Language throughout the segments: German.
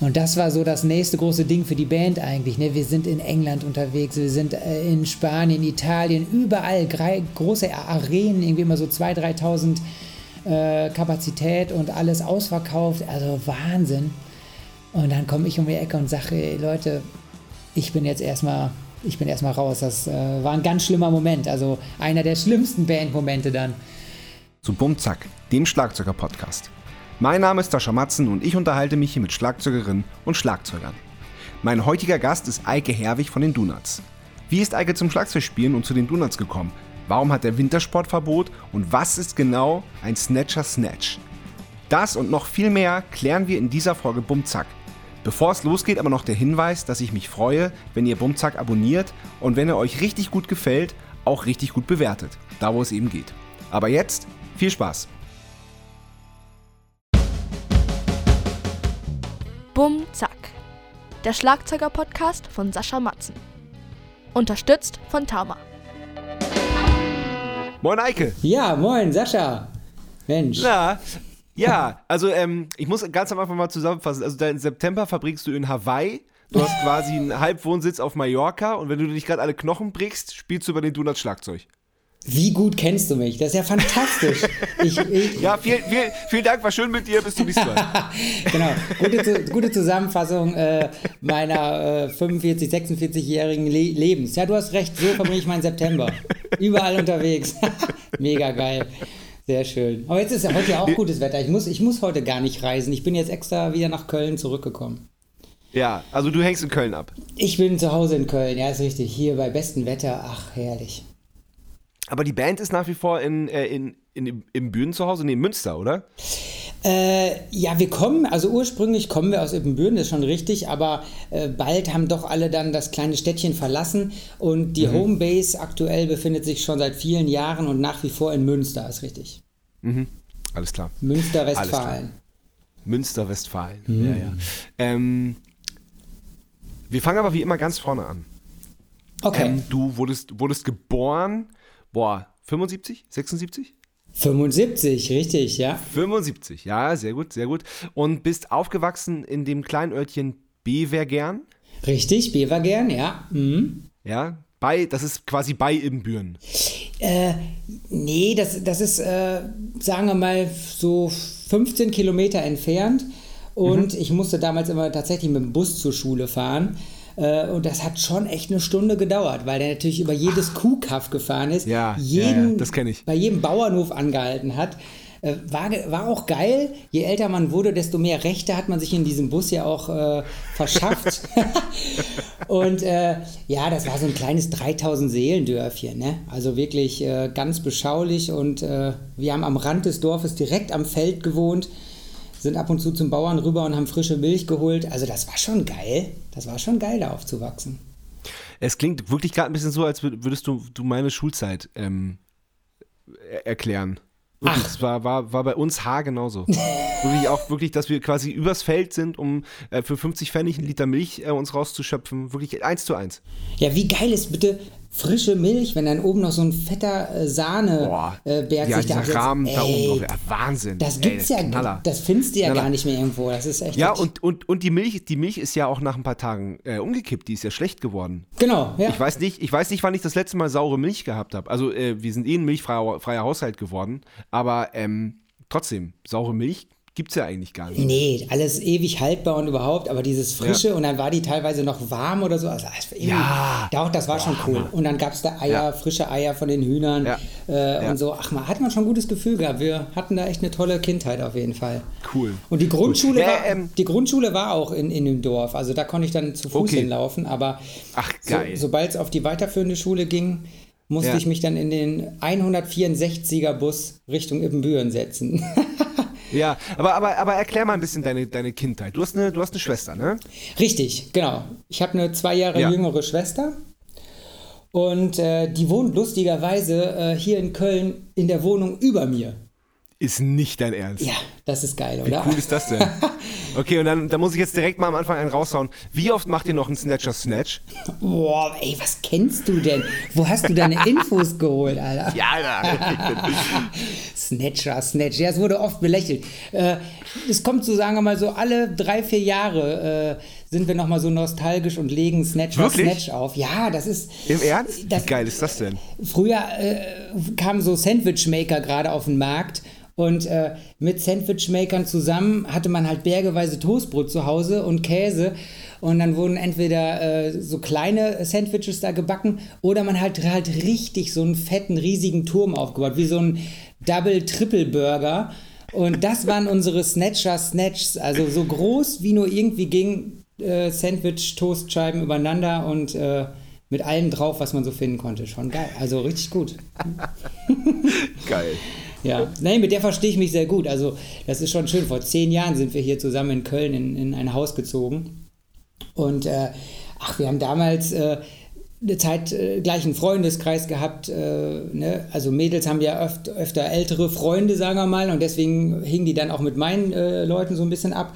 Und das war so das nächste große Ding für die Band eigentlich. Ne? Wir sind in England unterwegs, wir sind äh, in Spanien, Italien, überall große Arenen, irgendwie immer so 2.000, 3.000 äh, Kapazität und alles ausverkauft. Also Wahnsinn. Und dann komme ich um die Ecke und sage, Leute, ich bin jetzt erstmal, ich bin erstmal raus. Das äh, war ein ganz schlimmer Moment. Also einer der schlimmsten Bandmomente dann. Zu Bumzack, dem Schlagzeuger-Podcast. Mein Name ist Sascha Matzen und ich unterhalte mich hier mit Schlagzeugerinnen und Schlagzeugern. Mein heutiger Gast ist Eike Herwig von den Donuts. Wie ist Eike zum Schlagzeugspielen und zu den Donuts gekommen? Warum hat er Wintersportverbot und was ist genau ein Snatcher Snatch? Das und noch viel mehr klären wir in dieser Folge Bumzack. Bevor es losgeht, aber noch der Hinweis, dass ich mich freue, wenn ihr Bumzack abonniert und wenn er euch richtig gut gefällt, auch richtig gut bewertet, da wo es eben geht. Aber jetzt viel Spaß! Bum Zack. Der Schlagzeuger-Podcast von Sascha Matzen. Unterstützt von Tama. Moin Eike. Ja, moin Sascha. Mensch. Na, ja, also ähm, ich muss ganz am Anfang mal zusammenfassen. Also deinen September verbringst du in Hawaii. Du hast quasi einen Halbwohnsitz auf Mallorca und wenn du dich gerade alle Knochen brichst, spielst du über den Donuts Schlagzeug. Wie gut kennst du mich? Das ist ja fantastisch. Ich, ich ja, vielen, vielen, vielen Dank, war schön mit dir, bis zum nächsten Mal. genau, gute, gute Zusammenfassung äh, meiner äh, 45, 46-jährigen Le Lebens. Ja, du hast recht, so verbringe ich meinen September. Überall unterwegs. Mega geil. Sehr schön. Aber jetzt ist ja heute ja auch gutes Wetter. Ich muss, ich muss heute gar nicht reisen. Ich bin jetzt extra wieder nach Köln zurückgekommen. Ja, also du hängst in Köln ab. Ich bin zu Hause in Köln, ja, ist richtig. Hier bei bestem Wetter. Ach, herrlich. Aber die Band ist nach wie vor in, äh, in, in, im Bühnen zu Hause, nee, in Münster, oder? Äh, ja, wir kommen, also ursprünglich kommen wir aus Ibbenbüren, das ist schon richtig, aber äh, bald haben doch alle dann das kleine Städtchen verlassen und die mhm. Homebase aktuell befindet sich schon seit vielen Jahren und nach wie vor in Münster, ist richtig. Mhm. Alles klar. Münster, Westfalen. Münster, Westfalen. Mhm. Ja, ja. Ähm, wir fangen aber wie immer ganz vorne an. Okay. Ähm, du wurdest, wurdest geboren boah, 75, 76? 75, richtig, ja. 75, ja, sehr gut, sehr gut. Und bist aufgewachsen in dem kleinen Örtchen Bevergern? Richtig, Bevergern, ja. Mhm. Ja, bei, das ist quasi bei Ibbenbüren. Äh, nee, das, das ist, äh, sagen wir mal, so 15 Kilometer entfernt. Und mhm. ich musste damals immer tatsächlich mit dem Bus zur Schule fahren. Äh, und das hat schon echt eine Stunde gedauert, weil der natürlich über jedes Kuhkaff gefahren ist. Ja, jeden, ja, das kenne ich. Bei jedem Bauernhof angehalten hat. Äh, war, war auch geil. Je älter man wurde, desto mehr Rechte hat man sich in diesem Bus ja auch äh, verschafft. und äh, ja, das war so ein kleines 3000 Seelendörfchen. Ne? Also wirklich äh, ganz beschaulich. Und äh, wir haben am Rand des Dorfes direkt am Feld gewohnt sind ab und zu zum Bauern rüber und haben frische Milch geholt. Also das war schon geil. Das war schon geil, da aufzuwachsen. Es klingt wirklich gerade ein bisschen so, als würdest du, du meine Schulzeit ähm, erklären. Wirklich, Ach. war, war, war bei uns Haar genauso. wirklich auch wirklich, dass wir quasi übers Feld sind, um äh, für 50 Pfennig einen Liter Milch äh, uns rauszuschöpfen. Wirklich eins zu eins. Ja, wie geil ist bitte frische Milch, wenn dann oben noch so ein fetter äh, Sahneberg äh, ja, sich da Rahmen da oben drauf. Ja, Wahnsinn. Das gibt's ey, das ja, das findest du ja Knaller. gar nicht mehr irgendwo. Das ist echt. Ja, und, und, und die Milch, die Milch ist ja auch nach ein paar Tagen äh, umgekippt. Die ist ja schlecht geworden. Genau, ja. Ich weiß nicht, ich weiß nicht, wann ich das letzte Mal saure Milch gehabt habe. Also äh, wir sind eh ein milchfreier freier Haushalt geworden, aber ähm, trotzdem saure Milch gibt es ja eigentlich gar nicht. Nee, alles ewig haltbar und überhaupt, aber dieses Frische ja. und dann war die teilweise noch warm oder so. Also, ja. Doch, das war Boah, schon cool. Hammer. Und dann gab es da Eier, ja. frische Eier von den Hühnern. Äh, und so. Ach, man hat man schon ein gutes Gefühl gehabt. Wir hatten da echt eine tolle Kindheit auf jeden Fall. Cool. Und die Grundschule, cool. war, ähm, die Grundschule war auch in, in dem Dorf. Also da konnte ich dann zu Fuß okay. hinlaufen. Aber Ach, geil. So, sobald es auf die weiterführende Schule ging, musste ich mich dann in den 164er Bus Richtung Ippenbüren setzen. Ja, aber, aber, aber erklär mal ein bisschen deine, deine Kindheit. Du hast, eine, du hast eine Schwester, ne? Richtig, genau. Ich habe eine zwei Jahre ja. jüngere Schwester. Und äh, die wohnt lustigerweise äh, hier in Köln in der Wohnung über mir. Ist nicht dein Ernst. Ja, das ist geil, oder? Wie cool ist das denn? Okay, und dann, dann muss ich jetzt direkt mal am Anfang einen raushauen. Wie oft macht ihr noch einen Snatcher Snatch? Boah, ey, was kennst du denn? Wo hast du deine Infos geholt, Alter? Ja, Alter. Snatcher, Snatch. Ja, es wurde oft belächelt. Äh, es kommt so, sagen wir mal, so alle drei, vier Jahre äh, sind wir nochmal so nostalgisch und legen Snatcher, Wirklich? Snatch auf. Ja, das ist. Im Ernst? Das- Wie geil ist das denn? Früher äh, kamen so Sandwichmaker gerade auf den Markt und äh, mit Sandwichmakern zusammen hatte man halt bergeweise Toastbrot zu Hause und Käse und dann wurden entweder äh, so kleine Sandwiches da gebacken oder man hat halt richtig so einen fetten, riesigen Turm aufgebaut, wie so ein Double-Triple-Burger. Und das waren unsere Snatcher-Snatchs, also so groß wie nur irgendwie ging, äh, Sandwich-Toastscheiben übereinander und äh, mit allem drauf, was man so finden konnte. Schon geil, also richtig gut. Geil. Ja, nein, mit der verstehe ich mich sehr gut. Also, das ist schon schön. Vor zehn Jahren sind wir hier zusammen in Köln in, in ein Haus gezogen. Und, äh, ach, wir haben damals äh, eine Zeit äh, gleich einen Freundeskreis gehabt. Äh, ne? Also, Mädels haben ja öft, öfter ältere Freunde, sagen wir mal. Und deswegen hingen die dann auch mit meinen äh, Leuten so ein bisschen ab.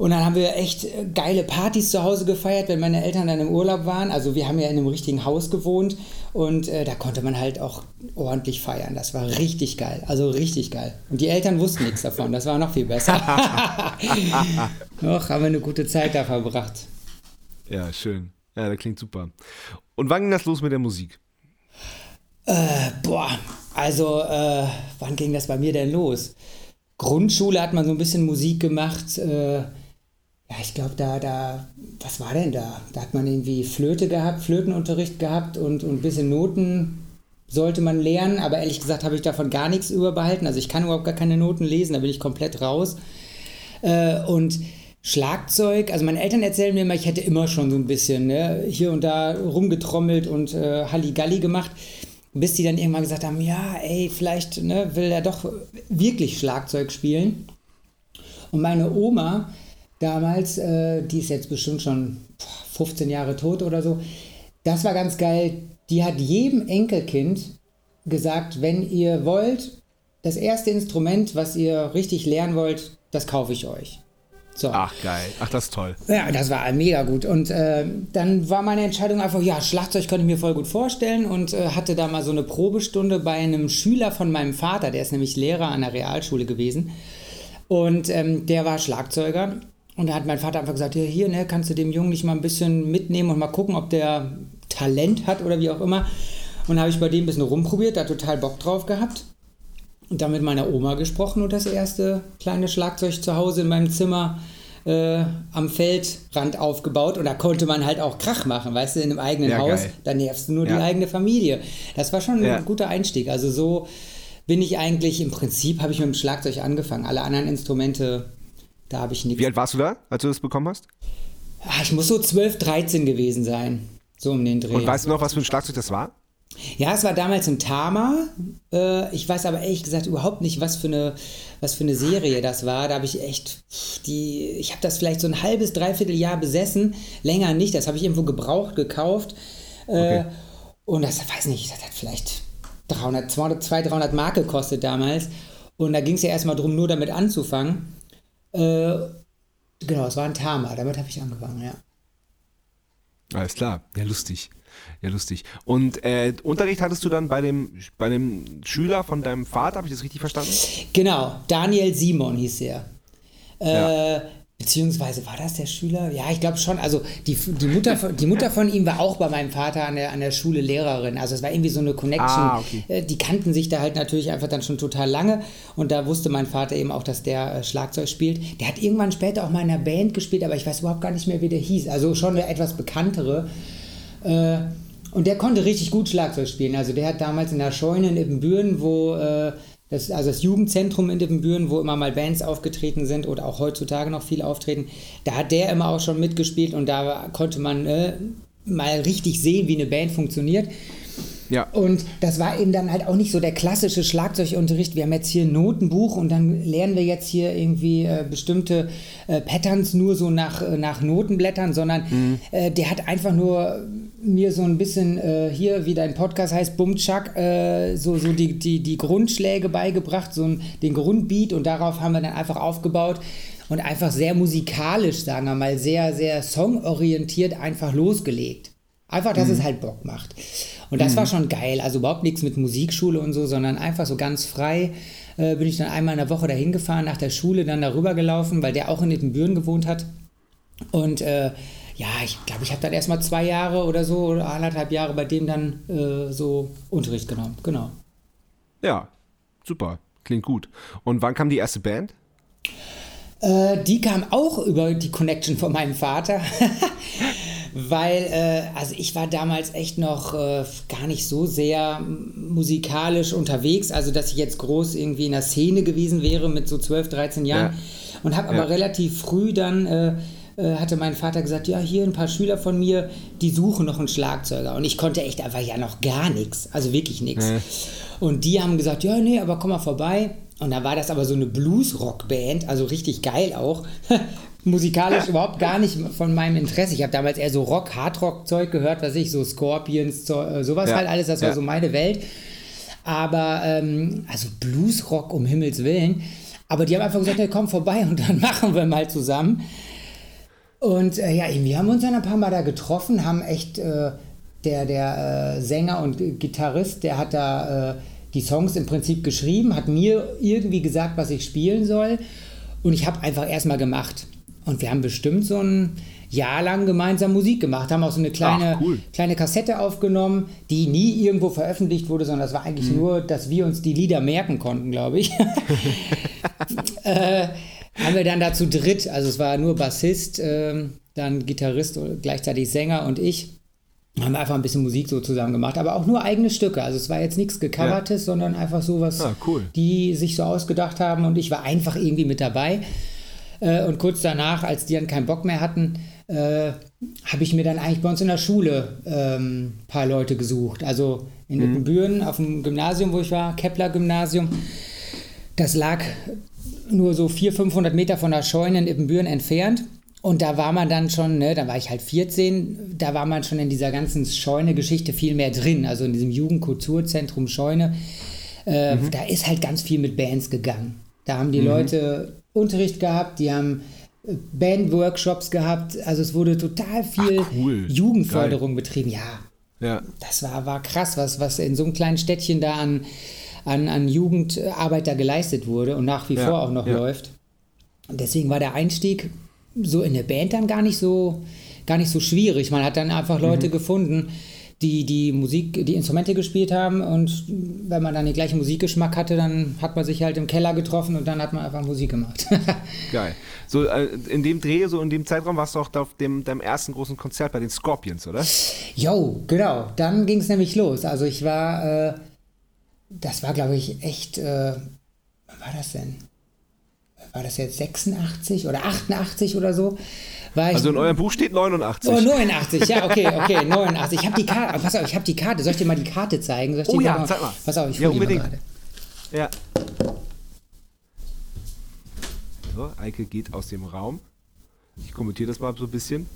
Und dann haben wir echt äh, geile Partys zu Hause gefeiert, wenn meine Eltern dann im Urlaub waren. Also wir haben ja in einem richtigen Haus gewohnt und äh, da konnte man halt auch ordentlich feiern. Das war richtig geil. Also richtig geil. Und die Eltern wussten nichts davon. Das war noch viel besser. Noch haben wir eine gute Zeit da verbracht. Ja, schön. Ja, das klingt super. Und wann ging das los mit der Musik? Boah, also äh, wann ging das bei mir denn los? Grundschule hat man so ein bisschen Musik gemacht. Äh, ja, ich glaube, da, da, was war denn da? Da hat man irgendwie Flöte gehabt, Flötenunterricht gehabt und, und ein bisschen Noten sollte man lernen, aber ehrlich gesagt habe ich davon gar nichts überbehalten. Also ich kann überhaupt gar keine Noten lesen, da bin ich komplett raus. Äh, und Schlagzeug, also meine Eltern erzählen mir immer, ich hätte immer schon so ein bisschen ne, hier und da rumgetrommelt und äh, Halligalli gemacht, bis die dann irgendwann gesagt haben, ja, ey, vielleicht ne, will er doch wirklich Schlagzeug spielen. Und meine Oma damals, äh, die ist jetzt bestimmt schon boah, 15 Jahre tot oder so, das war ganz geil. Die hat jedem Enkelkind gesagt, wenn ihr wollt, das erste Instrument, was ihr richtig lernen wollt, das kaufe ich euch. So. Ach, geil. Ach, das ist toll. Ja, das war mega gut. Und äh, dann war meine Entscheidung einfach, ja, Schlagzeug könnte ich mir voll gut vorstellen und äh, hatte da mal so eine Probestunde bei einem Schüler von meinem Vater, der ist nämlich Lehrer an der Realschule gewesen. Und ähm, der war Schlagzeuger. Und da hat mein Vater einfach gesagt, ja, hier, ne, kannst du dem Jungen nicht mal ein bisschen mitnehmen und mal gucken, ob der Talent hat oder wie auch immer. Und habe ich bei dem ein bisschen rumprobiert, da total Bock drauf gehabt. Und dann mit meiner Oma gesprochen und das erste kleine Schlagzeug zu Hause in meinem Zimmer äh, am Feldrand aufgebaut. Und da konnte man halt auch Krach machen, weißt du, in einem eigenen Ja, Haus. geil. Da nervst du nur Ja. die eigene Familie. Das war schon Ja. ein guter Einstieg. Also so bin ich eigentlich, im Prinzip habe ich mit dem Schlagzeug angefangen. Alle anderen Instrumente, da habe ich nichts. Wie alt warst du da, als du das bekommen hast? Ah, Ich muss so 12, 13 gewesen sein. So um den Dreh. Und weißt du noch, was für ein Schlagzeug das war? Ja, es war damals ein Tama. Äh, ich weiß aber ehrlich gesagt überhaupt nicht, was für eine, was für eine Serie das war. Da habe ich echt die. Ich habe das vielleicht so ein halbes, dreiviertel Jahr besessen. Länger nicht. Das habe ich irgendwo gebraucht, gekauft. Äh, Okay. Und das weiß nicht, das hat vielleicht 300, 200, 200 300 Mark gekostet damals. Und da ging es ja erstmal darum, nur damit anzufangen. Äh, genau, es war ein Tama. Damit habe ich angefangen, ja. Alles klar. Ja, lustig. Ja, lustig. Und äh, Unterricht hattest du dann bei dem, bei dem Schüler von deinem Vater, habe ich das richtig verstanden? Genau, Daniel Simon hieß er. Äh, Ja. Beziehungsweise war das der Schüler? Ja, ich glaube schon. Also die, die, Mutter, von- die Mutter von ihm war auch bei meinem Vater an der, an der Schule Lehrerin. Also es war irgendwie so eine Connection. Ah, okay. Äh, Die kannten sich da halt natürlich einfach dann schon total lange. Und da wusste mein Vater eben auch, dass der äh, Schlagzeug spielt. Der hat irgendwann später auch mal in einer Band gespielt, aber ich weiß überhaupt gar nicht mehr, wie der hieß. Also schon eine etwas bekanntere. Äh, und der konnte richtig gut Schlagzeug spielen. Also der hat damals in der Scheune in Ibbenbüren, wo das, also das Jugendzentrum in Ibbenbüren, wo immer mal Bands aufgetreten sind oder auch heutzutage noch viel auftreten, da hat der immer auch schon mitgespielt und da konnte man äh, mal richtig sehen, wie eine Band funktioniert. Ja. Und das war eben dann halt auch nicht so der klassische Schlagzeugunterricht. Wir haben jetzt hier ein Notenbuch und dann lernen wir jetzt hier irgendwie äh, bestimmte äh, Patterns nur so nach, äh, nach Notenblättern, sondern äh, der hat einfach nur mir so ein bisschen äh, hier, wie dein Podcast heißt, Bumchak, äh, so, so die, die, die Grundschläge beigebracht, so ein, den Grundbeat und darauf haben wir dann einfach aufgebaut. und einfach sehr musikalisch, sagen wir mal, sehr, sehr songorientiert einfach losgelegt. Einfach, dass mhm. es halt Bock macht. Und das mhm. war schon geil. Also überhaupt nichts mit Musikschule und so, sondern einfach so ganz frei äh, bin ich dann einmal in der Woche dahin gefahren, nach der Schule dann darüber gelaufen, weil der auch in Ittenbüren gewohnt hat. Und äh, ja, ich glaube, ich habe dann erstmal zwei Jahre oder so, oder anderthalb Jahre bei dem dann äh, so Unterricht genommen. Genau. Ja, super. Klingt gut. Und wann kam die erste Band? Äh, die kam auch über die Connection von meinem Vater. weil, äh, also ich war damals echt noch äh, gar nicht so sehr musikalisch unterwegs, also dass ich jetzt groß irgendwie in der Szene gewesen wäre mit so 12, 13 Jahren. Ja. Und habe aber ja. relativ früh dann äh, äh, hatte mein Vater gesagt, ja, hier ein paar Schüler von mir, die suchen noch einen Schlagzeuger. Und ich konnte echt einfach ja noch gar nichts, also wirklich nichts. Ja. Und die haben gesagt, ja, nee, aber komm mal vorbei. Und da war das aber so eine Blues-Rock-Band, also richtig geil auch. Musikalisch überhaupt gar nicht von meinem Interesse. Ich habe damals eher so Rock, Hardrock-Zeug gehört, was ich, so Scorpions, äh, sowas ja. halt alles, das war so meine Welt. Aber, ähm, also Blues-Rock um Himmels Willen. Aber die haben einfach gesagt, hey, komm vorbei und dann machen wir mal zusammen. Und äh, ja, wir haben uns dann ein paar Mal da getroffen, haben echt, äh, der, der äh, Sänger und Gitarrist, der hat da äh, die Songs im Prinzip geschrieben, hat mir irgendwie gesagt, was ich spielen soll. Und ich habe einfach erstmal gemacht. Und wir haben bestimmt so ein Jahr lang gemeinsam Musik gemacht, haben auch so eine kleine, Ach, cool. kleine Kassette aufgenommen, die nie irgendwo veröffentlicht wurde, sondern das war eigentlich mhm. nur, dass wir uns die Lieder merken konnten, glaube ich. äh, haben wir dann dazu dritt, also es war nur Bassist, äh, dann Gitarrist, gleichzeitig Sänger und ich, haben wir einfach ein bisschen Musik so zusammen gemacht, aber auch nur eigene Stücke. Also es war jetzt nichts gecovertes, ja. sondern einfach so was, ah, cool. die sich so ausgedacht haben und ich war einfach irgendwie mit dabei. Äh, und kurz danach, als die dann keinen Bock mehr hatten, äh, habe ich mir dann eigentlich bei uns in der Schule ein ähm, paar Leute gesucht. Also in mhm. Ippenbüren auf dem Gymnasium, wo ich war, Kepler Gymnasium. Das lag nur so 400, 500 Meter von der Scheune in Ippenbüren entfernt. Und da war man dann schon, ne, da war ich halt 14, da war man schon in dieser ganzen Scheune-Geschichte viel mehr drin, also in diesem Jugendkulturzentrum Scheune. Äh, mhm. Da ist halt ganz viel mit Bands gegangen. Da haben die mhm. Leute Unterricht gehabt, die haben äh, Bandworkshops gehabt, also es wurde total viel Ach, cool. Jugendförderung Geil. betrieben. Ja, ja, das war, war krass, was, was in so einem kleinen Städtchen da an an, an Jugendarbeit da geleistet wurde und nach wie ja, vor auch noch ja. läuft. Und deswegen war der Einstieg so in der Band dann gar nicht so, gar nicht so schwierig. Man hat dann einfach Leute mhm. gefunden, die die Musik, die Instrumente gespielt haben und wenn man dann den gleichen Musikgeschmack hatte, dann hat man sich halt im Keller getroffen und dann hat man einfach Musik gemacht. Geil. So äh, in dem Dreh, so in dem Zeitraum warst du auch auf dem, deinem ersten großen Konzert bei den Scorpions, oder? Jo, genau. Dann ging es nämlich los. Also ich war äh, das war, glaube ich, echt, äh, wann war das denn? War das jetzt 86 oder 88 oder so? Also in eurem Buch steht 89. Oh, 89, ja, okay, okay, 89. Ich habe die Karte, pass auf, ich habe die Karte. Soll ich dir mal die Karte zeigen? Soll ich oh ja, mal, zeig mal. Pass auf, ich ja, unbedingt. Mal ja. So, Eike geht aus dem Raum. Ich kommentiere das mal so ein bisschen.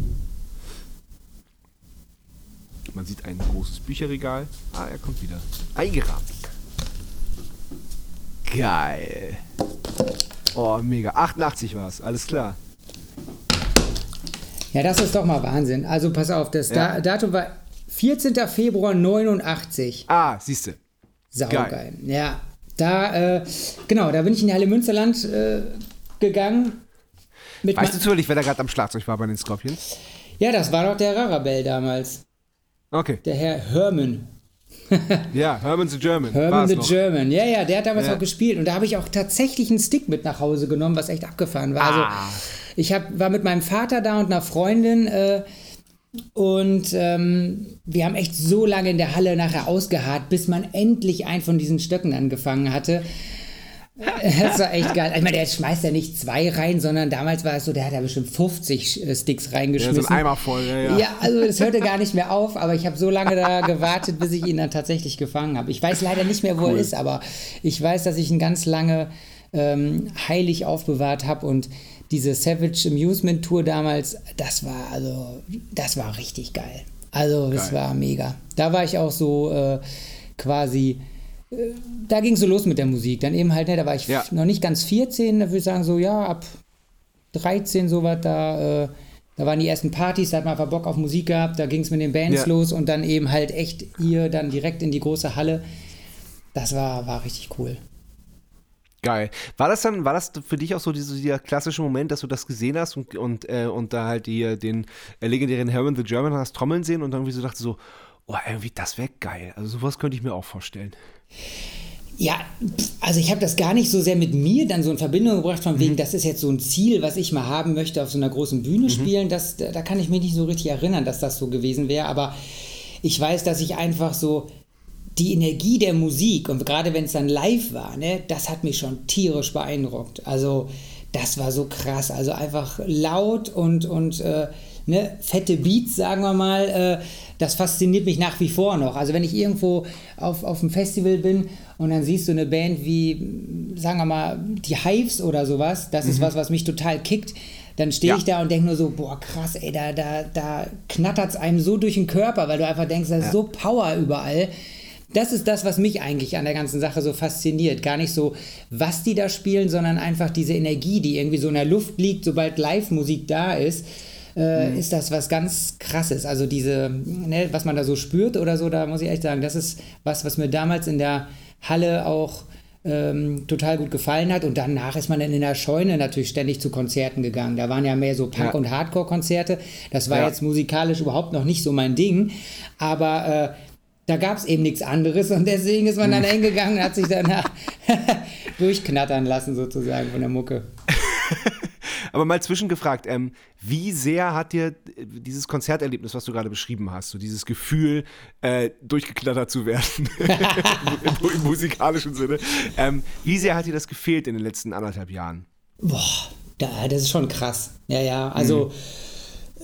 Man sieht ein großes Bücherregal. Ah, er kommt wieder. Eingerahmt. Geil. Oh, mega. 88 war es, alles klar. Ja, das ist doch mal Wahnsinn. Also pass auf, das ja. Datum war 14. Februar 89. Ah, siehst du. Saugeil. Geil. Ja, da, äh, genau, da bin ich in die Halle Münsterland äh, gegangen. weißt du zufällig, wer da gerade am Schlagzeug war bei den Scorpions? Ja, das war doch der Rarabell damals. Okay. Der Herr Herman. ja, Herman the German. Herman the noch. German. Ja, ja, der hat damals ja. auch gespielt. Und da habe ich auch tatsächlich einen Stick mit nach Hause genommen, was echt abgefahren war. Also, ah. Also, ich hab, war mit meinem Vater da und einer Freundin. Äh, und ähm, wir haben echt so lange in der Halle nachher ausgeharrt, bis man endlich einen von diesen Stöcken angefangen hatte. Das war echt geil. Ich meine, der schmeißt ja nicht zwei rein, sondern damals war es so, der hat ja bestimmt 50 äh, Sticks reingeschmissen. Ja, so ein Eimer voll, ja, ja. Ja, also es hörte gar nicht mehr auf, aber ich habe so lange da gewartet, bis ich ihn dann tatsächlich gefangen habe. Ich weiß leider nicht mehr, wo cool. er ist, aber ich weiß, dass ich ihn ganz lange ähm, heilig aufbewahrt habe und diese Savage Amusement Tour damals, das war also, das war richtig geil. Also, es war mega. Da war ich auch so äh, quasi da ging es so los mit der Musik. Dann eben halt, ne, da war ich ja. noch nicht ganz 14, da würde ich sagen, so, ja, ab 13 sowas, da, äh, da waren die ersten Partys, da hat man einfach Bock auf Musik gehabt, da ging es mit den Bands Ja. los und dann eben halt echt hier dann direkt in die große Halle. Das war, war richtig cool. Geil. War das dann, war das für dich auch so dieser, dieser klassische Moment, dass du das gesehen hast und, und, äh, und da halt die, den äh, legendären Herman the German hast trommeln sehen und dann irgendwie so dachte so, oh, irgendwie, das wäre geil. Also sowas könnte ich mir auch vorstellen. Ja, also ich habe das gar nicht so sehr mit mir dann so in Verbindung gebracht, von Mhm. wegen, das ist jetzt so ein Ziel, was ich mal haben möchte, auf so einer großen Mhm. Bühne spielen. Das, da da kann ich mich nicht so richtig erinnern, dass das so gewesen wäre. Aber ich weiß, dass ich einfach so die Energie der Musik und gerade wenn es dann live war, ne, das hat mich schon tierisch beeindruckt. Also das war so krass. Also einfach laut und, und äh, ne, fette Beats, sagen wir mal. Äh, das fasziniert mich nach wie vor noch. Also wenn ich irgendwo auf, auf einem Festival bin und dann siehst du eine Band wie, sagen wir mal, die Hives oder sowas, das ist was, was mich total kickt. Dann stehe Ja. ich da und denke nur so, boah, krass, ey, da, da, da knattert es einem so durch den Körper, weil du einfach denkst, da ist so Power überall. Das ist das, was mich eigentlich an der ganzen Sache so fasziniert. Gar nicht so, was die da spielen, sondern einfach diese Energie, die irgendwie so in der Luft liegt, sobald Live-Musik da ist. Äh, Ist das was ganz krasses. Also diese, ne, was man da so spürt oder so, da muss ich echt sagen, das ist was, was mir damals in der Halle auch ähm, total gut gefallen hat. Und danach ist man dann in der Scheune natürlich ständig zu Konzerten gegangen. Da waren ja mehr so Punk- Ja. und Hardcore-Konzerte. Das war Ja. jetzt musikalisch überhaupt noch nicht so mein Ding. Aber äh, da gab es eben nichts anderes und deswegen ist man dann hingegangen und hat sich danach durchknattern lassen, sozusagen, von der Mucke. Aber mal zwischengefragt, ähm, wie sehr hat dir äh, dieses Konzerterlebnis, was du gerade beschrieben hast, so dieses Gefühl, äh, durchgeknattert zu werden, im, im musikalischen Sinne, ähm, wie sehr hat dir das gefehlt in den letzten anderthalb Jahren? Boah, da, das ist schon krass. Ja, ja, also.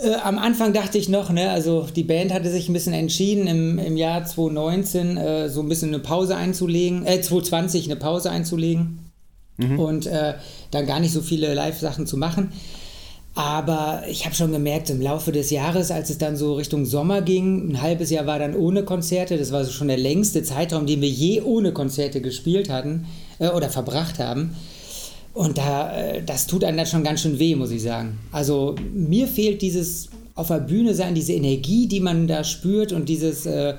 Äh, am Anfang dachte ich noch, ne, also die Band hatte sich ein bisschen entschieden, im, im Jahr 2019 äh, so ein bisschen eine Pause einzulegen, äh, 2020 eine Pause einzulegen und äh, dann gar nicht so viele Live-Sachen zu machen. Aber ich habe schon gemerkt, im Laufe des Jahres, als es dann so Richtung Sommer ging, ein halbes Jahr war dann ohne Konzerte, das war so schon der längste Zeitraum, den wir je ohne Konzerte gespielt hatten äh, oder verbracht haben. Und da, äh, das tut einem dann schon ganz schön weh, muss ich sagen. Also mir fehlt dieses auf der Bühne sein, diese Energie, die man da spürt und dieses äh,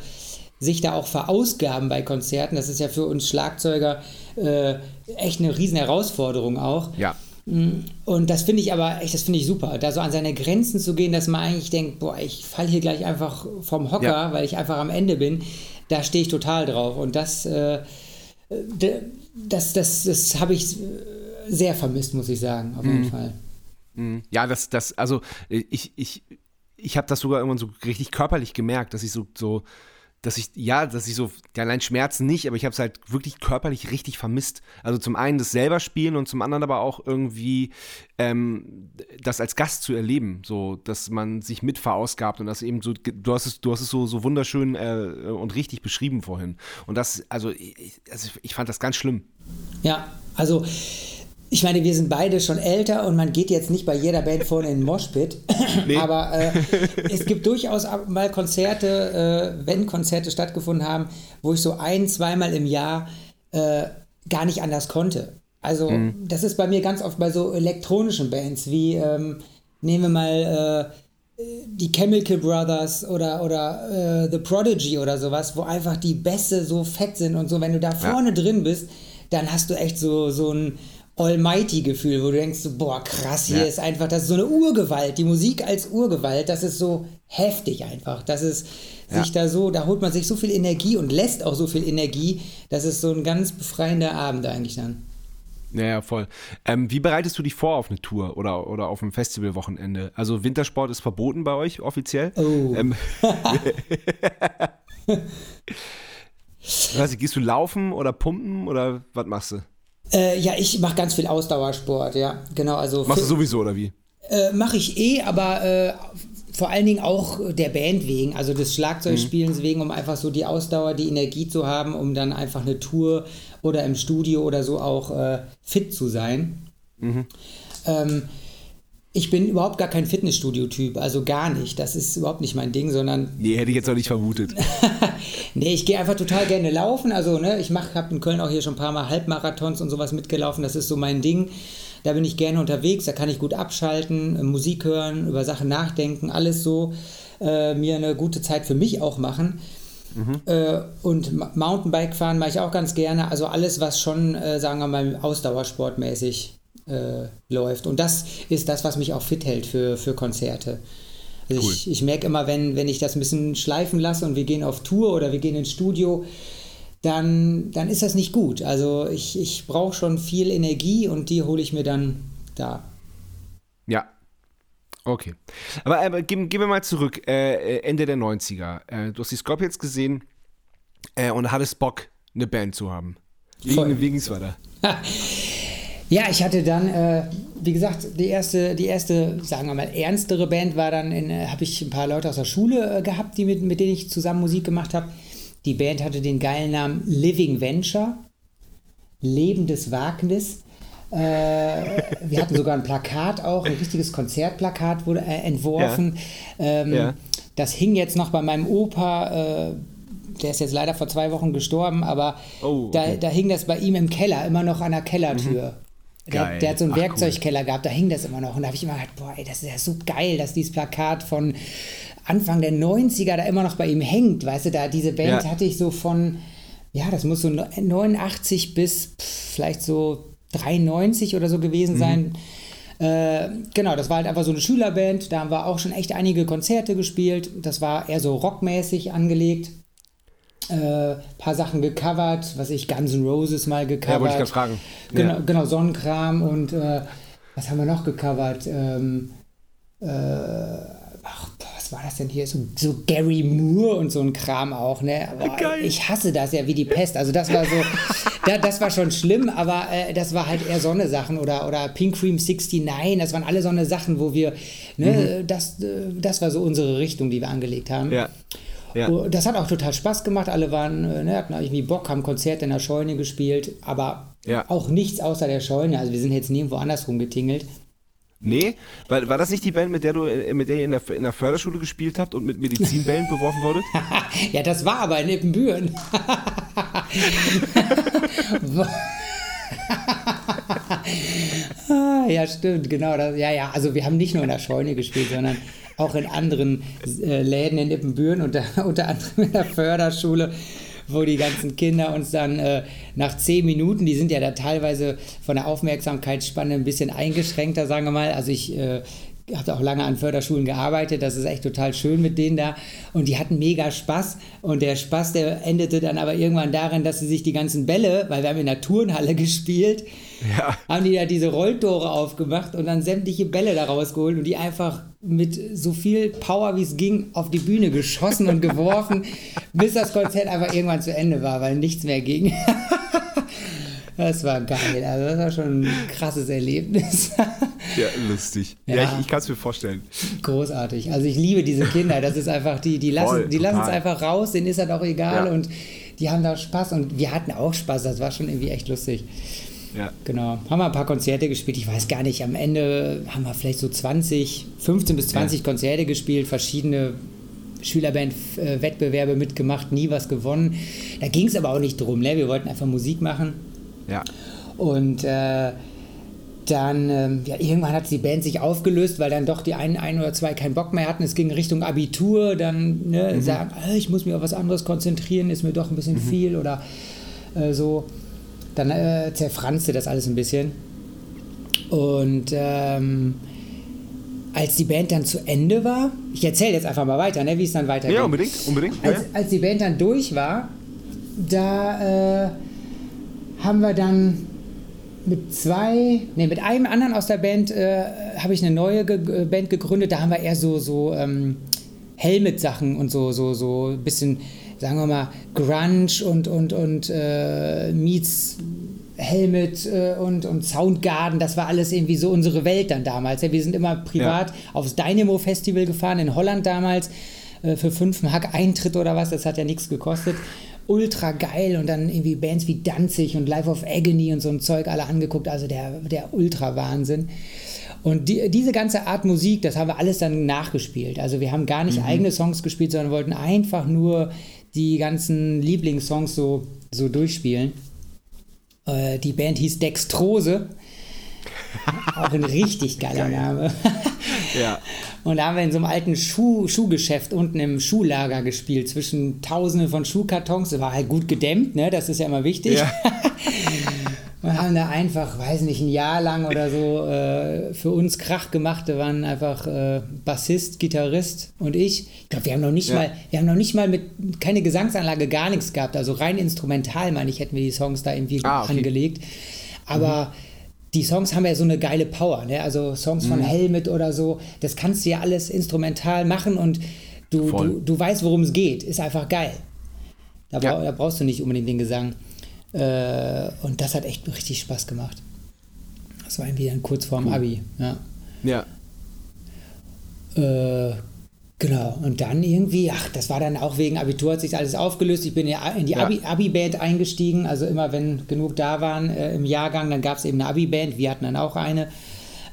sich da auch verausgaben bei Konzerten. Das ist ja für uns Schlagzeuger äh, echt eine riesen Herausforderung auch. Ja. Und das finde ich aber echt, das finde ich super, da so an seine Grenzen zu gehen, dass man eigentlich denkt, boah, ich falle hier gleich einfach vom Hocker, Ja. weil ich einfach am Ende bin. Da stehe ich total drauf. Und das, äh, das, das, das habe ich sehr vermisst, muss ich sagen, auf jeden Fall. Mhm. Ja, das, das, also äh, ich, ich, ich habe das sogar irgendwann so richtig körperlich gemerkt, dass ich so, so, dass ich, ja, dass ich so, ja, Schmerzen nicht, aber ich habe es halt wirklich körperlich richtig vermisst. Also zum einen das selber spielen und zum anderen aber auch irgendwie ähm, das als Gast zu erleben, so, dass man sich mit verausgabt und das eben so, du hast es, du hast es so, so wunderschön äh, und richtig beschrieben vorhin. Und das, also ich, also ich fand das ganz schlimm. Ja, also ich meine, wir sind beide schon älter und man geht jetzt nicht bei jeder Band vorne in den Moshpit. Aber äh, es gibt durchaus mal Konzerte, äh, wenn Konzerte stattgefunden haben, wo ich so ein, zweimal im Jahr äh, gar nicht anders konnte. Also das ist bei mir ganz oft bei so elektronischen Bands wie, ähm, nehmen wir mal äh, die Chemical Brothers oder, oder äh, The Prodigy oder sowas, wo einfach die Bässe so fett sind und so. Wenn du da vorne drin bist, dann hast du echt so, so ein Almighty-Gefühl, wo du denkst, so, boah, krass, hier Ja. ist einfach, das ist so eine Urgewalt, die Musik als Urgewalt, das ist so heftig einfach. Das ist Ja. sich da so, da holt man sich so viel Energie und lässt auch so viel Energie, das ist so ein ganz befreiender Abend eigentlich dann. Ja, ja, voll. Ähm, wie bereitest du dich vor auf eine Tour oder, oder auf ein Festivalwochenende? Also Wintersport ist verboten bei euch offiziell. Oh. Ähm, weiß ich, gehst du laufen oder pumpen oder was machst du? Äh, ja, ich mache ganz viel Ausdauersport, ja, genau. Also Machst du sowieso oder wie? Äh, Mache ich eh, aber äh, vor allen Dingen auch der Band wegen, also des Schlagzeugspielens wegen, um einfach so die Ausdauer, die Energie zu haben, um dann einfach eine Tour oder im Studio oder so auch äh, fit zu sein. Ähm, ich bin überhaupt gar kein Fitnessstudio-Typ, also gar nicht. Das ist überhaupt nicht mein Ding, sondern Nee, hätte ich jetzt auch nicht vermutet. nee, ich gehe einfach total gerne laufen. Also, ne, ich mache, habe in Köln auch hier schon ein paar Mal Halbmarathons und sowas mitgelaufen. Das ist so mein Ding. Da bin ich gerne unterwegs, da kann ich gut abschalten, Musik hören, über Sachen nachdenken, alles so. Äh, mir eine gute Zeit für mich auch machen. Mhm. Äh, und Mountainbike fahren mache ich auch ganz gerne. Also alles, was schon, äh, sagen wir mal, ausdauersportmäßig äh, läuft. Und das ist das, was mich auch fit hält für, für Konzerte. Also cool. ich, ich merke immer, wenn, wenn ich das ein bisschen schleifen lasse und wir gehen auf Tour oder wir gehen ins Studio, dann, dann ist das nicht gut. Also ich, ich brauche schon viel Energie und die hole ich mir dann da. Ja. Okay. Aber, aber gehen, gehen wir mal zurück. Äh, äh Ende der 90er. Äh, du hast die Scorpions gesehen äh, und hattest Bock, eine Band zu haben. Wie, wie ging es weiter? Ja, ich hatte dann, äh, wie gesagt, die erste, die erste, sagen wir mal, ernstere Band war dann, äh, habe ich ein paar Leute aus der Schule äh, gehabt, die mit, mit denen ich zusammen Musik gemacht habe. Die Band hatte den geilen Namen Living Venture, lebendes Wagnis. Äh, wir hatten sogar ein Plakat auch, ein richtiges Konzertplakat wurde äh, entworfen. Ja. Ähm, ja. Das hing jetzt noch bei meinem Opa, äh, der ist jetzt leider vor zwei Wochen gestorben, aber oh, okay. da, da, hing das bei ihm im Keller, immer noch an der Kellertür. Der, der, hat so einen Ach, Werkzeugkeller cool. gehabt, da hing das immer noch. Und da habe ich immer gedacht, boah, ey, das ist ja so geil, dass dieses Plakat von Anfang der 90er da immer noch bei ihm hängt. Weißt du, da diese Band ja. hatte ich so von, ja, das muss so 89 bis pff, vielleicht so 93 oder so gewesen mhm. sein. Äh, genau, das war halt einfach so eine Schülerband. Da haben wir auch schon echt einige Konzerte gespielt. Das war eher so rockmäßig angelegt äh, paar Sachen gecovert, was ich Guns N' Roses mal gecovert. Ja, wollte ich gerade fragen. Genau, ja. genau Sonnenkram und äh, was haben wir noch gecovert? Ähm, äh, ach, was war das denn hier? So, so, Gary Moore und so ein Kram auch, ne? Aber ich hasse das ja wie die Pest. Also das war so, da, das war schon schlimm, aber äh, das war halt eher Sonne-Sachen oder, oder Pink Cream 69, das waren alle so eine Sachen, wo wir, ne, mhm. das, äh, das war so unsere Richtung, die wir angelegt haben. Ja. Ja. Oh, das hat auch total Spaß gemacht. Alle waren, äh, ne, hatten irgendwie Bock, haben Konzerte in der Scheune gespielt, aber ja. auch nichts außer der Scheune. Also wir sind jetzt nirgendwo anders rumgetingelt. Nee, war, war das nicht die Band, mit der du äh, mit der ihr in der, in der Förderschule gespielt habt und mit Medizinbällen beworfen wurdet? ja, das war aber in Ippenbüren. Ah, ja, stimmt, genau. Das, ja, ja, also wir haben nicht nur in der Scheune gespielt, sondern auch in anderen äh, Läden in Ippenbüren, unter, unter anderem in der Förderschule, wo die ganzen Kinder uns dann äh, nach zehn Minuten, die sind ja da teilweise von der Aufmerksamkeitsspanne ein bisschen eingeschränkter, sagen wir mal. Also ich äh, habe auch lange an Förderschulen gearbeitet, das ist echt total schön mit denen da und die hatten mega Spaß und der Spaß, der endete dann aber irgendwann darin, dass sie sich die ganzen Bälle, weil wir haben in der Turnhalle gespielt, ja. haben die da diese Rolltore aufgemacht und dann sämtliche Bälle da rausgeholt und die einfach mit so viel Power wie es ging auf die Bühne geschossen und geworfen, bis das Konzert einfach irgendwann zu Ende war, weil nichts mehr ging. das war geil. Also das war schon ein krasses Erlebnis. ja, lustig. Ja, ja ich, ich kann es mir vorstellen. Großartig. Also ich liebe diese Kinder. Das ist einfach, die, die lassen die es einfach raus, denen ist das auch egal ja. und die haben da Spaß und wir hatten auch Spaß. Das war schon irgendwie echt lustig. Ja. Genau. Haben wir ein paar Konzerte gespielt. Ich weiß gar nicht, am Ende haben wir vielleicht so 20, 15 bis 20 ja. Konzerte gespielt, verschiedene Schülerband-Wettbewerbe mitgemacht, nie was gewonnen. Da ging es aber auch nicht drum. Ne? Wir wollten einfach Musik machen. Ja. Und äh, dann, ähm, ja, irgendwann hat die Band sich aufgelöst, weil dann doch die einen, ein oder zwei keinen Bock mehr hatten. Es ging Richtung Abitur, dann ne, mhm. sagen, äh, ich muss mich auf was anderes konzentrieren, ist mir doch ein bisschen mhm. viel oder äh, so dann äh, zerfranste das alles ein bisschen. Und ähm, als die Band dann zu Ende war, ich erzähle jetzt einfach mal weiter, ne, wie es dann weitergeht. Ja, unbedingt, unbedingt. Als, als die Band dann durch war, da äh, haben wir dann mit zwei, ne, mit einem anderen aus der Band äh, habe ich eine neue ge Band gegründet. Da haben wir eher so, so ähm, Helmet-Sachen und so, so, so ein bisschen sagen wir mal, Grunge und, und, und äh, Meets Helmet äh, und, und Soundgarden, das war alles irgendwie so unsere Welt dann damals. Ja, wir sind immer privat ja. aufs Dynamo Festival gefahren in Holland damals äh, für fünf Mark Eintritt oder was, das hat ja nichts gekostet. Ultra geil und dann irgendwie Bands wie Danzig und Life of Agony und so ein Zeug alle angeguckt, also der, der Ultra-Wahnsinn. Und die, diese ganze Art Musik, das haben wir alles dann nachgespielt. Also wir haben gar nicht mhm. eigene Songs gespielt, sondern wollten einfach nur die ganzen Lieblingssongs so, so durchspielen. Äh, die Band hieß Dextrose. Auch ein richtig geiler Geil. Name. Ja. Und da haben wir in so einem alten Schuh, Schuhgeschäft unten im Schuhlager gespielt, zwischen tausenden von Schuhkartons. Das war halt gut gedämmt, ne? Das ist ja immer wichtig. Ja. Wir haben da einfach, weiß nicht, ein Jahr lang oder so äh, für uns Krach gemacht. Da waren einfach äh, Bassist, Gitarrist und ich. Ich glaube, wir haben noch nicht Ja. mal, wir haben noch nicht mal mit keine Gesangsanlage, gar nichts gehabt. Also rein instrumental, meine ich, hätten wir die Songs da irgendwie Ah, okay. angelegt. Aber die Songs haben ja so eine geile Power, ne? Also Songs Mhm. von Helmet oder so, das kannst du ja alles instrumental machen und du, du, du weißt, worum es geht. Ist einfach geil. Da, Ja. brau- da brauchst du nicht unbedingt den Gesang. Äh, und das hat echt richtig Spaß gemacht. Das war irgendwie dann kurz vorm Abi. Ja. Ja. Äh, genau. Und dann irgendwie, ach, das war dann auch wegen Abitur, hat sich alles aufgelöst. Ich bin ja in die Ja. Abi- Abi-Band eingestiegen. Also immer, wenn genug da waren äh, im Jahrgang, dann gab es eben eine Abi-Band. Wir hatten dann auch eine.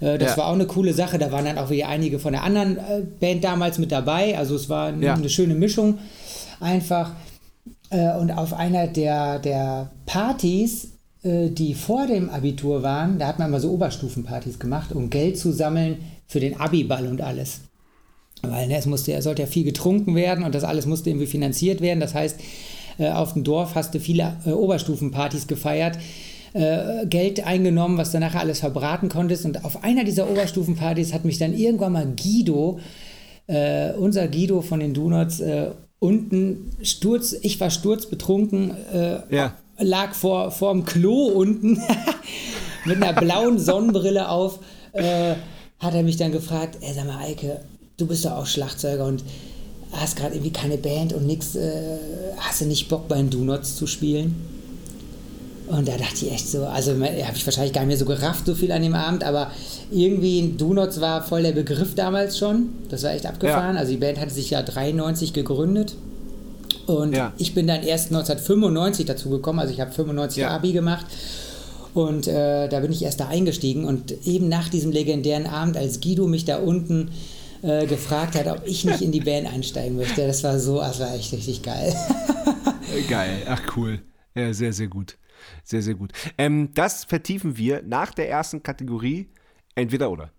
Äh, das Ja. war auch eine coole Sache. Da waren dann auch wieder einige von der anderen äh, Band damals mit dabei. Also es war Ja. eine schöne Mischung. Einfach. Äh, und auf einer der, der Partys, äh, die vor dem Abitur waren, da hat man immer so Oberstufenpartys gemacht, um Geld zu sammeln für den Abiball und alles. Weil ne, es, musste, es sollte ja viel getrunken werden und das alles musste irgendwie finanziert werden. Das heißt, äh, auf dem Dorf hast du viele äh, Oberstufenpartys gefeiert, äh, Geld eingenommen, was du nachher alles verbraten konntest. Und auf einer dieser Oberstufenpartys hat mich dann irgendwann mal Guido, äh, unser Guido von den Donuts, äh, unten Sturz, ich war sturzbetrunken, äh, Ja. lag vor, vor dem Klo unten mit einer blauen Sonnenbrille auf, hat er mich dann gefragt, ey, sag mal, Eike, du bist doch auch Schlagzeuger und hast gerade irgendwie keine Band und nix, äh, hast du nicht Bock bei den Donuts zu spielen? Und da dachte ich echt so, also habe ich wahrscheinlich gar nicht mehr so gerafft, so viel an dem Abend, aber irgendwie Donuts war voll der Begriff damals schon. Das war echt abgefahren. Also die Band hatte sich ja 93 gegründet. Und Ja. ich bin dann erst 1995 dazu gekommen, also ich habe 95 Ja. Abi gemacht. Und äh, da bin ich erst da eingestiegen. Und eben nach diesem legendären Abend, als Guido mich da unten äh, gefragt hat, ob ich nicht in die Band einsteigen möchte, das war so, das war echt richtig geil. Geil. Ach, cool. Ja, sehr, sehr gut. Sehr, sehr gut. Ähm, das vertiefen wir nach der ersten Kategorie. Entweder oder.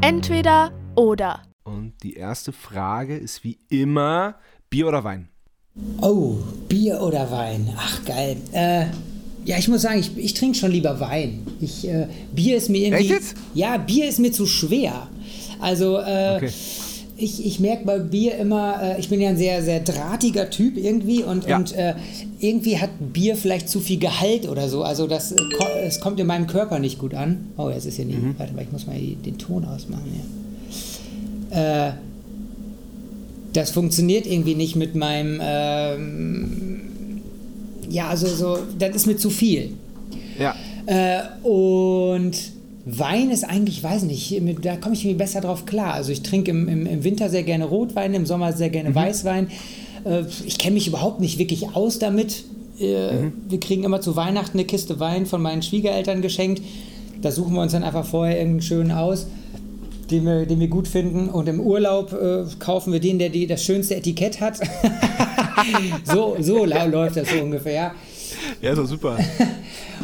Entweder oder. Und die erste Frage ist wie immer: Bier oder Wein? Oh, Bier oder Wein? Ach, geil. Äh, ja, ich muss sagen, ich, ich trinke schon lieber Wein. Ich, äh, Bier ist mir irgendwie. Echt jetzt? Ja, Bier ist mir zu schwer. Also, äh, Okay. ich, ich merke bei Bier immer, äh, ich bin ja ein sehr, sehr drahtiger Typ irgendwie und, Ja. und äh, irgendwie hat Bier vielleicht zu viel Gehalt oder so. Also, das, äh, ko es kommt in meinem Körper nicht gut an. Oh, jetzt ist hier nicht. Mhm. Warte mal, ich muss mal den Ton ausmachen. Ja. Äh, das funktioniert irgendwie nicht mit meinem, ähm, ja, also so, das ist mir zu viel. Ja. Äh, und Wein ist eigentlich, weiß nicht, da komme ich irgendwie besser drauf klar. Also ich trinke im, im, im Winter sehr gerne Rotwein, im Sommer sehr gerne Weißwein. Äh, ich kenne mich überhaupt nicht wirklich aus damit. Äh, Wir kriegen immer zu Weihnachten eine Kiste Wein von meinen Schwiegereltern geschenkt. Da suchen wir uns dann einfach vorher irgendeinen schönen aus den wir, den wir gut finden. Und im Urlaub äh, kaufen wir den, der die, das schönste Etikett hat. so so läuft das so ungefähr. Ja. Ja, ist doch super.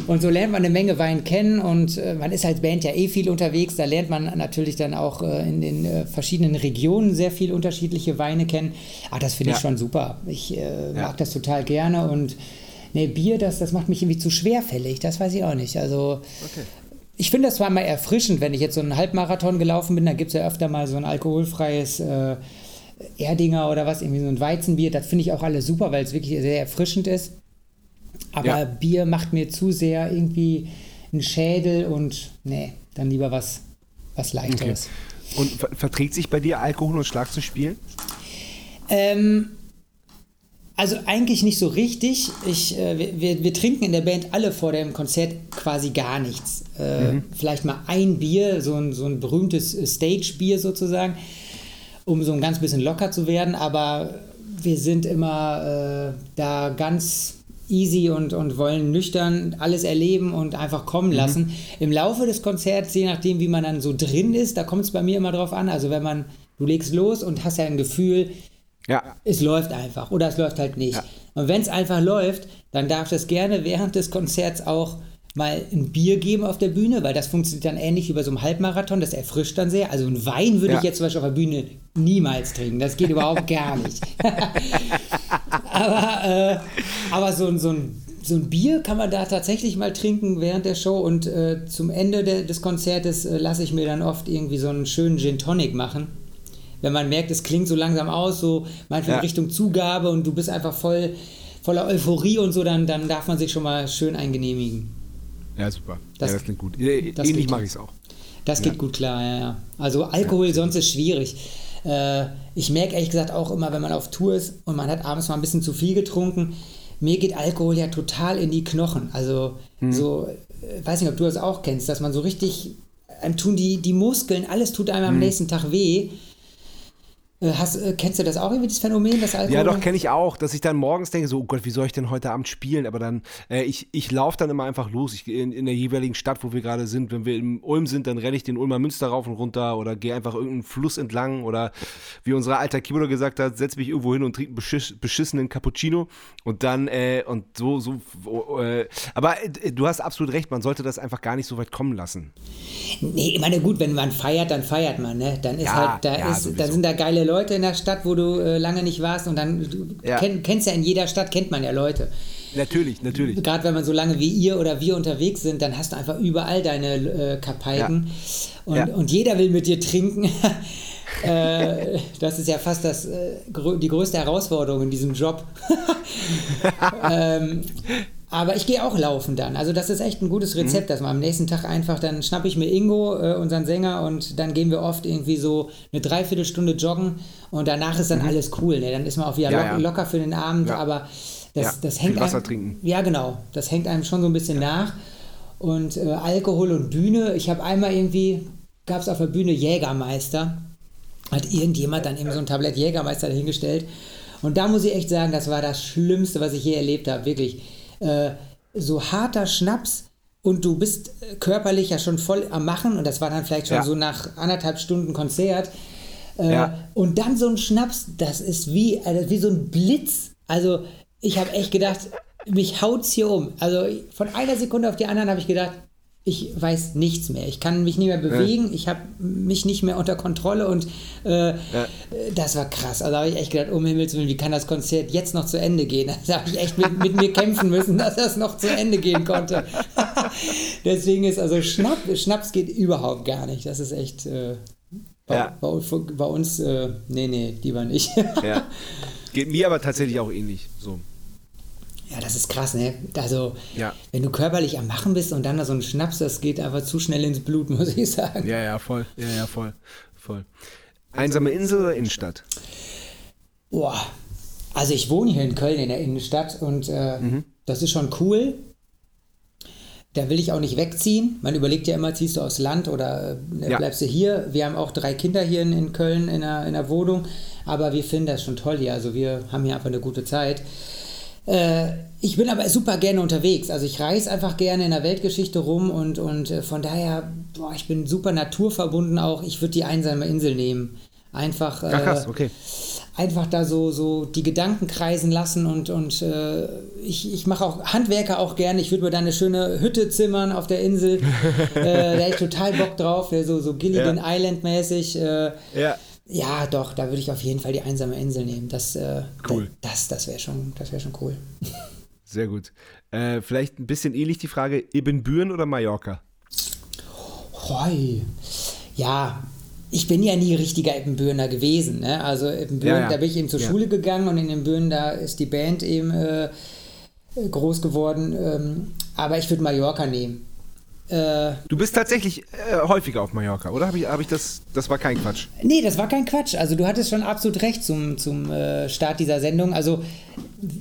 Und so lernt man eine Menge Wein kennen und äh, man ist als Band ja eh viel unterwegs. Da lernt man natürlich dann auch äh, in den äh, verschiedenen Regionen sehr viel unterschiedliche Weine kennen. Ah, das finde ich Ja. schon super. Ich äh, Ja. mag das total gerne und ne, Bier, das, das macht mich irgendwie zu schwerfällig. Das weiß ich auch nicht. Also ich finde das zwar mal erfrischend, wenn ich jetzt so einen Halbmarathon gelaufen bin, da gibt es ja öfter mal so ein alkoholfreies äh, Erdinger oder was, irgendwie so ein Weizenbier. Das finde ich auch alles super, weil es wirklich sehr erfrischend ist. Aber Ja. Bier macht mir zu sehr irgendwie einen Schädel und nee, dann lieber was, was leichteres. Und ver verträgt sich bei dir Alkohol und Schlag zu spielen? Ähm, also eigentlich nicht so richtig. Ich, äh, wir, wir, trinken in der Band alle vor dem Konzert quasi gar nichts. Äh, Vielleicht mal ein Bier, so ein, so ein berühmtes äh, Stage-Bier sozusagen, um so ein ganz bisschen locker zu werden. Aber wir sind immer äh, da ganz easy und, und wollen nüchtern alles erleben und einfach kommen lassen. Im Laufe des Konzerts, je nachdem, wie man dann so drin ist, da kommt es bei mir immer drauf an. Also wenn man, du legst los und hast ja ein Gefühl, Ja. es läuft einfach oder es läuft halt nicht. Ja. Und wenn es einfach läuft, dann darf das gerne während des Konzerts auch mal ein Bier geben auf der Bühne, weil das funktioniert dann ähnlich wie bei so einem Halbmarathon, das erfrischt dann sehr. Also ein Wein würde Ja. ich jetzt zum Beispiel auf der Bühne niemals trinken, das geht überhaupt gar nicht. aber äh, aber so, ein- so, ein, so ein Bier kann man da tatsächlich mal trinken während der Show und äh, zum Ende der, des Konzertes äh, lasse ich mir dann oft irgendwie so einen schönen Gin Tonic machen. Wenn man merkt, es klingt so langsam aus, so manchmal Ja. Richtung Zugabe und du bist einfach voll voller Euphorie und so, dann, dann darf man sich schon mal schön eingenehmigen. Ja, super. Das- ja, das klingt gut. Das Ähnlich geht. mache ich es auch. Das geht gut klar, ja, ja. Also Alkohol sonst ist schwierig. Äh, ich merke ehrlich gesagt auch immer, wenn man auf Tour ist und man hat abends mal ein bisschen zu viel getrunken, mir geht Alkohol ja total in die Knochen. Also so, äh, weiß nicht, ob du das auch kennst, dass man so richtig, einem tun die, die Muskeln, alles tut einem am nächsten Tag weh. Äh, Hast, äh, kennst du das auch irgendwie, das Phänomen, das Alkohol? Ja, doch, kenne ich auch, dass ich dann morgens denke, so, oh Gott, wie soll ich denn heute Abend spielen? Aber dann, äh, ich, ich laufe dann immer einfach los. Ich, in, in der jeweiligen Stadt, wo wir gerade sind, wenn wir in Ulm sind, dann renne ich den Ulmer Münster rauf und runter oder gehe einfach irgendeinen Fluss entlang oder wie unser alter Keyboarder gesagt hat, setz mich irgendwo hin und trinke einen beschiss, beschissenen Cappuccino und dann, äh, und so, so, äh, aber äh, du hast absolut recht, man sollte das einfach gar nicht so weit kommen lassen. Nee, ich meine, gut, wenn man feiert, dann feiert man, ne? Dann ist Ja, halt, da ja, ist, sowieso. dann sind da geile Leute in der Stadt, wo du äh, lange nicht warst und dann du Ja. kenn, kennst ja in jeder Stadt kennt man ja Leute. Natürlich, natürlich. Gerade wenn man so lange wie ihr oder wir unterwegs sind, dann hast du einfach überall deine äh, Kapaiken und, Ja. und jeder will mit dir trinken. äh, das ist ja fast das, äh, die größte Herausforderung in diesem Job. ähm, aber ich gehe auch laufen dann. Also das ist echt ein gutes Rezept, dass man am nächsten Tag einfach, dann schnappe ich mir Ingo, äh, unseren Sänger, und dann gehen wir oft irgendwie so eine Dreiviertelstunde joggen und danach ist dann alles cool. Ne? Dann ist man auch wieder Ja, lock, ja. locker für den Abend, Ja. aber das, das hängt Wasser einem, trinken. Ja, genau. Das hängt einem schon so ein bisschen nach. Und äh, Alkohol und Bühne, ich habe einmal irgendwie, gab es auf der Bühne Jägermeister hat irgendjemand dann eben so ein Tablett Jägermeister dahingestellt. Und da muss ich echt sagen, das war das Schlimmste, was ich je erlebt habe. Wirklich. Äh, so harter Schnaps und du bist äh, körperlich ja schon voll am Machen und das war dann vielleicht schon Ja. so nach anderthalb Stunden Konzert. Äh, Ja. Und dann so ein Schnaps, das ist wie, also wie so ein Blitz. Also ich habe echt gedacht, mich haut's hier um. Also von einer Sekunde auf die andere habe ich gedacht, ich weiß nichts mehr. Ich kann mich nicht mehr bewegen. Ich habe mich nicht mehr unter Kontrolle und äh, das war krass. Also habe ich echt gedacht, um Himmels Willen, wie kann das Konzert jetzt noch zu Ende gehen? Da habe ich echt mit, mit mir kämpfen müssen, dass das noch zu Ende gehen konnte. Deswegen ist also Schnapp, Schnaps geht überhaupt gar nicht. Das ist echt äh, bei, Ja. bei, bei uns, äh, nee, nee, lieber nicht. Ja. Geht mir aber tatsächlich auch ähnlich. So. Ja, das ist krass, ne? Also, Ja. wenn du körperlich am Machen bist und dann da so ein Schnaps, das geht einfach zu schnell ins Blut, muss ich sagen. Ja, ja, voll. Ja, ja, voll. voll. Einsame Insel oder Innenstadt? Boah. Also, ich wohne hier in Köln in der Innenstadt und äh, Mhm. das ist schon cool. Da will ich auch nicht wegziehen. Man überlegt ja immer, ziehst du aufs Land oder äh, Ja. bleibst du hier? Wir haben auch drei Kinder hier in, in Köln in der, in der Wohnung, aber wir finden das schon toll hier. Also, wir haben hier einfach eine gute Zeit. Äh, ich bin aber super gerne unterwegs. Also ich reise einfach gerne in der Weltgeschichte rum und, und äh, von daher, boah, ich bin super naturverbunden auch. Ich würde die einsame Insel nehmen. Einfach, äh, Ach, krass, okay. einfach da so, so die Gedanken kreisen lassen und, und äh, ich, ich mache auch Handwerker auch gerne. Ich würde mir da eine schöne Hütte zimmern auf der Insel. äh, da hätte ich total Bock drauf, so, so Gilligan Ja. Island mäßig. Äh, Ja. Ja, doch, da würde ich auf jeden Fall die einsame Insel nehmen. Das, äh, Cool. Das, das wäre schon, das wär schon cool. Sehr gut. Äh, vielleicht ein bisschen ähnlich die Frage: Ibbenbüren oder Mallorca? Hoi. Ja, ich bin ja nie richtiger Ippenbürner gewesen. Ne? Also Ippenbüren, Ja, ja. da bin ich eben zur Ja. Schule gegangen und in Ippenbüren, da ist die Band eben äh, groß geworden. Ähm, aber ich würde Mallorca nehmen. Äh, Du bist tatsächlich äh, häufiger auf Mallorca, oder? Habe ich, hab ich das? Das war kein Quatsch. Nee, das war kein Quatsch. Also du hattest schon absolut recht zum, zum äh, Start dieser Sendung. Also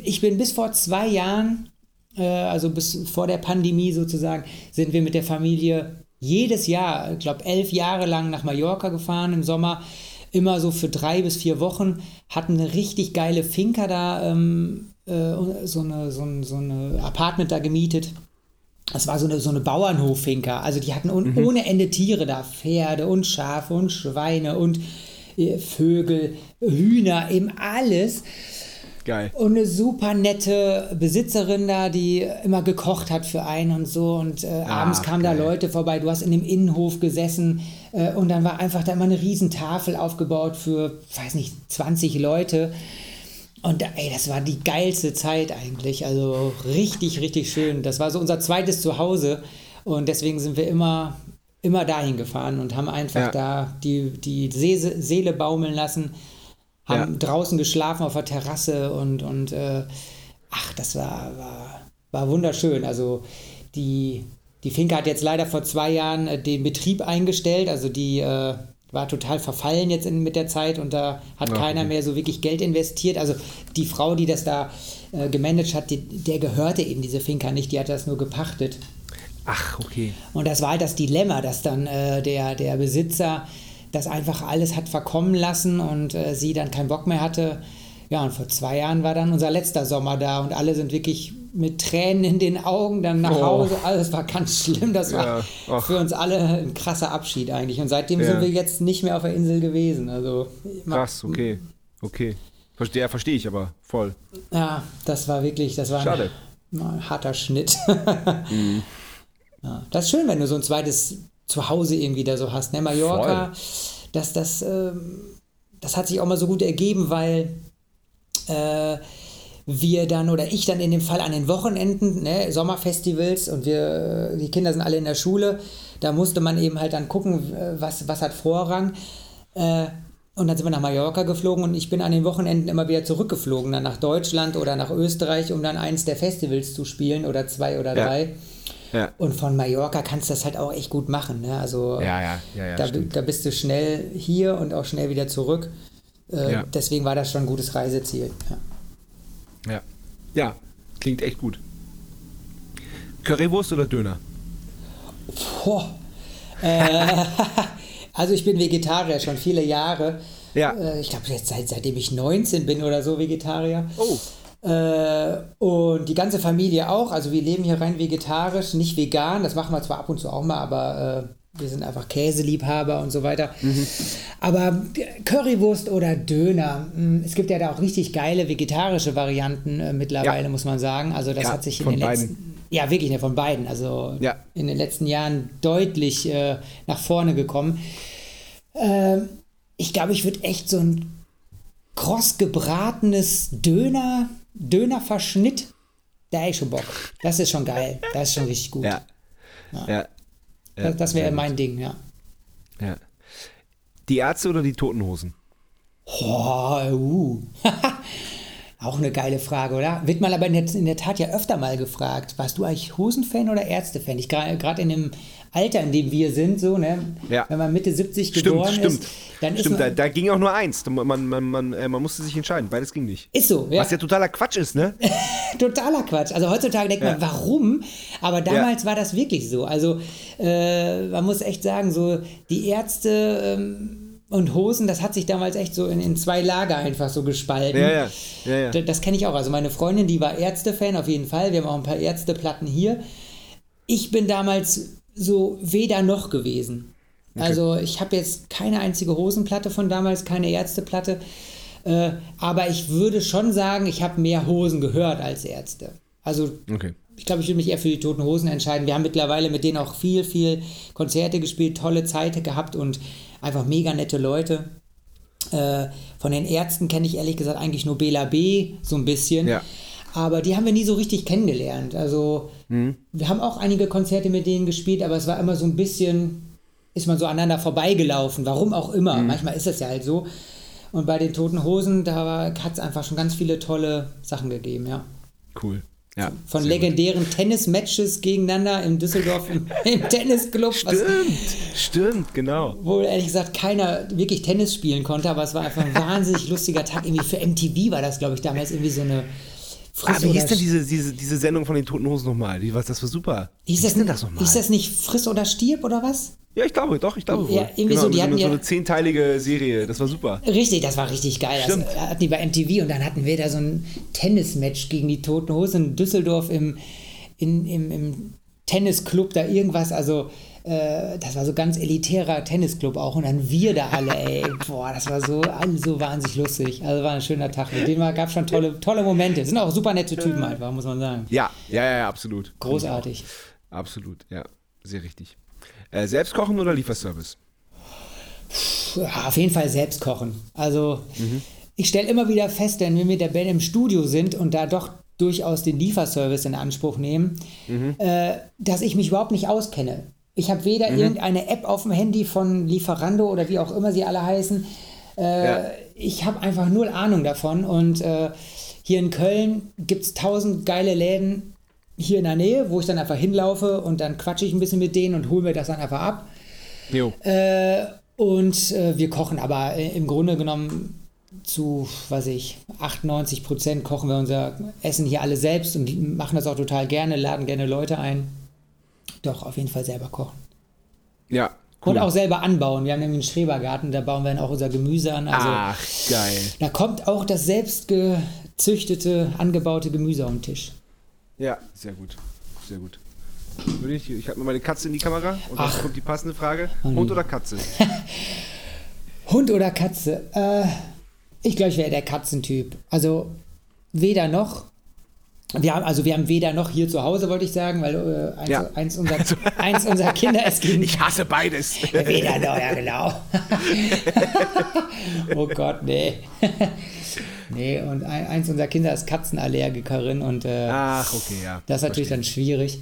ich bin bis vor zwei Jahren, äh, also bis vor der Pandemie sozusagen, sind wir mit der Familie jedes Jahr, ich glaube elf Jahre lang nach Mallorca gefahren im Sommer. Immer so für drei bis vier Wochen, hatten eine richtig geile Finca da, ähm, äh, so, eine, so, ein, so eine Apartment da gemietet. Das war so eine, so eine Bauernhof-Finca. Also die hatten un, ohne Ende Tiere da. Pferde und Schafe und Schweine und äh, Vögel, Hühner, eben alles. Geil. Und eine super nette Besitzerin da, die immer gekocht hat für einen und so. Und äh, abends Ach, kamen da geil. Leute vorbei. Du hast in dem Innenhof gesessen äh, und dann war einfach da immer eine riesen Tafel aufgebaut für, weiß nicht, 20 Leute. Und ey, das war die geilste Zeit eigentlich. Also richtig, richtig schön. Das war so unser zweites Zuhause. Und deswegen sind wir immer, immer dahin gefahren und haben einfach Ja. da die, die See Seele baumeln lassen. Haben Ja. draußen geschlafen auf der Terrasse und, und äh, ach, das war, war, war wunderschön. Also die, die Finca hat jetzt leider vor zwei Jahren äh, den Betrieb eingestellt. Also die äh, war total verfallen jetzt in, mit der Zeit und da hat Ach, keiner okay. mehr so wirklich Geld investiert. Also die Frau, die das da äh, gemanagt hat, die, der gehörte eben diese Finca nicht, die hat das nur gepachtet. Ach, okay. Und das war halt das Dilemma, dass dann äh, der, der Besitzer das einfach alles hat verkommen lassen und äh, sie dann keinen Bock mehr hatte. Ja, und vor zwei Jahren war dann unser letzter Sommer da und alle sind wirklich mit Tränen in den Augen dann nach Oh. Hause. Alles war ganz schlimm. Das war Ja, für uns alle ein krasser Abschied eigentlich. Und seitdem Ja. sind wir jetzt nicht mehr auf der Insel gewesen. Also, Krass, okay. Okay. Verstehe, ja, verstehe ich aber voll. ja, das war wirklich, das war Schade. Ein, ein harter Schnitt. Mhm. ja, das ist schön, wenn du so ein zweites Zuhause irgendwie da so hast. Ne? Mallorca, das, das, ähm, das hat sich auch mal so gut ergeben, weil äh, wir dann oder ich dann in dem Fall an den Wochenenden, ne, Sommerfestivals und wir, die Kinder sind alle in der Schule, da musste man eben halt dann gucken, äh, was, was hat Vorrang. Äh, und dann sind wir nach Mallorca geflogen und ich bin an den Wochenenden immer wieder zurückgeflogen, dann nach Deutschland oder nach Österreich, um dann eins der Festivals zu spielen oder zwei oder Ja. drei. Ja. Und von Mallorca kannst du das halt auch echt gut machen. Ne? Also Ja, ja, ja, ja, da, da bist du schnell hier und auch schnell wieder zurück. Äh. Deswegen war das schon ein gutes Reiseziel. Ja. Ja. Ja, klingt echt gut. Currywurst oder Döner? Boah. Äh, also ich bin Vegetarier schon viele Jahre. Ja. Äh, ich glaube jetzt seit, seitdem ich 19 bin oder so Vegetarier. Oh. Äh, und die ganze Familie auch. Also wir leben hier rein vegetarisch, nicht vegan. Das machen wir zwar ab und zu auch mal, aber äh, wir sind einfach Käseliebhaber und so weiter. Aber Currywurst oder Döner, mh, es gibt ja da auch richtig geile vegetarische Varianten äh, mittlerweile, Ja. muss man sagen. Also das Ja, hat sich in den beiden. letzten ja, wirklich, ne, von beiden. Also Ja. in den letzten Jahren deutlich äh, nach vorne gekommen. Ähm, ich glaube, ich würde echt so ein kross gebratenes Döner, Dönerverschnitt, da hätte ich schon Bock. Das ist schon geil. Das ist schon richtig gut. Ja. Ja. ja. Das das sehr wäre mein Ding, ja. Ja. Die Ärzte oder die Totenhosen? Oh, uh. Auch eine geile Frage, oder? Wird man aber in der, in der Tat ja öfter mal gefragt. Warst du eigentlich Hosenfan oder Ärztefan? Ich gerade in dem Alter, in dem wir sind, so, ne? Ja. Wenn man Mitte 70 Stimmt, geboren stimmt. ist, dann Stimmt, ist da, man, da ging auch nur eins. Man, man, man, man, äh, man musste sich entscheiden. Beides ging nicht. ist so, ja. Was ja totaler Quatsch ist, ne? Totaler Quatsch. Also heutzutage denkt man, Ja. warum? Aber damals war das wirklich so. Also äh, man muss echt sagen, so die Ärzte ähm, und Hosen, das hat sich damals echt so in, in zwei Lager einfach so gespalten. Ja, ja. ja, ja. Da- Das kenne ich auch. Also meine Freundin, die war Ärzte-Fan auf jeden Fall. Wir haben auch ein paar Ärzteplatten hier. Ich bin damals so weder noch gewesen. Also ich habe jetzt keine einzige Hosenplatte von damals, keine Ärzteplatte. Äh, aber ich würde schon sagen, ich habe mehr Hosen gehört als Ärzte. Also Okay. ich glaube, ich würde mich eher für die Toten Hosen entscheiden. Wir haben mittlerweile mit denen auch viel, viel Konzerte gespielt, tolle Zeit gehabt und einfach mega nette Leute. Äh, von den Ärzten kenne ich ehrlich gesagt eigentlich nur Bela B. so ein bisschen. Ja. Aber die haben wir nie so richtig kennengelernt. Also wir haben auch einige Konzerte mit denen gespielt, aber es war immer so ein bisschen, ist man so aneinander vorbeigelaufen. Warum auch immer. Manchmal ist es ja halt so. Und bei den Toten Hosen, da hat es einfach schon ganz viele tolle Sachen gegeben, ja. Cool. Ja. Von legendären Tennismatches gegeneinander in Düsseldorf im, im Tennisclub, Stimmt, stimmt, genau. wo ehrlich gesagt keiner wirklich Tennis spielen konnte, aber es war einfach ein wahnsinnig lustiger Tag. Irgendwie für MTV war das, glaube ich, damals irgendwie so eine Ah, Friss wie hieß denn diese, diese, diese Sendung von den Toten Hosen nochmal? Die, was, das war super. hieß wie das, denn das nochmal? hieß das nicht Friss oder Stirb oder was? Ja, ich glaube, doch, ich glaube. Ja, wohl. irgendwie so, die so, hatten eine, so eine zehnteilige Serie, das war super. Richtig, das war richtig geil. Das Stimmt. hatten die bei MTV und dann hatten wir da so ein Tennismatch gegen die Toten Hosen in Düsseldorf im, in, im, im Tennisclub da irgendwas. Also äh, das war so ganz elitärer Tennisclub auch und dann wir da alle, ey, boah, das war so, so wahnsinnig lustig. Also war ein schöner Tag. Mit denen gab es schon tolle, tolle Momente. Sind auch super nette Typen einfach, muss man sagen. Ja, ja, ja, absolut. Großartig. Absolut, ja, sehr richtig. Äh, selbst kochen oder Lieferservice? Ja, auf jeden Fall selbst kochen. Also mhm. ich stelle immer wieder fest, wenn wir mit der Band im Studio sind und da doch durchaus den Lieferservice in Anspruch nehmen, mhm. äh, dass ich mich überhaupt nicht auskenne. Ich habe weder mhm. irgendeine App auf dem Handy von Lieferando oder wie auch immer sie alle heißen. Äh, ja. Ich habe einfach null Ahnung davon. Und äh, hier in Köln gibt es tausend geile Läden hier in der Nähe, wo ich dann einfach hinlaufe und dann quatsche ich ein bisschen mit denen und hole mir das dann einfach ab. Jo. Äh, und äh, wir kochen aber äh, im Grunde genommen zu, weiß ich, 98 Prozent kochen wir unser Essen hier alle selbst und machen das auch total gerne, laden gerne Leute ein. Doch, auf jeden Fall selber kochen. Ja. Cool. Und auch selber anbauen. Wir haben nämlich einen Schrebergarten, da bauen wir dann auch unser Gemüse an. Also, Ach, geil. Da kommt auch das selbst gezüchtete, angebaute Gemüse auf den Tisch. Ja, sehr gut. Sehr gut. Ich, ich halte mal meine Katze in die Kamera und dann kommt die passende Frage. Hund oder Katze? Hund oder Katze? Äh, ich glaube, ich wäre der Katzentyp. Also weder noch. Wir haben, also wir haben weder noch hier zu Hause, wollte ich sagen, weil äh, eins, ja. eins, unserer, eins unserer Kinder es ging. Ich hasse beides. weder noch, ja genau. oh Gott, nee. nee, und ein, eins unserer Kinder ist Katzenallergikerin und äh, Ach, okay, ja. Das ist natürlich Verstehe. dann schwierig.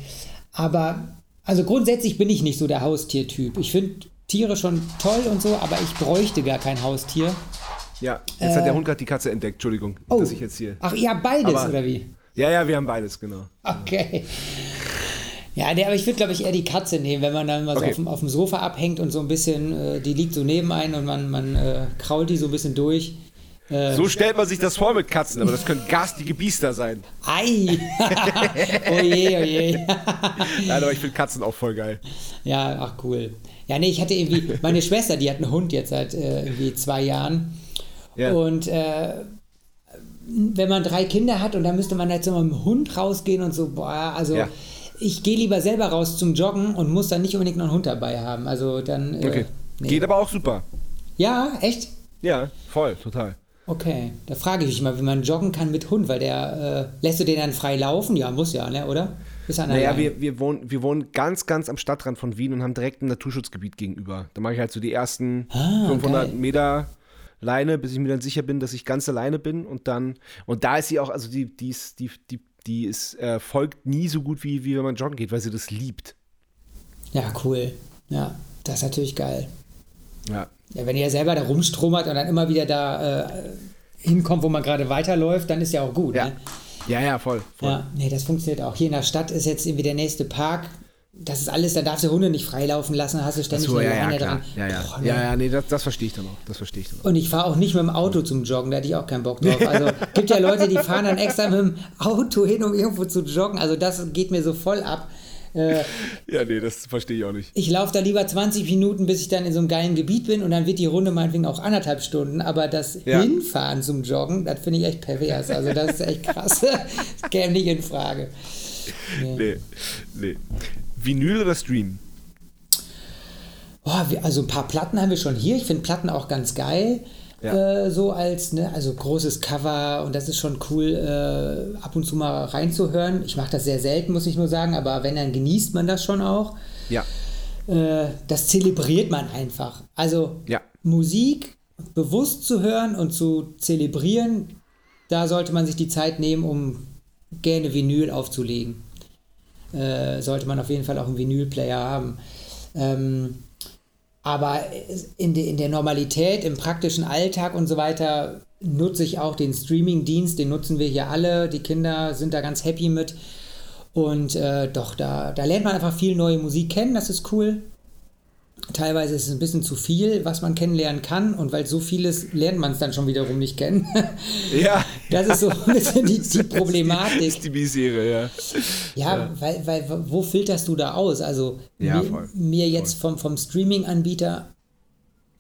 Aber also grundsätzlich bin ich nicht so der Haustiertyp. Ich finde Tiere schon toll und so, aber ich bräuchte gar kein Haustier. Ja, jetzt äh, hat der Hund gerade die Katze entdeckt, Entschuldigung, oh. dass ich jetzt hier. Ach, ihr habt beides, aber, oder wie? Ja, ja, wir haben beides, genau. Okay. Ja, nee, aber ich würde, glaube ich, eher die Katze nehmen, wenn man dann mal so auf, dem, auf, dem, Sofa abhängt und so ein bisschen, äh, die liegt so neben einem und man, man äh, krault die so ein bisschen durch. Äh, so stellt man sich das vor mit Katzen, aber das können garstige Biester sein. Ei! oje, oje. Nein, aber ich finde Katzen auch voll geil. Ja, ach cool. Ja, nee, ich hatte irgendwie, meine Schwester, die hat einen Hund jetzt seit äh, irgendwie zwei Jahren. Ja. Und äh, wenn man drei Kinder hat und dann müsste man halt so mit dem Hund rausgehen und so, boah, also ja. ich gehe lieber selber raus zum Joggen und muss dann nicht unbedingt noch einen Hund dabei haben. Also dann. Äh, okay. Nee. Geht aber auch super. Ja, echt? Ja, voll, total. Okay, da frage ich mich mal, wie man joggen kann mit Hund, weil der, äh, lässt du den dann frei laufen? Ja, muss ja, ne, oder? Ist naja, wir, wir, wohnen, wir wohnen ganz, ganz am Stadtrand von Wien und haben direkt ein Naturschutzgebiet gegenüber. Da mache ich halt so die ersten ah, 500 geil. Meter Leine, bis ich mir dann sicher bin, dass ich ganz alleine bin und dann, und da ist sie auch, also die, die ist, die, die, die ist, äh, folgt nie so gut, wie, wie wenn man joggen geht, weil sie das liebt. Ja, cool. Ja, das ist natürlich geil. Ja, ja, wenn ihr selber da rumstromert und dann immer wieder da äh, hinkommt, wo man gerade weiterläuft, dann ist ja auch gut. Ja, ne? ja, ja, voll, voll. Ja, nee, das funktioniert auch. Hier in der Stadt ist jetzt irgendwie der nächste Park. Das ist alles, da darfst du Hunde nicht freilaufen lassen, hast du ständig so, eine ja, Leine ja, dran. Ja, ja, Boah, ja, ja, nee, das, das verstehe ich dann auch. Das verstehe ich dann auch. Und ich fahre auch nicht mit dem Auto zum Joggen, da hätte ich auch keinen Bock drauf. Also gibt ja Leute, die fahren dann extra mit dem Auto hin, um irgendwo zu joggen. Also das geht mir so voll ab. Äh, ja, nee, das verstehe ich auch nicht. Ich laufe da lieber 20 Minuten, bis ich dann in so einem geilen Gebiet bin und dann wird die Runde meinetwegen auch anderthalb Stunden. Aber das ja. Hinfahren zum Joggen, das finde ich echt pervers. Also das ist echt krass. das käme nicht in Frage. Nee. nee, nee. Vinyl oder Stream? Oh, also ein paar Platten haben wir schon hier. Ich finde Platten auch ganz geil. Ja. Äh, so als, ne, also großes Cover und das ist schon cool, äh, ab und zu mal reinzuhören. Ich mache das sehr selten, muss ich nur sagen, aber wenn, dann genießt man das schon auch. Ja. Äh, das zelebriert man einfach. Also ja. Musik bewusst zu hören und zu zelebrieren, da sollte man sich die Zeit nehmen, um gerne Vinyl aufzulegen. Äh, sollte man auf jeden Fall auch einen Vinylplayer haben. Ähm, aber in, de, in der Normalität, im praktischen Alltag und so weiter nutze ich auch den Streaming-Dienst, den nutzen wir hier alle. Die Kinder sind da ganz happy mit. Und äh, doch, da, da lernt man einfach viel neue Musik kennen, das ist cool. Teilweise ist es ein bisschen zu viel, was man kennenlernen kann. Und weil so vieles lernt man es dann schon wiederum nicht kennen. Ja. Das ist so ein bisschen die, die Problematik. Das ist die Misere, ja. Ja, ja. Weil, weil wo filterst du da aus? Also ja, mir, mir, jetzt vom, vom Streaming-Anbieter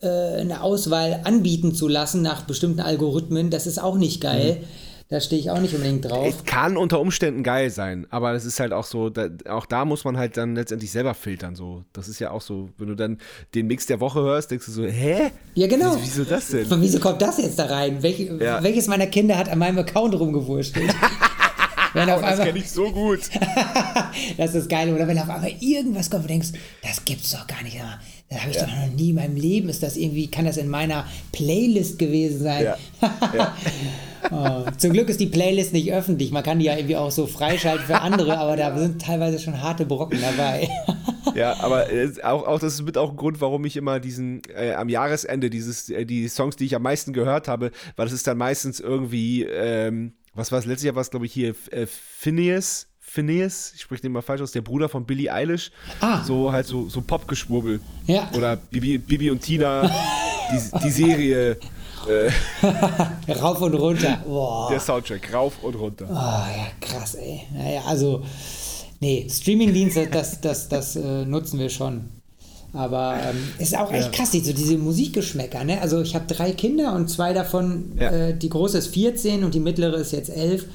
äh, eine Auswahl anbieten zu lassen nach bestimmten Algorithmen, das ist auch nicht geil. Mhm. Da stehe ich auch nicht unbedingt drauf. Es kann unter Umständen geil sein, aber es ist halt auch so, da, auch da muss man halt dann letztendlich selber filtern. So. Das ist ja auch so, wenn du dann den Mix der Woche hörst, denkst du so, hä? Ja, genau. Wieso, wieso das denn? Von wieso kommt das jetzt da rein? Welch, Ja. Welches meiner Kinder hat an meinem Account rumgewurschtelt? Wenn auf Oh, das kenne ich so gut. das ist geil. Oder wenn auf einmal irgendwas kommt, du denkst, das gibt's doch gar nicht. Das habe ich doch noch nie in meinem Leben. Ist das irgendwie, kann das in meiner Playlist gewesen sein? Ja. Ja. Oh, zum Glück ist die Playlist nicht öffentlich. Man kann die ja irgendwie auch so freischalten für andere, aber da sind teilweise schon harte Brocken dabei. Ja, aber äh, auch, auch das ist mit auch ein Grund, warum ich immer diesen äh, am Jahresende dieses äh, die Songs, die ich am meisten gehört habe, weil das ist dann meistens irgendwie ähm, was war es letztes Jahr war es glaube ich hier äh, Phineas Phineas, ich spreche den mal falsch aus, der Bruder von Billie Eilish. Ah. So halt so, so Popgeschwurbel. Ja. Oder Bibi, Bibi und Tina, die, die Serie, äh, Rauf und runter. Boah. der Soundtrack, rauf und runter. Ah, ja, krass, ey. Naja, also, nee, Streamingdienste, das, das, das äh, nutzen wir schon. Aber ähm, es ist auch echt krass, die- so diese Musikgeschmäcker, ne? Also ich habe drei Kinder und zwei davon, Ja. äh, die große ist 14 und die mittlere ist jetzt 11.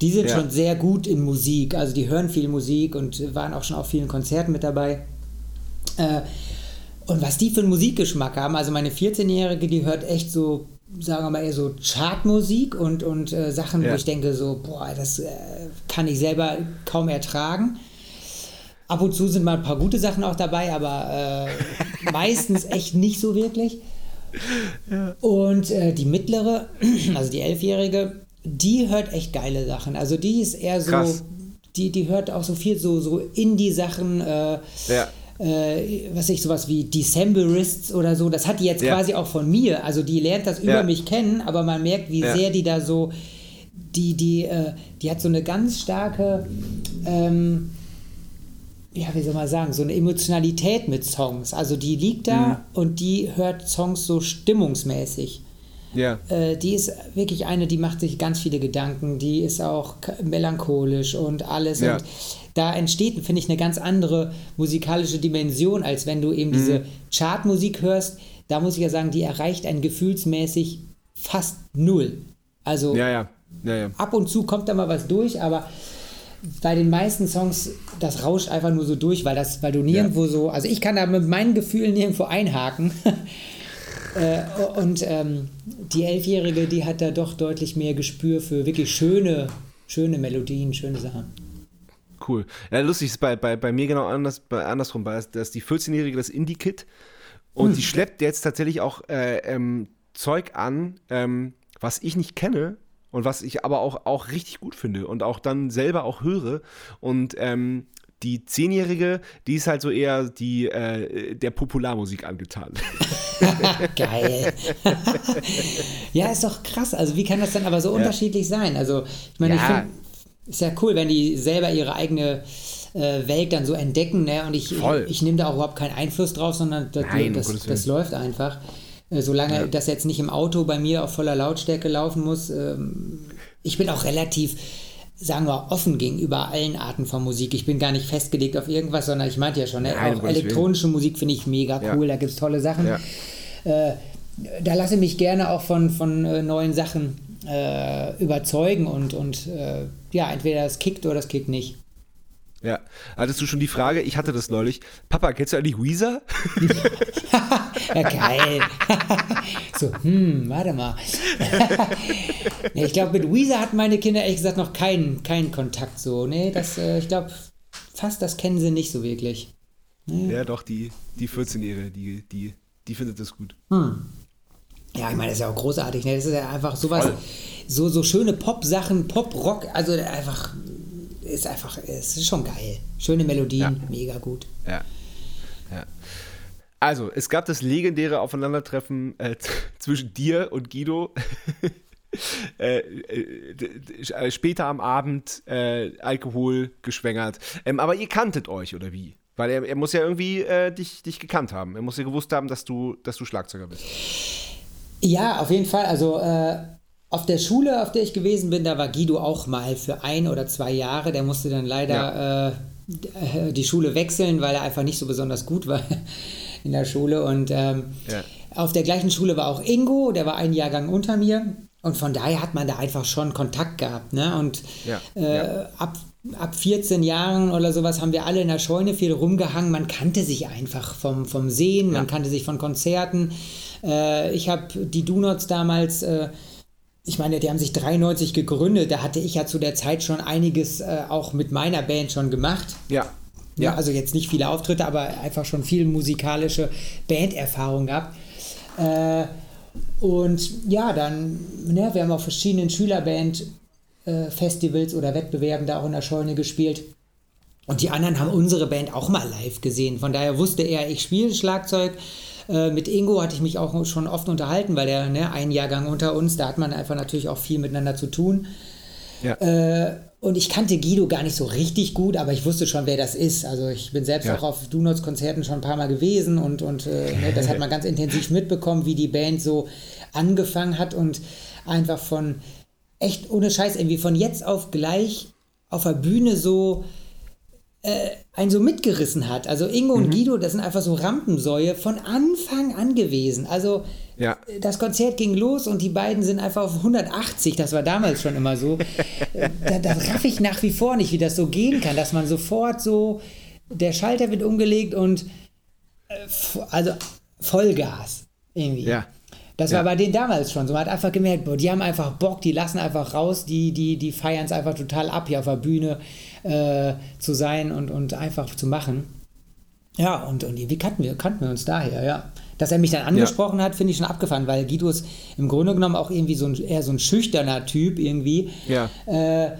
Die sind Ja. schon sehr gut in Musik, also die hören viel Musik und waren auch schon auf vielen Konzerten mit dabei. Äh, und was die für einen Musikgeschmack haben, also meine 14-Jährige, die hört echt so, sagen wir mal, eher so Chartmusik und, und äh, Sachen, Ja. wo ich denke, so, boah, das äh, kann ich selber kaum ertragen. Ab und zu sind mal ein paar gute Sachen auch dabei, aber äh, meistens echt nicht so wirklich. Und äh, die mittlere, also die Elfjährige, die hört echt geile Sachen. Also die ist eher so, Krass. die, die hört auch so viel so, so Indie-Sachen. Äh, Ja. Äh, was ich, sowas wie Decemberists oder so, das hat die jetzt Ja. quasi auch von mir. Also die lernt das über Ja. mich kennen, aber man merkt, wie Ja. sehr die da so, die, die, äh, die hat so eine ganz starke, ähm, ja, wie soll man sagen, so eine Emotionalität mit Songs. Also die liegt da Mhm. und die hört Songs so stimmungsmäßig. Ja. Äh, die ist wirklich eine, die macht sich ganz viele Gedanken, die ist auch melancholisch und alles. Ja. Und da entsteht, finde ich, eine ganz andere musikalische Dimension, als wenn du eben Mhm. diese Chartmusik hörst. Da muss ich ja sagen, die erreicht einen gefühlsmäßig fast null. Also Ja, ja. Ja, ja. ab und zu kommt da mal was durch, aber bei den meisten Songs, das rauscht einfach nur so durch, weil, das, weil du nirgendwo so, also ich kann da mit meinen Gefühlen nirgendwo einhaken. äh, und ähm, die Elfjährige, die hat da doch deutlich mehr Gespür für wirklich schöne, schöne Melodien, schöne Sachen. Cool. Ja, lustig ist bei, bei, bei mir genau anders, bei, andersrum. Bei, da ist die 14-Jährige das Indie-Kit und die schleppt jetzt tatsächlich auch äh, ähm, Zeug an, ähm, was ich nicht kenne und was ich aber auch, auch richtig gut finde und auch dann selber auch höre. Und ähm, die Zehnjährige, die ist halt so eher die äh, der Popularmusik angetan. Geil. ja, ist doch krass. Also wie kann das dann aber so unterschiedlich sein? Also ich meine, ich Ja. finde, ist ja cool, wenn die selber ihre eigene äh, Welt dann so entdecken. Ne? Und ich, Voll. ich, ich nehme da auch überhaupt keinen Einfluss drauf, sondern das, Nein, das, das läuft einfach. Äh, solange das jetzt nicht im Auto bei mir auf voller Lautstärke laufen muss. Ähm, ich bin auch relativ sagen wir, offen gegenüber allen Arten von Musik. Ich bin gar nicht festgelegt auf irgendwas, sondern ich meinte ja schon, ne? Nein, auch Gottes Willen. elektronische Musik finde ich mega Ja. cool, da gibt es tolle Sachen. Ja. Äh, da lasse ich mich gerne auch von, von neuen Sachen äh, überzeugen und, und äh, ja, entweder das kickt oder das kickt nicht. Ja. Hattest du schon die Frage, ich hatte das neulich, Papa, kennst du eigentlich Weezer? Ja, geil. so, hm, warte mal. nee, ich glaube, mit Weezer hatten meine Kinder ehrlich gesagt noch keinen, keinen Kontakt so. Nee, das, äh, ich glaube, fast das kennen sie nicht so wirklich. Ja, doch, die, die 14-Jährige, die, die, die findet das gut. Ja, ich meine, das ist ja auch großartig. Ne? Das ist ja einfach sowas, Voll. so, so schöne Pop-Sachen, Pop-Rock, also einfach, ist einfach, es ist schon geil. Schöne Melodien, Ja. mega gut. Ja. ja. Also, es gab das legendäre Aufeinandertreffen äh, zwischen dir und Guido. äh, äh, äh, später am Abend äh, Alkohol geschwängert. Ähm, aber ihr kanntet euch, oder wie? Weil er, er muss ja irgendwie äh, dich, dich gekannt haben. Er muss ja gewusst haben, dass du, dass du Schlagzeuger bist. Ja, auf jeden Fall. Also äh, auf der Schule, auf der ich gewesen bin, da war Guido auch mal für ein oder zwei Jahre. Der musste dann leider d- äh, die Schule wechseln, weil er einfach nicht so besonders gut war in der Schule. Und ähm, Ja. auf der gleichen Schule war auch Ingo, der war einen Jahrgang unter mir. und von daher hat man da einfach schon Kontakt gehabt. Ne? Und Ja, äh, ja. ab, ab 14 Jahren oder sowas haben wir alle in der Scheune viel rumgehangen. Man kannte sich einfach vom, vom Sehen, man kannte sich von Konzerten. Äh, ich habe die Donuts damals, äh, ich meine, die haben sich 93 gegründet. Da hatte ich ja zu der Zeit schon einiges äh, auch mit meiner Band schon gemacht. Ja. Ja. Ja. also jetzt nicht viele Auftritte, aber einfach schon viel musikalische Banderfahrung gehabt. Äh, und ja, dann, ne, wir haben auf verschiedenen Schülerband-Festivals oder Wettbewerben da auch in der Scheune gespielt. Und die anderen haben unsere Band auch mal live gesehen. Von daher wusste er, ich spiele Schlagzeug. Äh, mit Ingo hatte ich mich auch schon oft unterhalten, weil der ne, ein Jahrgang unter uns, da hat man einfach natürlich auch viel miteinander zu tun. Ja. Äh, und ich kannte Guido gar nicht so richtig gut, aber ich wusste schon, wer das ist. Also ich bin selbst Ja. auch auf Donuts-Konzerten schon ein paar Mal gewesen und, und äh, ne, das hat man ganz intensiv mitbekommen, wie die Band so angefangen hat und einfach von echt ohne Scheiß irgendwie von jetzt auf gleich auf der Bühne so äh, einen so mitgerissen hat. Also Ingo Mhm. und Guido, das sind einfach so Rampensäue von Anfang an gewesen. Also Ja. das Konzert ging los und die beiden sind einfach auf 180, das war damals schon immer so. Äh, da, das raff ich nach wie vor nicht, wie das so gehen kann, dass man sofort so, der Schalter wird umgelegt und äh, also Vollgas irgendwie. Ja. Das Ja. war bei denen damals schon so. Man hat einfach gemerkt, boah, die haben einfach Bock, die lassen einfach raus, die, die, die feiern es einfach total ab, hier auf der Bühne äh, zu sein und, und einfach zu machen. Ja, und, und wie kannten wir, kannten wir uns daher, ja. Dass er mich dann angesprochen hat, finde ich schon abgefahren, weil Guido ist im Grunde genommen auch irgendwie so ein, eher so ein schüchterner Typ irgendwie. Ja. Äh,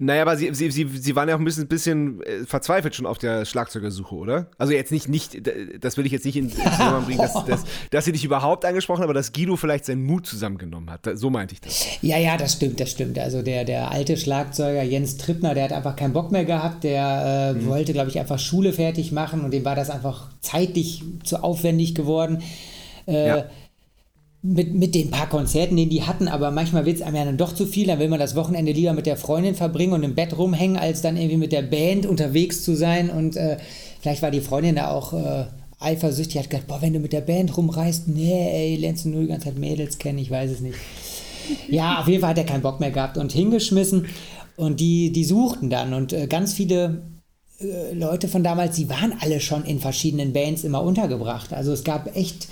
Naja, aber sie, sie, sie, sie waren ja auch ein bisschen, bisschen äh, verzweifelt schon auf der Schlagzeugersuche, oder? Also jetzt nicht, nicht das will ich jetzt nicht in Zusammenhang bringen, dass, dass, dass sie dich überhaupt angesprochen haben, aber dass Guido vielleicht seinen Mut zusammengenommen hat. So meinte ich das. Ja, ja, das stimmt, das stimmt. Also der, der alte Schlagzeuger Jens Trippner, der hat einfach keinen Bock mehr gehabt. Der äh, wollte, glaube ich, einfach Schule fertig machen und dem war das einfach zeitlich zu aufwendig geworden. Äh, Ja. Mit, mit den paar Konzerten, den die hatten, aber manchmal wird es einem ja dann doch zu viel, dann will man das Wochenende lieber mit der Freundin verbringen und im Bett rumhängen, als dann irgendwie mit der Band unterwegs zu sein und äh, vielleicht war die Freundin da auch äh, eifersüchtig, hat gedacht, boah, wenn du mit der Band rumreist, nee, ey, lernst du nur die ganze Zeit Mädels kennen, ich weiß es nicht. Ja, auf jeden Fall hat er keinen Bock mehr gehabt und hingeschmissen und die, die suchten dann und äh, ganz viele äh, Leute von damals, die waren alle schon in verschiedenen Bands immer untergebracht. Also es gab echt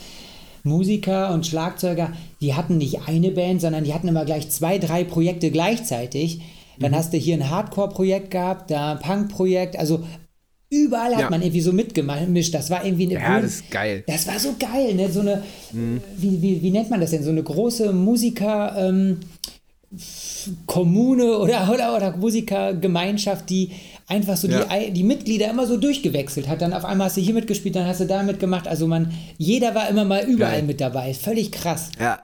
Musiker und Schlagzeuger, die hatten nicht eine Band, sondern die hatten immer gleich zwei, drei Projekte gleichzeitig. Dann Mhm. hast du hier ein Hardcore-Projekt gehabt, da ein Punk-Projekt, also überall hat Ja. man irgendwie so mitgemischt. Das war irgendwie eine Ja, Grün- das ist geil. das war so geil, ne? So eine, wie, wie, wie nennt man das denn? So eine große Musiker, ähm, Kommune oder, oder, oder Musikergemeinschaft, die einfach so Ja. die, die Mitglieder immer so durchgewechselt hat. Dann auf einmal hast du hier mitgespielt, dann hast du da mitgemacht. Also man, jeder war immer mal überall Geil. mit dabei. Völlig krass. Ja.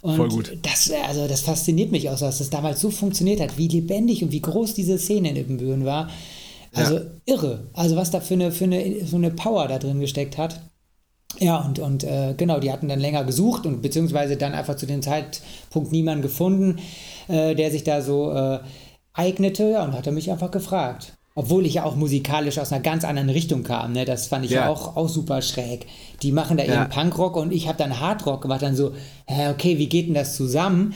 Und Voll gut. Das, also das fasziniert mich auch, dass das damals so funktioniert hat, wie lebendig und wie groß diese Szene in Ippenbüren war. Also Ja. irre. Also was da für eine, für eine, so eine Power da drin gesteckt hat. Ja, und, und äh, genau, die hatten dann länger gesucht und beziehungsweise dann einfach zu dem Zeitpunkt niemanden gefunden, äh, der sich da so äh, eignete. Ja, und hat er mich einfach gefragt. Obwohl ich ja auch musikalisch aus einer ganz anderen Richtung kam. Ne? Das fand ich ja, Ja. auch, auch super schräg. Die machen da Ja. eben Punkrock und ich habe dann Hardrock gemacht. Dann so, hä, okay, wie geht denn das zusammen?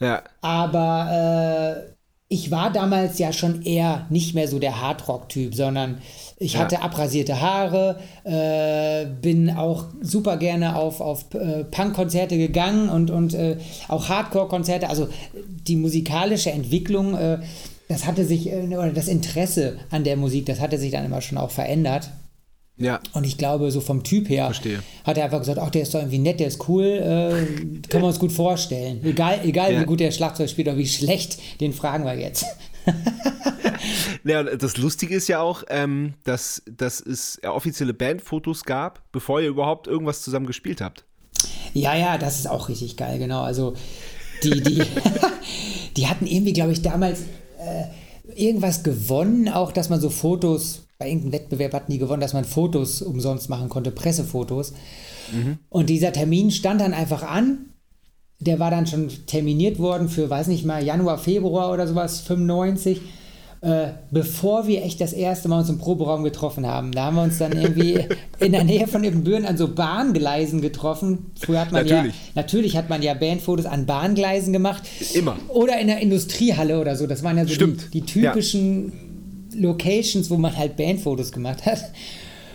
Ja. Aber äh, ich war damals ja schon eher nicht mehr so der Hardrock-Typ, sondern ich Ja. hatte abrasierte Haare, äh, bin auch super gerne auf, auf äh, Punk-Konzerte gegangen und, und äh, auch Hardcore-Konzerte. Also die musikalische Entwicklung, äh, das hatte sich, äh, oder das Interesse an der Musik, das hatte sich dann immer schon auch verändert. Ja. Und ich glaube, so vom Typ her Verstehe. hat er einfach gesagt, ach, der ist doch irgendwie nett, der ist cool, äh, können wir uns gut vorstellen. Egal, egal Ja. wie gut der Schlagzeug spielt oder wie schlecht, den fragen wir jetzt. Ja, das Lustige ist ja auch, ähm, dass, dass es offizielle Bandfotos gab, bevor ihr überhaupt irgendwas zusammen gespielt habt. Ja, ja, das ist auch richtig geil, genau. Also die, die, die hatten irgendwie, glaube ich, damals äh, irgendwas gewonnen, auch dass man so Fotos, bei irgendeinem Wettbewerb hatten die gewonnen, dass man Fotos umsonst machen konnte, Pressefotos. Und dieser Termin stand dann einfach an. Der war dann schon terminiert worden für, weiß nicht mal, Januar, Februar oder sowas, 95. äh, bevor wir echt das erste Mal uns im Proberaum getroffen haben. Da haben wir uns dann irgendwie in der Nähe von Ibbenbüren an so Bahngleisen getroffen. Früher hat man Natürlich. ja, natürlich hat man ja Bandfotos an Bahngleisen gemacht. Immer. Oder in der Industriehalle oder so. Das waren ja so die, die typischen Locations, wo man halt Bandfotos gemacht hat.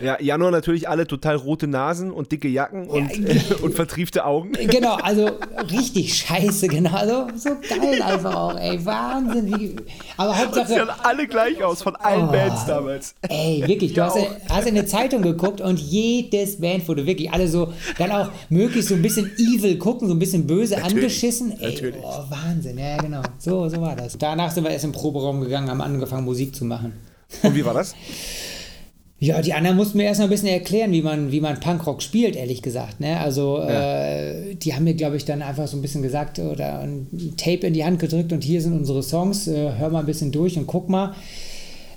Ja, Januar natürlich alle total rote Nasen und dicke Jacken und, Ja, und vertriefte Augen. Genau, also richtig scheiße, genau. Also, so geil einfach auch, ey. Wahnsinn. Wie, aber Sie Hauptsache, sahen alle gleich aus, von allen Bands damals. ey, wirklich, du Ja, hast, hast in eine Zeitung geguckt und jedes Bandfoto, wirklich, alle so, dann auch möglichst so ein bisschen evil gucken, so ein bisschen böse angeschissen. Ey, natürlich. oh, Wahnsinn, ja, genau. So, so war das. Danach sind wir erst im Proberaum gegangen, haben angefangen, Musik zu machen. Und wie war das? Ja, die anderen mussten mir erst noch ein bisschen erklären, wie man, wie man Punkrock spielt, ehrlich gesagt. Ne? Also, äh, die haben mir, glaube ich, dann einfach so ein bisschen gesagt oder ein Tape in die Hand gedrückt und hier sind unsere Songs, äh, hör mal ein bisschen durch und guck mal.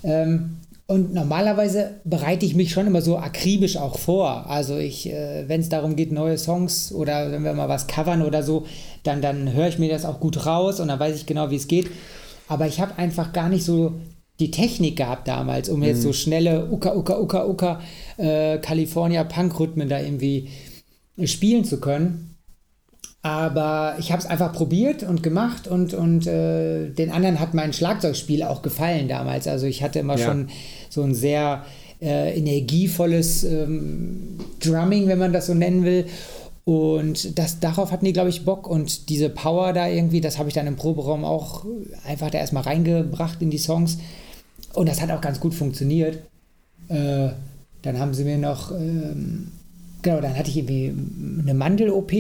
Ähm, und normalerweise bereite ich mich schon immer so akribisch auch vor. Also ich, äh, wenn es darum geht, neue Songs oder wenn wir mal was covern oder so, dann, dann höre ich mir das auch gut raus und dann weiß ich genau, wie es geht. Aber ich habe einfach gar nicht so die Technik gehabt damals, um jetzt so schnelle Uka, Uka, Uka, Uka, äh, California Punk-Rhythmen da irgendwie spielen zu können. Aber ich habe es einfach probiert und gemacht und, und äh, den anderen hat mein Schlagzeugspiel auch gefallen damals. Also ich hatte immer Ja. schon so ein sehr äh, energievolles ähm, Drumming, wenn man das so nennen will. Und das, darauf hatten die, glaube ich, Bock. Und diese Power da irgendwie, das habe ich dann im Proberaum auch einfach da erstmal reingebracht in die Songs. Und das hat auch ganz gut funktioniert. Äh, dann haben sie mir noch, ähm, genau, dann hatte ich irgendwie eine Mandel-OP,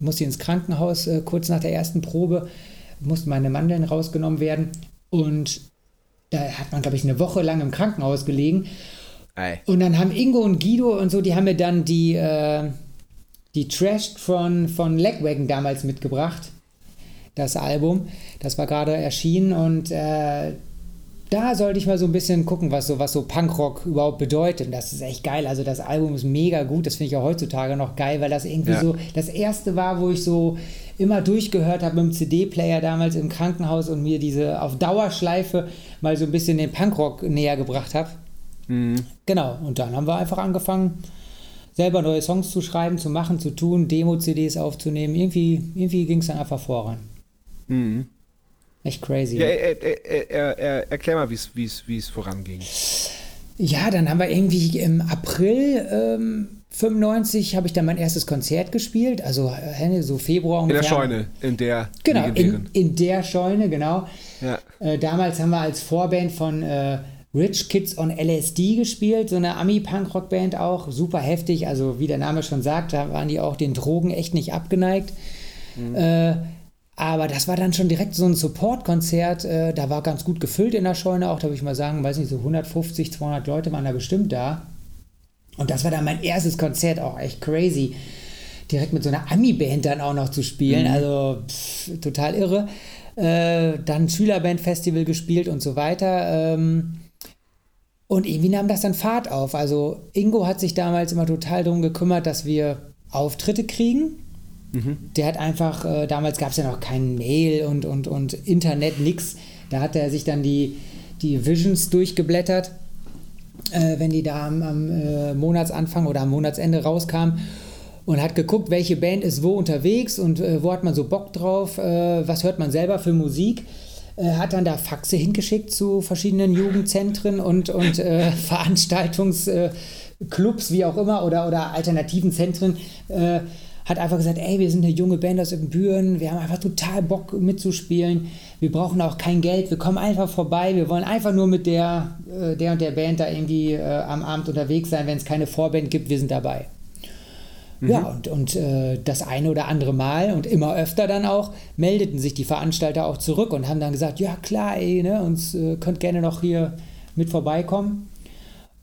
musste ins Krankenhaus äh, kurz nach der ersten Probe, mussten meine Mandeln rausgenommen werden. Und da hat man, glaube ich, eine Woche lang im Krankenhaus gelegen. Ey. Und dann haben Ingo und Guido und so, die haben mir dann die, äh, die Trash von, von Legwagon damals mitgebracht. Das Album. Das war gerade erschienen und äh, da sollte ich mal so ein bisschen gucken, was so, was so Punkrock überhaupt bedeutet. Und das ist echt geil. Also das Album ist mega gut. Das finde ich auch heutzutage noch geil, weil das irgendwie Ja. so das erste war, wo ich so immer durchgehört habe mit dem CD-Player damals im Krankenhaus und mir diese auf Dauerschleife mal so ein bisschen den Punkrock näher gebracht habe. Genau, und dann haben wir einfach angefangen, selber neue Songs zu schreiben, zu machen, zu tun, Demo-CDs aufzunehmen. Irgendwie, irgendwie ging es dann einfach voran. Echt crazy. Ja, er, er, er, er, er, erklär mal, wie es voranging. Ja, dann haben wir irgendwie im April ähm, 95 habe ich dann mein erstes Konzert gespielt, also äh, so Februar In der ungefähr. Scheune, in der Genau, in, in der Scheune, genau. Ja. Äh, damals haben wir als Vorband von äh, Rich Kids on LSD gespielt, so eine Ami-Punk-Rock-Band auch, super heftig, also wie der Name schon sagt, da waren die auch den Drogen echt nicht abgeneigt. Äh, aber das war dann schon direkt so ein Support-Konzert, äh, da war ganz gut gefüllt in der Scheune auch, da würde ich mal sagen, weiß nicht, so 150, 200 Leute waren da bestimmt da. Und das war dann mein erstes Konzert, auch echt crazy. Direkt mit so einer Ami-Band dann auch noch zu spielen, also pff, total irre. Äh, dann Schülerband-Festival gespielt und so weiter. Ähm, und irgendwie nahm das dann Fahrt auf. Also Ingo hat sich damals immer total darum gekümmert, dass wir Auftritte kriegen. Der hat einfach, äh, damals gab es ja noch kein Mail und, und, und Internet, nix. Da hat er sich dann die, die Visions durchgeblättert, äh, wenn die da am, am äh, Monatsanfang oder am Monatsende rauskamen und hat geguckt, welche Band ist wo unterwegs und äh, wo hat man so Bock drauf, äh, was hört man selber für Musik. Äh, hat dann da Faxe hingeschickt zu verschiedenen Jugendzentren und, und äh, Veranstaltungsclubs, wie auch immer, oder, oder alternativen Zentren. Äh, hat einfach gesagt, ey, wir sind eine junge Band aus Ibbenbüren, wir haben einfach total Bock mitzuspielen, wir brauchen auch kein Geld, wir kommen einfach vorbei, wir wollen einfach nur mit der, äh, der und der Band da irgendwie äh, am Abend unterwegs sein, wenn es keine Vorband gibt, wir sind dabei. Ja, und, und äh, das eine oder andere Mal und immer öfter dann auch meldeten sich die Veranstalter auch zurück und haben dann gesagt, ja klar, ey, ne, uns äh, könnt gerne noch hier mit vorbeikommen.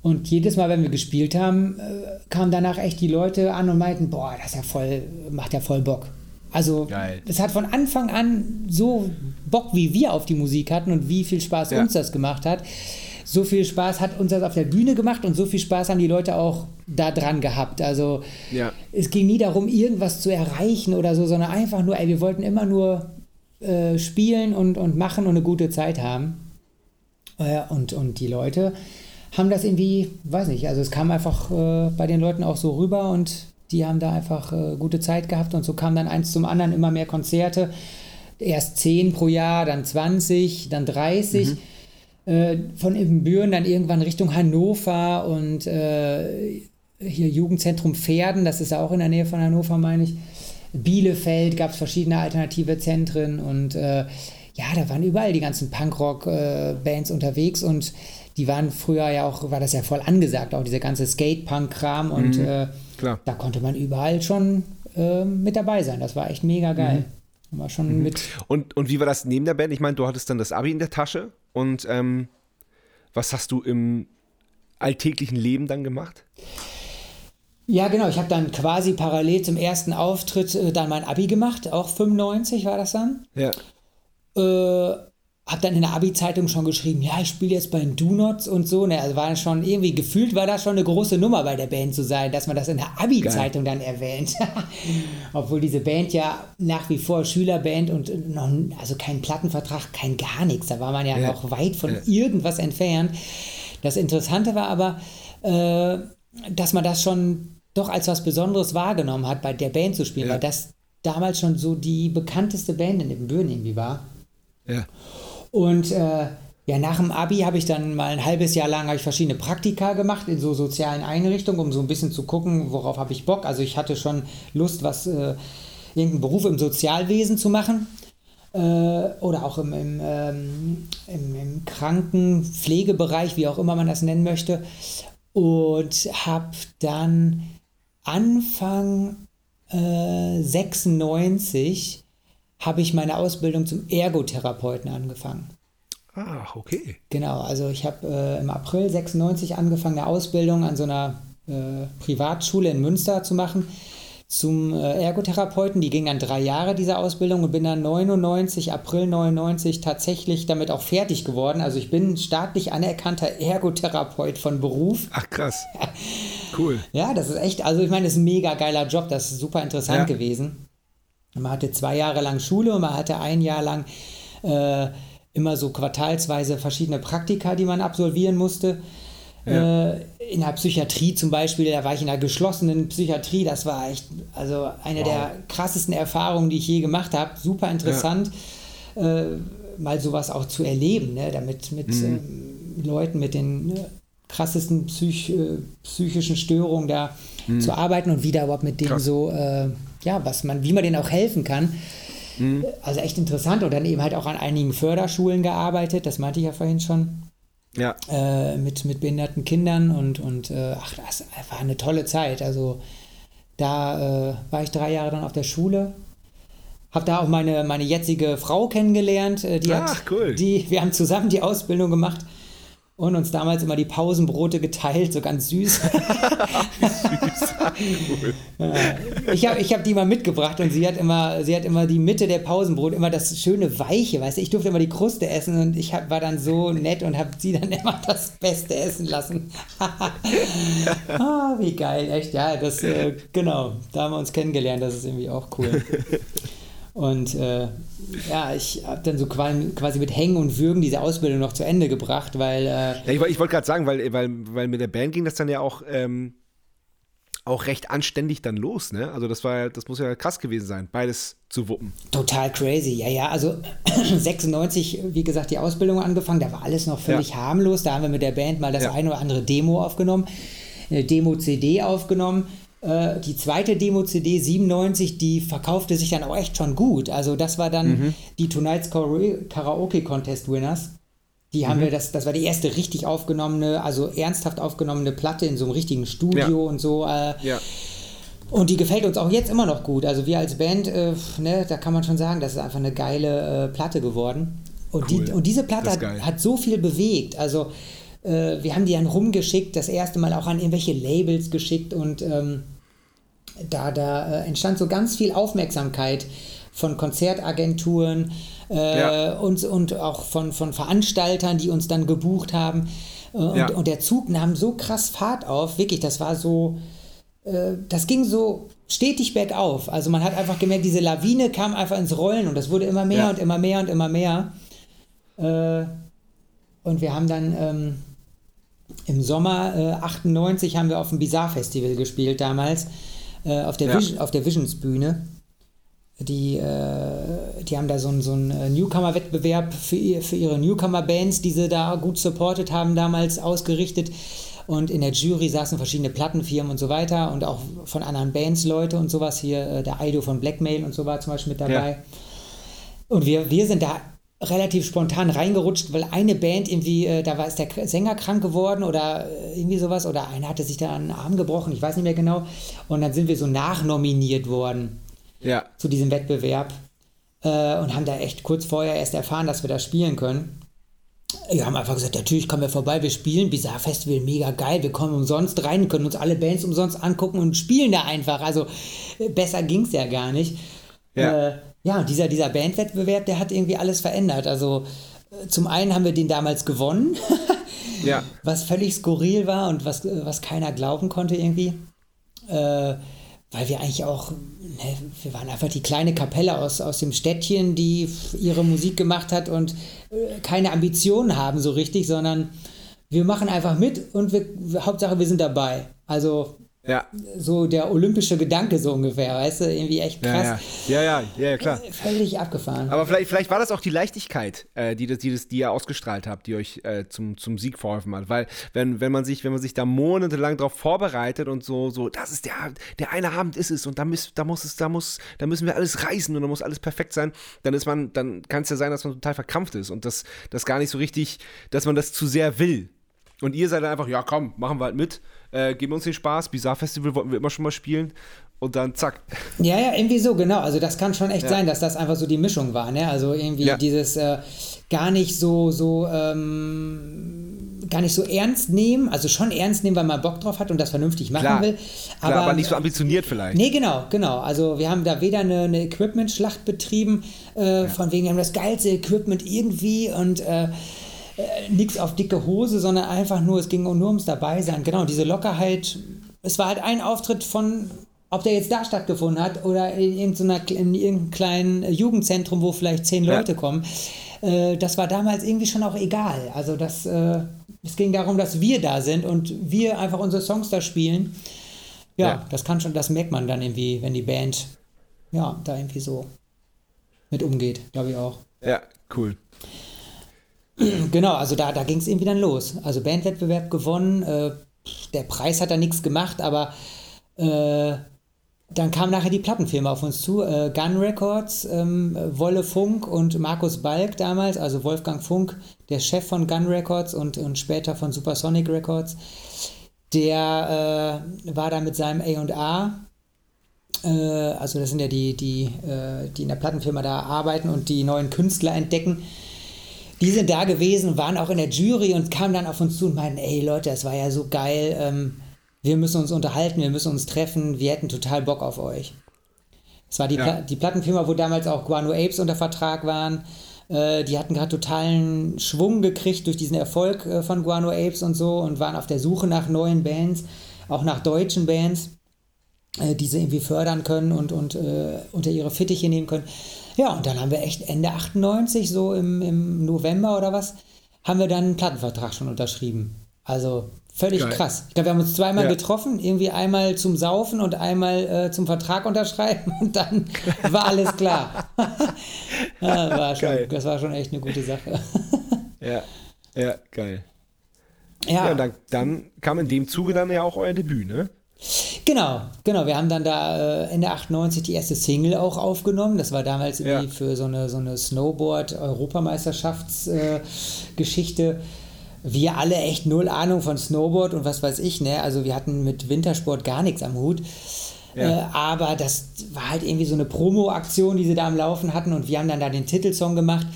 Und jedes Mal, wenn wir gespielt haben, äh, kamen danach echt die Leute an und meinten, boah, das ist ja voll, macht ja voll Bock. Also Geil. es hat von Anfang an so Bock, wie wir auf die Musik hatten und wie viel Spaß Ja. uns das gemacht hat. So viel Spaß hat uns das auf der Bühne gemacht und so viel Spaß haben die Leute auch da dran gehabt. Also Ja. es ging nie darum, irgendwas zu erreichen oder so, sondern einfach nur, ey, wir wollten immer nur äh, spielen und, und machen und eine gute Zeit haben. Äh, und, und die Leute haben das irgendwie, weiß nicht, also es kam einfach äh, bei den Leuten auch so rüber und die haben da einfach äh, gute Zeit gehabt und so kam dann eins zum anderen immer mehr Konzerte. Erst 10 pro Jahr, dann 20, dann 30. Mhm. Äh, von Ibbenbüren dann irgendwann Richtung Hannover und äh, hier Jugendzentrum Pferden, das ist ja auch in der Nähe von Hannover, meine ich. Bielefeld gab es verschiedene alternative Zentren und äh, ja, da waren überall die ganzen Punkrock-Bands unterwegs und die waren früher ja auch, war das ja voll angesagt, auch dieser ganze Skate-Punk-Kram und mhm, äh, da konnte man überall schon äh, mit dabei sein. Das war echt mega geil. Mhm. War schon mhm. mit. Und, und wie war das neben der Band? Ich meine, du hattest dann das Abi in der Tasche und ähm, was hast du im alltäglichen Leben dann gemacht? Ja, genau. Ich habe dann quasi parallel zum ersten Auftritt äh, dann mein Abi gemacht. Auch 95 war das dann. Ja. Äh, habe dann in der Abi-Zeitung schon geschrieben, ja, ich spiele jetzt bei den Do-Nots und so. Ne, also war schon irgendwie gefühlt, war das schon eine große Nummer bei der Band zu sein, dass man das in der Abi-Zeitung dann erwähnt. Obwohl diese Band ja nach wie vor Schülerband und noch, also kein Plattenvertrag, kein gar nichts. Da war man ja, ja. noch weit von ja. irgendwas entfernt. Das Interessante war aber, äh, dass man das schon doch als was Besonderes wahrgenommen hat, bei der Band zu spielen, ja. weil das damals schon so die bekannteste Band in Böen irgendwie war. Ja. Und äh, ja, nach dem Abi habe ich dann mal ein halbes Jahr lang ich verschiedene Praktika gemacht in so sozialen Einrichtungen, um so ein bisschen zu gucken, worauf habe ich Bock. Also ich hatte schon Lust, was äh, irgendeinen Beruf im Sozialwesen zu machen äh, oder auch im, im, ähm, im, im Krankenpflegebereich, wie auch immer man das nennen möchte. Und habe dann Anfang äh, 96 habe ich meine Ausbildung zum Ergotherapeuten angefangen. Ah, okay. Genau, also ich habe äh, im April 96 angefangen, eine Ausbildung an so einer äh, Privatschule in Münster zu machen zum äh, Ergotherapeuten. Die ging dann drei Jahre, diese Ausbildung, und bin dann 99, April 99 tatsächlich damit auch fertig geworden. Also ich bin staatlich anerkannter Ergotherapeut von Beruf. Ach krass. Cool. ja, das ist echt, also ich meine, das ist ein mega geiler Job, das ist super interessant ja. gewesen. Man hatte zwei Jahre lang Schule und man hatte ein Jahr lang äh, immer so quartalsweise verschiedene Praktika, die man absolvieren musste. Ja. Äh, in der Psychiatrie zum Beispiel, da war ich in der geschlossenen Psychiatrie, das war echt, also eine wow. der krassesten Erfahrungen, die ich je gemacht habe. Super interessant, ja. äh, mal sowas auch zu erleben, ne? damit mit mhm. äh, Leuten mit den ne, krassesten Psych, äh, psychischen Störungen da mhm. zu arbeiten und wieder überhaupt mit denen Krass. so, äh, ja, was man, wie man denen auch helfen kann. Mhm. Also echt interessant und dann eben halt auch an einigen Förderschulen gearbeitet, das meinte ich ja vorhin schon ja. Äh, mit, mit behinderten Kindern und, und äh, ach, das war eine tolle Zeit. Also da äh, war ich drei Jahre dann auf der Schule. Habe da auch meine, meine jetzige Frau kennengelernt. Äh, die ach, hat, cool. Die, wir haben zusammen die Ausbildung gemacht und uns damals immer die Pausenbrote geteilt, so ganz süß. süß. cool. ich habe ich hab die mal mitgebracht und sie hat immer, sie hat immer die Mitte der Pausenbrot, immer das schöne Weiche, weißt du, ich durfte immer die Kruste essen und ich hab, war dann so nett und habe sie dann immer das Beste essen lassen. ah, wie geil, echt, ja, das, äh, genau, da haben wir uns kennengelernt, das ist irgendwie auch cool. Und äh, ja, ich habe dann so quasi mit Hängen und Würgen diese Ausbildung noch zu Ende gebracht, weil. Äh ja, ich, ich wollte gerade sagen, weil, weil, weil mit der Band ging das dann ja auch. Ähm, auch recht anständig dann los, ne? Also das war das muss ja krass gewesen sein, beides zu wuppen. Total crazy, ja, ja. Also 96, wie gesagt, die Ausbildung angefangen, da war alles noch völlig ja. harmlos. Da haben wir mit der Band mal das ja. eine oder andere Demo aufgenommen, eine Demo-CD aufgenommen äh, die zweite Demo-CD 97, die verkaufte sich dann auch echt schon gut. Also das war dann mhm. die Tonight's Karaoke Contest Winners. Die haben mhm. wir, das, das war die erste richtig aufgenommene, also ernsthaft aufgenommene Platte in so einem richtigen Studio ja. und so. Äh, ja. Und die gefällt uns auch jetzt immer noch gut. Also wir als Band, äh, ne, da kann man schon sagen, das ist einfach eine geile äh, Platte geworden. Und, cool. die, und diese Platte hat, hat, so viel bewegt. Also äh, wir haben die dann rumgeschickt, das erste Mal auch an irgendwelche Labels geschickt und ähm, da, da äh, entstand so ganz viel Aufmerksamkeit von Konzertagenturen äh, ja. und, und auch von, von Veranstaltern, die uns dann gebucht haben. Äh, und, ja. und der Zug nahm so krass Fahrt auf, wirklich, das war so, äh, das ging so stetig bergauf. Also man hat einfach gemerkt, diese Lawine kam einfach ins Rollen und das wurde immer mehr ja. und immer mehr und immer mehr. Äh, und wir haben dann ähm, im Sommer äh, 98 haben wir auf dem Bizarre Festival gespielt damals, äh, auf, der Ja. Vision, auf der Visions Bühne. Die, äh, die haben da so einen so einen, äh, Newcomer-Wettbewerb für, für ihre Newcomer-Bands, die sie da gut supportet haben, damals ausgerichtet. Und in der Jury saßen verschiedene Plattenfirmen und so weiter und auch von anderen Bands Leute und sowas. Hier äh, der Aido von Blackmail und so war zum Beispiel mit dabei. Ja. Und wir, wir sind da relativ spontan reingerutscht, weil eine Band irgendwie, äh, da war ist der Sänger krank geworden oder äh, irgendwie sowas oder einer hatte sich da einen Arm gebrochen, ich weiß nicht mehr genau. Und dann sind wir so nachnominiert worden Ja. zu diesem Wettbewerb äh, und haben da echt kurz vorher erst erfahren, dass wir da spielen können. Wir haben einfach gesagt, natürlich kommen wir vorbei, wir spielen Bizarre Festival, mega geil, wir kommen umsonst rein, können uns alle Bands umsonst angucken und spielen da einfach. Also äh, besser ging es ja gar nicht. Ja. Ja, dieser, dieser Bandwettbewerb, der hat irgendwie alles verändert. Also äh, zum einen haben wir den damals gewonnen, Ja. was völlig skurril war und was, äh, was keiner glauben konnte irgendwie. Äh, weil wir eigentlich auch, ne, wir waren einfach die kleine Kapelle aus, aus dem Städtchen, die ihre Musik gemacht hat und äh, keine Ambitionen haben so richtig, sondern wir machen einfach mit und wir, Hauptsache wir sind dabei. Also Ja. so der olympische Gedanke so ungefähr, weißt du, irgendwie echt Ja, krass. ja. ja, ja, ja, klar. Völlig abgefahren. Aber vielleicht, vielleicht war das auch die Leichtigkeit, äh, die, das, die, das, die ihr ausgestrahlt habt, die euch äh, zum, zum Sieg verholfen hat. Weil, wenn, wenn, man sich, wenn man sich da monatelang darauf vorbereitet und so, so, das ist der, der eine Abend ist es und da, muss, da muss es, da muss, da müssen wir alles reißen und da muss alles perfekt sein, dann ist man, dann kann es ja sein, dass man total verkrampft ist und das, das gar nicht so richtig, dass man das zu sehr will. Und ihr seid dann einfach, ja komm, machen wir halt mit, äh, geben uns den Spaß, Bizarre Festival wollten wir immer schon mal spielen und dann zack. Ja, ja, irgendwie so, genau. Also das kann schon echt Ja. sein, dass das einfach so die Mischung war, ne? Also irgendwie Ja. dieses äh, gar nicht so, so, ähm, gar nicht so ernst nehmen, also schon ernst nehmen, weil man Bock drauf hat und das vernünftig machen Klar, will. Klar, aber, nicht so ambitioniert vielleicht. Nee, genau, genau. Also wir haben da weder eine, eine Equipment-Schlacht betrieben, äh, von wegen wir haben das geilste Equipment irgendwie und äh, äh, nichts auf dicke Hose, sondern einfach nur, es ging nur ums Dabeisein. Genau, diese Lockerheit, es war halt ein Auftritt von, ob der jetzt da stattgefunden hat oder in irgendeiner, in irgendeinem kleinen Jugendzentrum, wo vielleicht zehn Ja. Leute kommen. Äh, das war damals irgendwie schon auch egal. Also das, äh, es ging darum, dass wir da sind und wir einfach unsere Songs da spielen. Ja, Ja. das kann schon, das merkt man dann irgendwie, wenn die Band ja da irgendwie so mit umgeht, glaube ich auch. Ja, cool. Genau, also da, da ging es irgendwie dann los. Also Bandwettbewerb gewonnen, äh, der Preis hat da nichts gemacht, aber äh, dann kam nachher die Plattenfirma auf uns zu, äh, Gun Records, ähm, Wolle Funk und Markus Balk damals, also Wolfgang Funk, der Chef von Gun Records und, und später von Supersonic Records, der äh, war da mit seinem A&A äh, also das sind ja die, die, äh, die in der Plattenfirma da arbeiten und die neuen Künstler entdecken. Die sind da gewesen, waren auch in der Jury und kamen dann auf uns zu und meinten, ey Leute, das war ja so geil, ähm, wir müssen uns unterhalten, wir müssen uns treffen, wir hätten total Bock auf euch. Das war die, Ja. Pla die Plattenfirma, wo damals auch Guano Apes unter Vertrag waren. Äh, die hatten gerade totalen Schwung gekriegt durch diesen Erfolg äh, von Guano Apes und so und waren auf der Suche nach neuen Bands, auch nach deutschen Bands äh, die sie irgendwie fördern können und, und äh, unter ihre Fittiche nehmen können. Ja, und dann haben wir echt Ende 98, so im, im November oder was, haben wir dann einen Plattenvertrag schon unterschrieben. Also völlig Geil. krass. Ich glaube, wir haben uns zweimal Ja. getroffen, irgendwie einmal zum Saufen und einmal äh, zum Vertrag unterschreiben und dann war alles klar. ja, war schon, das war schon echt eine gute Sache. Ja, ja, geil. Ja, ja, und dann, dann kam in dem Zuge dann ja auch euer Debüt, ne? Genau, genau. Wir haben dann da äh, Ende 98 die erste Single auch aufgenommen. Das war damals irgendwie Ja. für so eine, so eine Snowboard-Europameisterschaftsgeschichte. Äh, wir alle echt null Ahnung von Snowboard und was weiß ich, ne? Also wir hatten mit Wintersport gar nichts am Hut. Ja. Äh, aber das war halt irgendwie so eine Promo-Aktion, die sie da am Laufen hatten und wir haben dann da den Titelsong gemacht.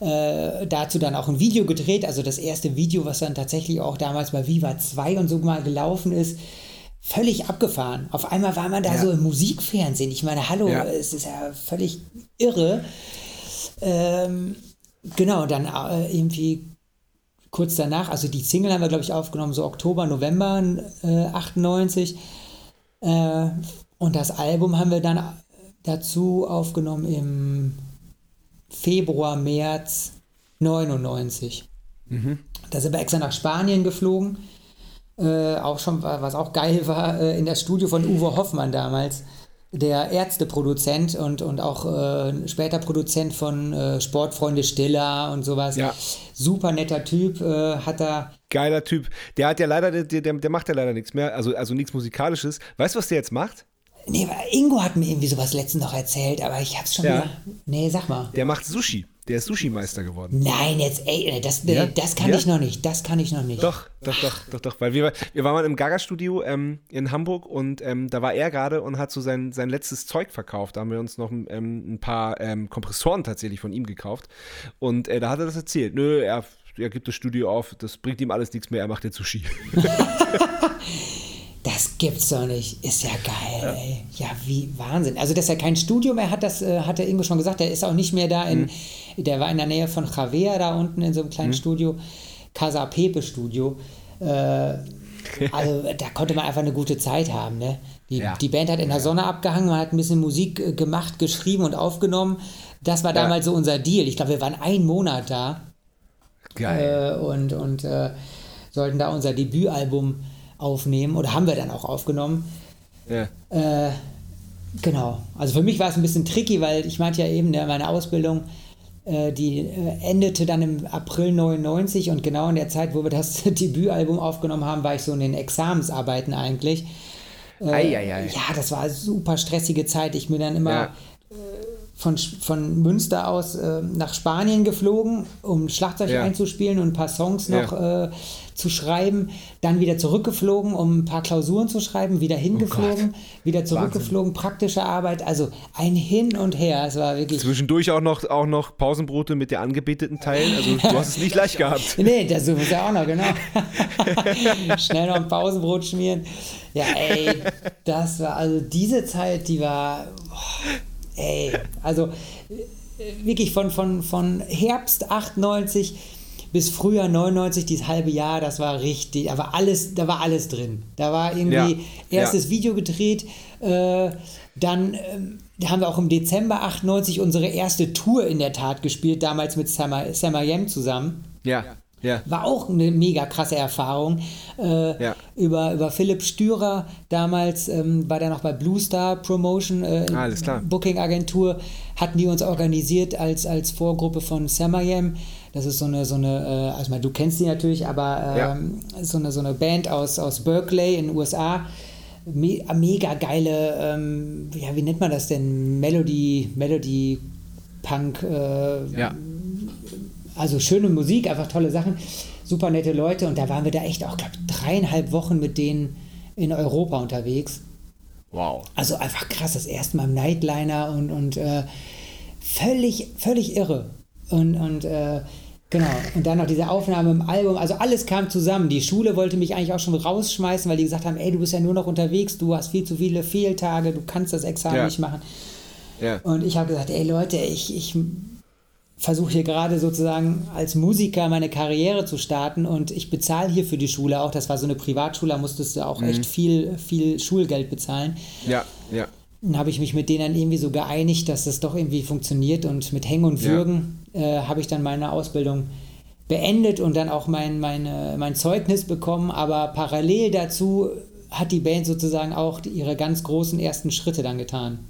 Äh, dazu dann auch ein Video gedreht, also das erste Video, was dann tatsächlich auch damals bei Viva 2 und so mal gelaufen ist, völlig abgefahren. Auf einmal war man da Ja. so im Musikfernsehen. Ich meine, hallo, Ja. es ist ja völlig irre. Ähm, genau, dann äh, irgendwie kurz danach, also die Single haben wir, glaube ich, aufgenommen, so Oktober, November äh, 98. Äh, und das Album haben wir dann dazu aufgenommen im Februar, März 99. Mhm. Da sind wir extra nach Spanien geflogen. Äh, auch schon, was auch geil war, äh, in das Studio von Uwe Hoffmann damals der Ärzteproduzent und, und auch äh, später Produzent von äh, Sportfreunde Stiller und sowas. Ja. Super netter Typ, äh, hat er. Geiler Typ. Der hat ja leider, der, der, der macht ja leider nichts mehr, also, also nichts Musikalisches. Weißt du, was der jetzt macht? Nee, Ingo hat mir irgendwie sowas letztens noch erzählt, aber ich hab's schon Ja. wieder. Nee, sag mal. Der macht Sushi. Der ist Sushi-Meister geworden. Nein, jetzt, ey, das, Ja? das kann Ja? ich noch nicht. Das kann ich noch nicht. Doch, doch, doch, doch, doch. Weil wir, wir waren mal im Gaga-Studio ähm, in Hamburg und ähm, da war er gerade und hat so sein, sein letztes Zeug verkauft. Da haben wir uns noch ähm, ein paar ähm, Kompressoren tatsächlich von ihm gekauft. Und äh, da hat er das erzählt. Nö, er, er gibt das Studio auf, das bringt ihm alles nichts mehr, er macht jetzt Sushi. Das gibt's doch nicht. Ist ja geil, ey. Ja, wie Wahnsinn. Also, dass er kein Studio mehr hat, das äh, hat der Ingo schon gesagt. Der ist auch nicht mehr da in, der war in der Nähe von Javea da unten in so einem kleinen Studio. Casa Pepe Studio. Äh, also, da konnte man einfach eine gute Zeit haben, ne? Die, Ja. die Band hat in der Sonne abgehangen, man hat ein bisschen Musik äh, gemacht, geschrieben und aufgenommen. Das war Ja. damals so unser Deal. Ich glaube, wir waren einen Monat da Geil. äh, und, und äh, sollten da unser Debütalbum aufnehmen oder haben wir dann auch aufgenommen. ja. Äh, genau. Also für mich war es ein bisschen tricky, weil ich meinte ja eben, ne, meine Ausbildung, äh, die äh, endete dann im April 99 und genau in der Zeit, wo wir das Debütalbum aufgenommen haben, war ich so in den Examensarbeiten eigentlich. Ei, ei, ei. Ja, das war eine super stressige Zeit. Ich bin dann immer Ja. von, von Münster aus äh, nach Spanien geflogen, um Schlagzeug Ja. einzuspielen und ein paar Songs Ja. noch äh, zu schreiben. Dann wieder zurückgeflogen, um ein paar Klausuren zu schreiben, wieder hingeflogen, wieder zurückgeflogen, praktische Arbeit. Also ein Hin und Her. Es war wirklich. Zwischendurch auch noch, auch noch Pausenbrote mit der angebeteten Teilen. Also du hast es nicht leicht gehabt. Nee, das ist ja auch noch, genau. Schnell noch ein Pausenbrot schmieren. Ja, ey, das war, also diese Zeit, die war, boah, ey, also äh, wirklich von, von, von Herbst 98 bis Frühjahr 99, dieses halbe Jahr, das war richtig, da war alles, da war alles drin. Da war irgendwie Ja, erstes ja. Video gedreht, äh, dann da haben wir auch im Dezember 98 unsere erste Tour in der Tat gespielt, damals mit Sam Sam Yem zusammen. Ja, ja. War auch eine mega krasse Erfahrung. Äh, Ja. über, über Philipp Stürer, damals ähm, war der noch bei Blue Star Promotion, äh, alles klar. Booking-Agentur, hatten die uns organisiert als, als Vorgruppe von Samayem. Das ist so eine, so eine äh, also ich du kennst die natürlich, aber Ja. ähm, so, eine, so eine Band aus, aus Berkeley in den USA. Me mega geile, ähm, ja, wie nennt man das denn? Melody, Melody Punk, äh, Ja. also schöne Musik, einfach tolle Sachen, super nette Leute und da waren wir da echt auch, glaube dreieinhalb Wochen mit denen in Europa unterwegs. Wow. Also einfach krass, das erste Mal im Nightliner und, und äh, völlig, völlig irre. Und, und äh, genau, und dann noch diese Aufnahme im Album, also alles kam zusammen. Die Schule wollte mich eigentlich auch schon rausschmeißen, weil die gesagt haben, ey, du bist ja nur noch unterwegs, du hast viel zu viele Fehltage, du kannst das Examen Ja. nicht machen. Ja. Und ich habe gesagt, ey Leute, ich, ich versuche hier gerade sozusagen als Musiker meine Karriere zu starten und ich bezahle hier für die Schule auch. Das war so eine Privatschule, da musstest du auch echt viel, viel Schulgeld bezahlen. Ja, ja. Dann habe ich mich mit denen dann irgendwie so geeinigt, dass das doch irgendwie funktioniert und mit Hängen und Ja. Äh, habe ich dann meine Ausbildung beendet und dann auch mein, meine, mein Zeugnis bekommen. Aber parallel dazu hat die Band sozusagen auch ihre ganz großen ersten Schritte dann getan.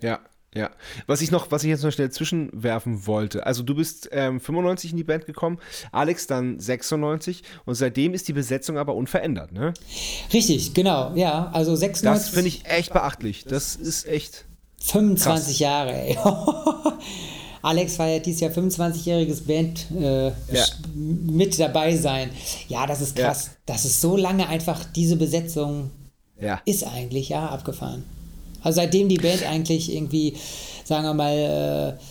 Ja, ja. Was ich noch, was ich jetzt noch schnell zwischenwerfen wollte. Also du bist ähm, 95 in die Band gekommen, Alex dann 96 und seitdem ist die Besetzung aber unverändert, ne? Richtig, genau, ja. Also 96, Das finde ich echt beachtlich. Das ist echt. 25 Jahre, ey. Alex feiert dieses Jahr 25-jähriges Band äh, Ja. mit dabei sein. Ja, das ist krass. Das ist so lange einfach diese Besetzung Ja. ist eigentlich, ja, abgefahren. Also seitdem die Band eigentlich irgendwie, sagen wir mal, äh,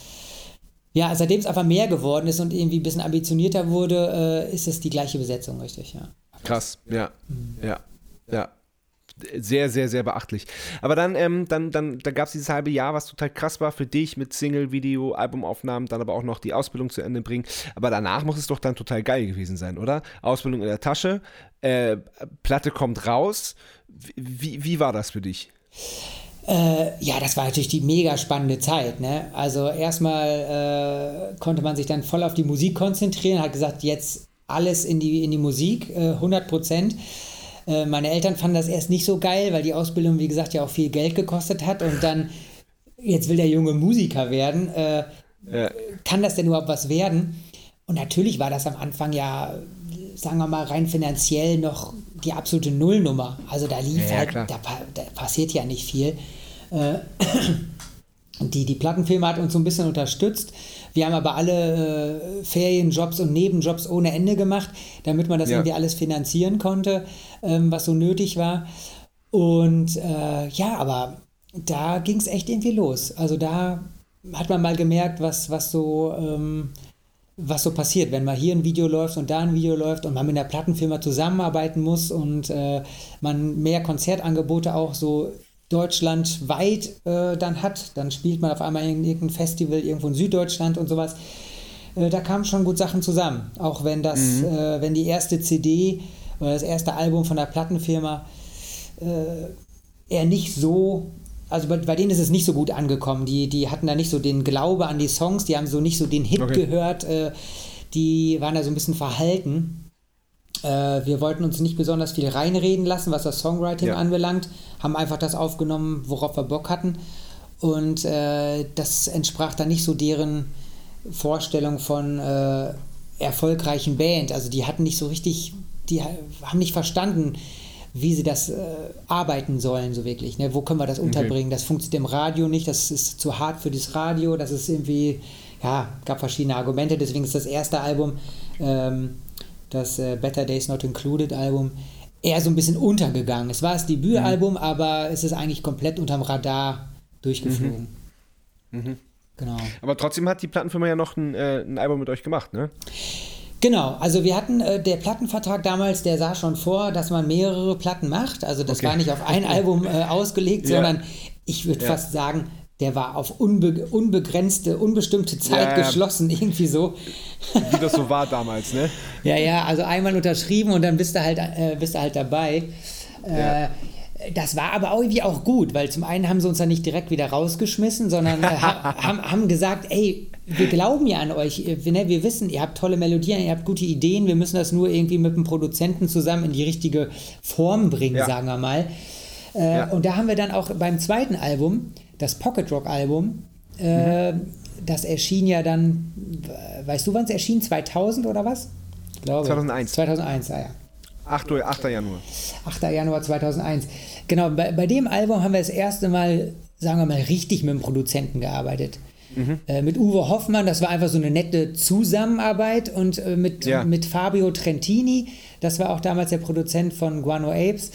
ja, seitdem es einfach mehr geworden ist und irgendwie ein bisschen ambitionierter wurde, äh, ist es die gleiche Besetzung, richtig, ja. Krass, ja, ja, ja. Sehr, sehr, sehr beachtlich. Aber dann, ähm, dann, dann, dann gab es dieses halbe Jahr, was total krass war für dich mit Single, Video, Albumaufnahmen, dann aber auch noch die Ausbildung zu Ende bringen. Aber danach muss es doch dann total geil gewesen sein, oder? Ausbildung in der Tasche, äh, Platte kommt raus. Wie, wie war das für dich? Äh, ja, das war natürlich die mega spannende Zeit. Ne? Also erstmal äh, konnte man sich dann voll auf die Musik konzentrieren, hat gesagt, jetzt alles in die, in die Musik, äh, 100 Prozent. Äh, meine Eltern fanden das erst nicht so geil, weil die Ausbildung, wie gesagt, ja auch viel Geld gekostet hat. Und dann, jetzt will der junge Musiker werden. Äh, ja. Kann das denn überhaupt was werden? Und natürlich war das am Anfang ja, sagen wir mal, rein finanziell noch die absolute Nullnummer. Also da lief ja, halt, da, da, passiert ja nicht viel. Äh, die, die Plattenfirma hat uns so ein bisschen unterstützt. Wir haben aber alle äh, Ferienjobs und Nebenjobs ohne Ende gemacht, damit man das ja. irgendwie alles finanzieren konnte, ähm, was so nötig war. Und äh, ja, aber da ging es echt irgendwie los. Also da hat man mal gemerkt, was, was so. Ähm, was so passiert, wenn mal hier ein Video läuft und da ein Video läuft und man mit einer Plattenfirma zusammenarbeiten muss und äh, man mehr Konzertangebote auch so deutschlandweit äh, dann hat, dann spielt man auf einmal in irgendein Festival irgendwo in Süddeutschland und sowas. Äh, da kamen schon gut Sachen zusammen. Auch wenn das, mhm. Äh, wenn die erste CD oder das erste Album von der Plattenfirma äh, eher nicht so also bei, bei, denen ist es nicht so gut angekommen. Die, die hatten da nicht so den Glaube an die Songs, die haben so nicht so den Hit okay. gehört, äh, die waren da so ein bisschen verhalten. Äh, wir wollten uns nicht besonders viel reinreden lassen, was das Songwriting ja. anbelangt, haben einfach das aufgenommen, worauf wir Bock hatten. Und äh, das entsprach dann nicht so deren Vorstellung von äh, erfolgreichen Band. Also die hatten nicht so richtig, die haben nicht verstanden, wie sie das äh, arbeiten sollen, so wirklich. Ne? Wo können wir das unterbringen? Okay. Das funktioniert im Radio nicht, das ist zu hart für das Radio, das ist irgendwie, ja, gab verschiedene Argumente, deswegen ist das erste Album ähm, das äh, Better Days Not Included Album, eher so ein bisschen untergegangen. Es war das Debütalbum, mhm. aber es ist eigentlich komplett unterm Radar durchgeflogen. Mhm. Mhm. Genau. Aber trotzdem hat die Plattenfirma ja noch ein, äh, ein Album mit euch gemacht, ne? Genau, also wir hatten, äh, der Plattenvertrag damals, der sah schon vor, dass man mehrere Platten macht. Also das okay. war nicht auf ein Album äh, ausgelegt, ja. sondern ich würde ja. fast sagen, der war auf unbe unbegrenzte, unbestimmte Zeit ja, geschlossen, irgendwie so. Wie das so war damals, ne? ja, ja, also einmal unterschrieben und dann bist du halt, äh, bist du halt dabei. Äh, das war aber irgendwie auch gut, weil zum einen haben sie uns dann nicht direkt wieder rausgeschmissen, sondern äh, haben, haben gesagt, ey, wir glauben ja an euch, wir, ne, wir wissen, ihr habt tolle Melodien, ihr habt gute Ideen, wir müssen das nur irgendwie mit dem Produzenten zusammen in die richtige Form bringen, ja. sagen wir mal. Äh, ja. Und da haben wir dann auch beim zweiten Album, das Pocket Rock Album, äh, mhm. das erschien ja dann, weißt du, wann es erschien? 2000 oder was? Ich glaube. 2001. 2001, ah ja. 8, 8. Januar. 8. Januar 2001. Genau, bei, bei dem Album haben wir das erste Mal, sagen wir mal, richtig mit dem Produzenten gearbeitet. Mhm. Äh, mit Uwe Hoffmann, das war einfach so eine nette Zusammenarbeit und äh, mit, ja. mit Fabio Trentini, das war auch damals der Produzent von Guano Apes.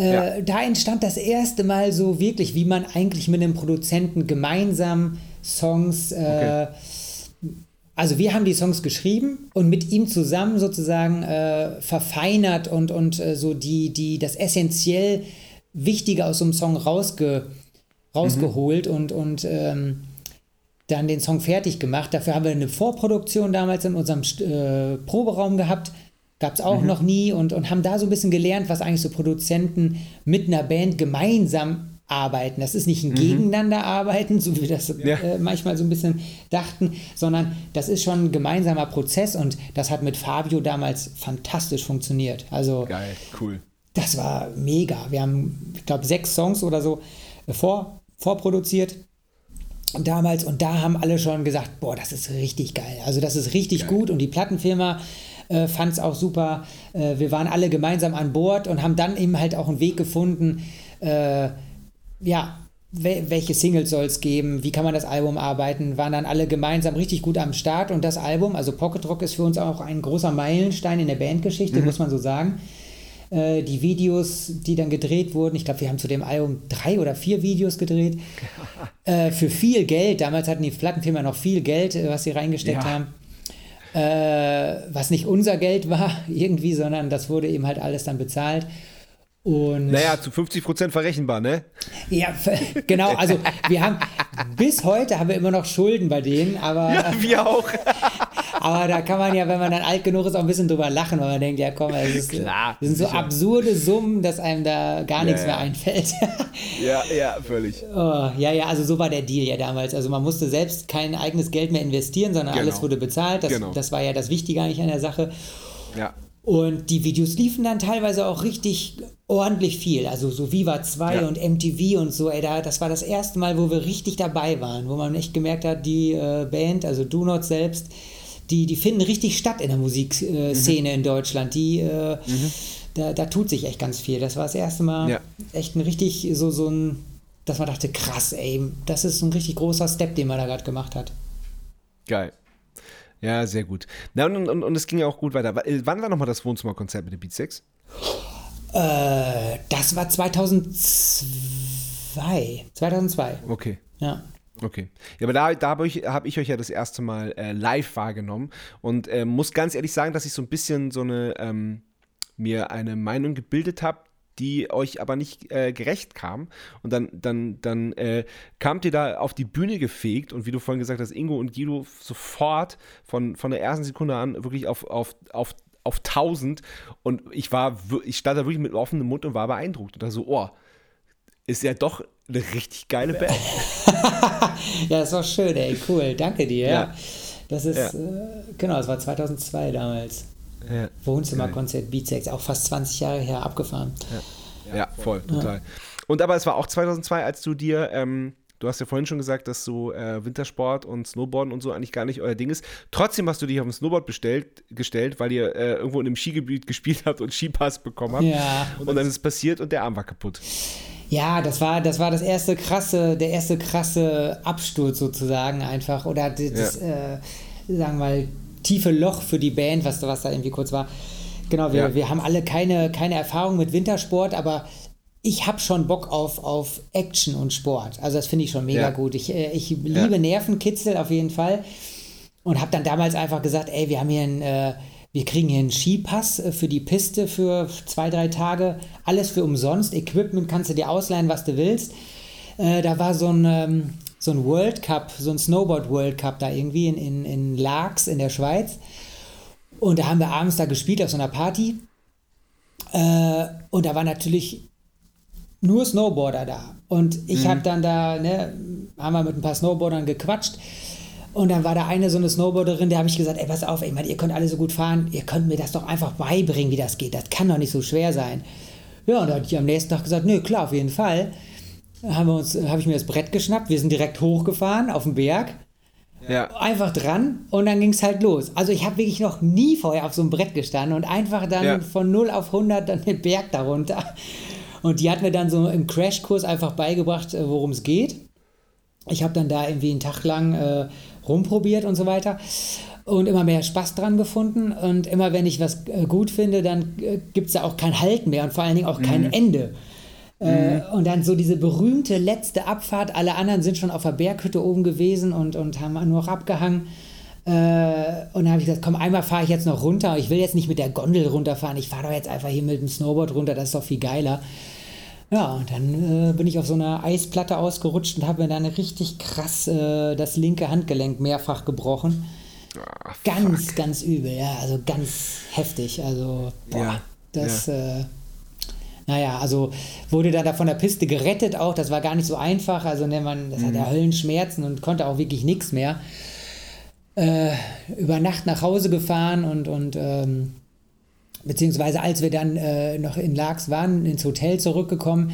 Äh, ja. Da entstand das erste Mal so wirklich, wie man eigentlich mit einem Produzenten gemeinsam Songs, äh, okay. also wir haben die Songs geschrieben und mit ihm zusammen sozusagen äh, verfeinert und, und äh, so die, die, das essentiell Wichtige aus so einem Song rausge, rausgeholt mhm. und, und ähm, dann den Song fertig gemacht. Dafür haben wir eine Vorproduktion damals in unserem äh, Proberaum gehabt. Gab es auch mhm. noch nie und, und haben da so ein bisschen gelernt, was eigentlich so Produzenten mit einer Band gemeinsam arbeiten. Das ist nicht ein mhm. Gegeneinander arbeiten, so wie wir das ja. äh, manchmal so ein bisschen dachten, sondern das ist schon ein gemeinsamer Prozess und das hat mit Fabio damals fantastisch funktioniert. Also geil, cool. Das war mega. Wir haben, ich glaube, sechs Songs oder so vor, vorproduziert damals und da haben alle schon gesagt, boah, das ist richtig geil. Also das ist richtig geil. gut und die Plattenfirma äh, fand es auch super. Äh, wir waren alle gemeinsam an Bord und haben dann eben halt auch einen Weg gefunden, äh, ja, welche Singles soll es geben, wie kann man das Album arbeiten, waren dann alle gemeinsam richtig gut am Start und das Album, also Pocket Rock ist für uns auch ein großer Meilenstein in der Bandgeschichte, mhm. muss man so sagen. Äh, die Videos, die dann gedreht wurden. Ich glaube, wir haben zu dem Album drei oder vier Videos gedreht. äh, für viel Geld. Damals hatten die Plattenfirma noch viel Geld, äh, was sie reingesteckt ja. haben. Äh, was nicht unser Geld war, irgendwie, sondern das wurde eben halt alles dann bezahlt. Und naja, zu 50 Prozent verrechenbar, ne? Ja, genau. Also wir haben bis heute haben wir immer noch Schulden bei denen, aber ja, wir auch. aber da kann man ja, wenn man dann alt genug ist, auch ein bisschen drüber lachen, weil man denkt, ja komm, das, ist, Klar, das sind so sicher. absurde Summen, dass einem da gar nichts ja, mehr einfällt. ja, ja, völlig. Oh, ja, ja, also so war der Deal ja damals. Also man musste selbst kein eigenes Geld mehr investieren, sondern genau. alles wurde bezahlt. Das, genau. das war ja das Wichtige eigentlich an der Sache. Ja. Und die Videos liefen dann teilweise auch richtig ordentlich viel. Also so Viva 2 Ja. und MTV und so, ey, da, das war das erste Mal, wo wir richtig dabei waren, wo man echt gemerkt hat, die äh, Band, also Do Not selbst, die, die finden richtig statt in der Musikszene Szene in Deutschland. Die, äh, da, da tut sich echt ganz viel. Das war das erste Mal Ja. echt ein richtig, so, so ein, dass man dachte, krass, ey, das ist ein richtig großer Step, den man da gerade gemacht hat. Geil. Ja, sehr gut. Na, und, und, und es ging ja auch gut weiter. Äh, Wann war nochmal das Wohnzimmerkonzert mit den Beat Six? Äh, das war 2002. 2002, Okay. ja. Okay. Ja, aber da, da habe ich, hab ich euch ja das erste Mal äh, live wahrgenommen und äh, muss ganz ehrlich sagen, dass ich so ein bisschen so eine, ähm, mir eine Meinung gebildet habe, die euch aber nicht äh, gerecht kam. Und dann, dann, dann äh, kamt ihr da auf die Bühne gefegt und wie du vorhin gesagt hast, Ingo und Guido sofort von, von der ersten Sekunde an wirklich auf, auf, auf, auf 1000 und ich war, ich stand da wirklich mit offenem Mund und war beeindruckt und da so, oh, ist ja doch eine richtig geile Band. Ja, das war schön, ey, cool, danke dir. Ja. Ja. Das ist, Ja. äh, genau, das war 2002 damals. Ja. Wohnzimmerkonzert Beatsex, auch fast 20 Jahre her abgefahren. Ja, voll, total. Und aber es war auch 2002, als du dir, ähm, du hast ja vorhin schon gesagt, dass so äh, Wintersport und Snowboarden und so eigentlich gar nicht euer Ding ist. Trotzdem hast du dich auf ein Snowboard bestellt, gestellt, weil ihr äh, irgendwo in einem Skigebiet gespielt habt und Skipass bekommen habt. Ja. Und dann ist es passiert und der Arm war kaputt. Ja, das war, das war das erste krasse, der erste krasse Absturz sozusagen einfach. Oder das, das äh, sagen wir mal, tiefe Loch für die Band, was, was da irgendwie kurz war. Genau, wir, Ja. wir haben alle keine, keine Erfahrung mit Wintersport, aber ich habe schon Bock auf, auf Action und Sport. Also das finde ich schon mega Ja. gut. Ich, äh, ich liebe Ja. Nervenkitzel auf jeden Fall. Und habe dann damals einfach gesagt, ey, wir haben hier einen, äh, wir kriegen hier einen Skipass äh, für die Piste für zwei, drei Tage. Alles für umsonst. Equipment kannst du dir ausleihen, was du willst. Äh, da war so ein, ähm, so ein World Cup, so ein Snowboard World Cup da irgendwie in, in, in Laax in der Schweiz. Und da haben wir abends da gespielt auf so einer Party. Äh, und da war natürlich nur Snowboarder da. Und ich habe dann da, ne, haben wir mit ein paar Snowboardern gequatscht. Und dann war da eine so eine Snowboarderin, der habe ich gesagt, ey, pass auf, ey, Mann, ihr könnt alle so gut fahren, ihr könnt mir das doch einfach beibringen, wie das geht. Das kann doch nicht so schwer sein. Ja, und da hat die am nächsten Tag gesagt, nö, klar, auf jeden Fall. Haben uns, habe ich mir das Brett geschnappt, wir sind direkt hochgefahren auf den Berg Ja. einfach dran und dann ging es halt los. Also ich habe wirklich noch nie vorher auf so einem Brett gestanden und einfach dann Ja. von 0 auf 100 dann den Berg darunter. Und die hat mir dann so im Crashkurs einfach beigebracht, äh, worum es geht. Ich habe dann da irgendwie einen Tag lang äh, rumprobiert und so weiter und immer mehr Spaß dran gefunden. Und immer wenn ich was äh, gut finde, dann äh, gibt es da auch kein Halt mehr und vor allen Dingen auch kein Ende. Äh, und dann so diese berühmte letzte Abfahrt. Alle anderen sind schon auf der Berghütte oben gewesen und, und haben nur noch abgehangen. Äh, und dann habe ich gesagt, komm, einmal fahre ich jetzt noch runter. Ich will jetzt nicht mit der Gondel runterfahren. Ich fahre doch jetzt einfach hier mit dem Snowboard runter. Das ist doch viel geiler. Ja, und dann äh, bin ich auf so einer Eisplatte ausgerutscht und habe mir dann richtig krass äh, das linke Handgelenk mehrfach gebrochen. Ah, Ganz, ganz übel, ja, also ganz heftig. Also, boah, Ja, das, äh, naja, also wurde dann da von der Piste gerettet auch, das war gar nicht so einfach. Also, ne, man, das hat Mhm. ja Höllenschmerzen und konnte auch wirklich nichts mehr. Äh, über Nacht nach Hause gefahren und, und ähm, beziehungsweise als wir dann äh, noch in Laax waren, ins Hotel zurückgekommen,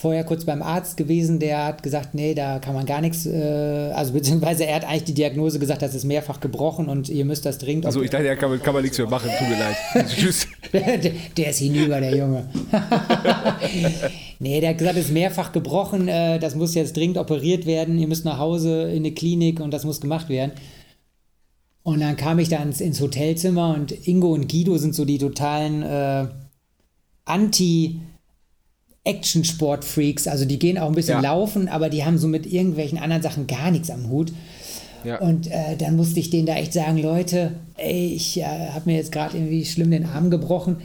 vorher kurz beim Arzt gewesen, der hat gesagt, nee, da kann man gar nichts, äh, also beziehungsweise er hat eigentlich die Diagnose gesagt, das ist mehrfach gebrochen und ihr müsst das dringend... Also ich dachte, ja, kann man, kann man nichts mehr machen, tut mir leid. Tschüss. der, der ist hinüber, der Junge. nee, der hat gesagt, es ist mehrfach gebrochen, äh, das muss jetzt dringend operiert werden, ihr müsst nach Hause in eine Klinik und das muss gemacht werden. Und dann kam ich da ins, ins Hotelzimmer und Ingo und Guido sind so die totalen äh, Anti- Action-Sport-Freaks, also die gehen auch ein bisschen Ja. laufen, aber die haben so mit irgendwelchen anderen Sachen gar nichts am Hut. Ja. Und äh, dann musste ich denen da echt sagen, Leute, ey, ich äh, habe mir jetzt gerade irgendwie schlimm den Arm gebrochen.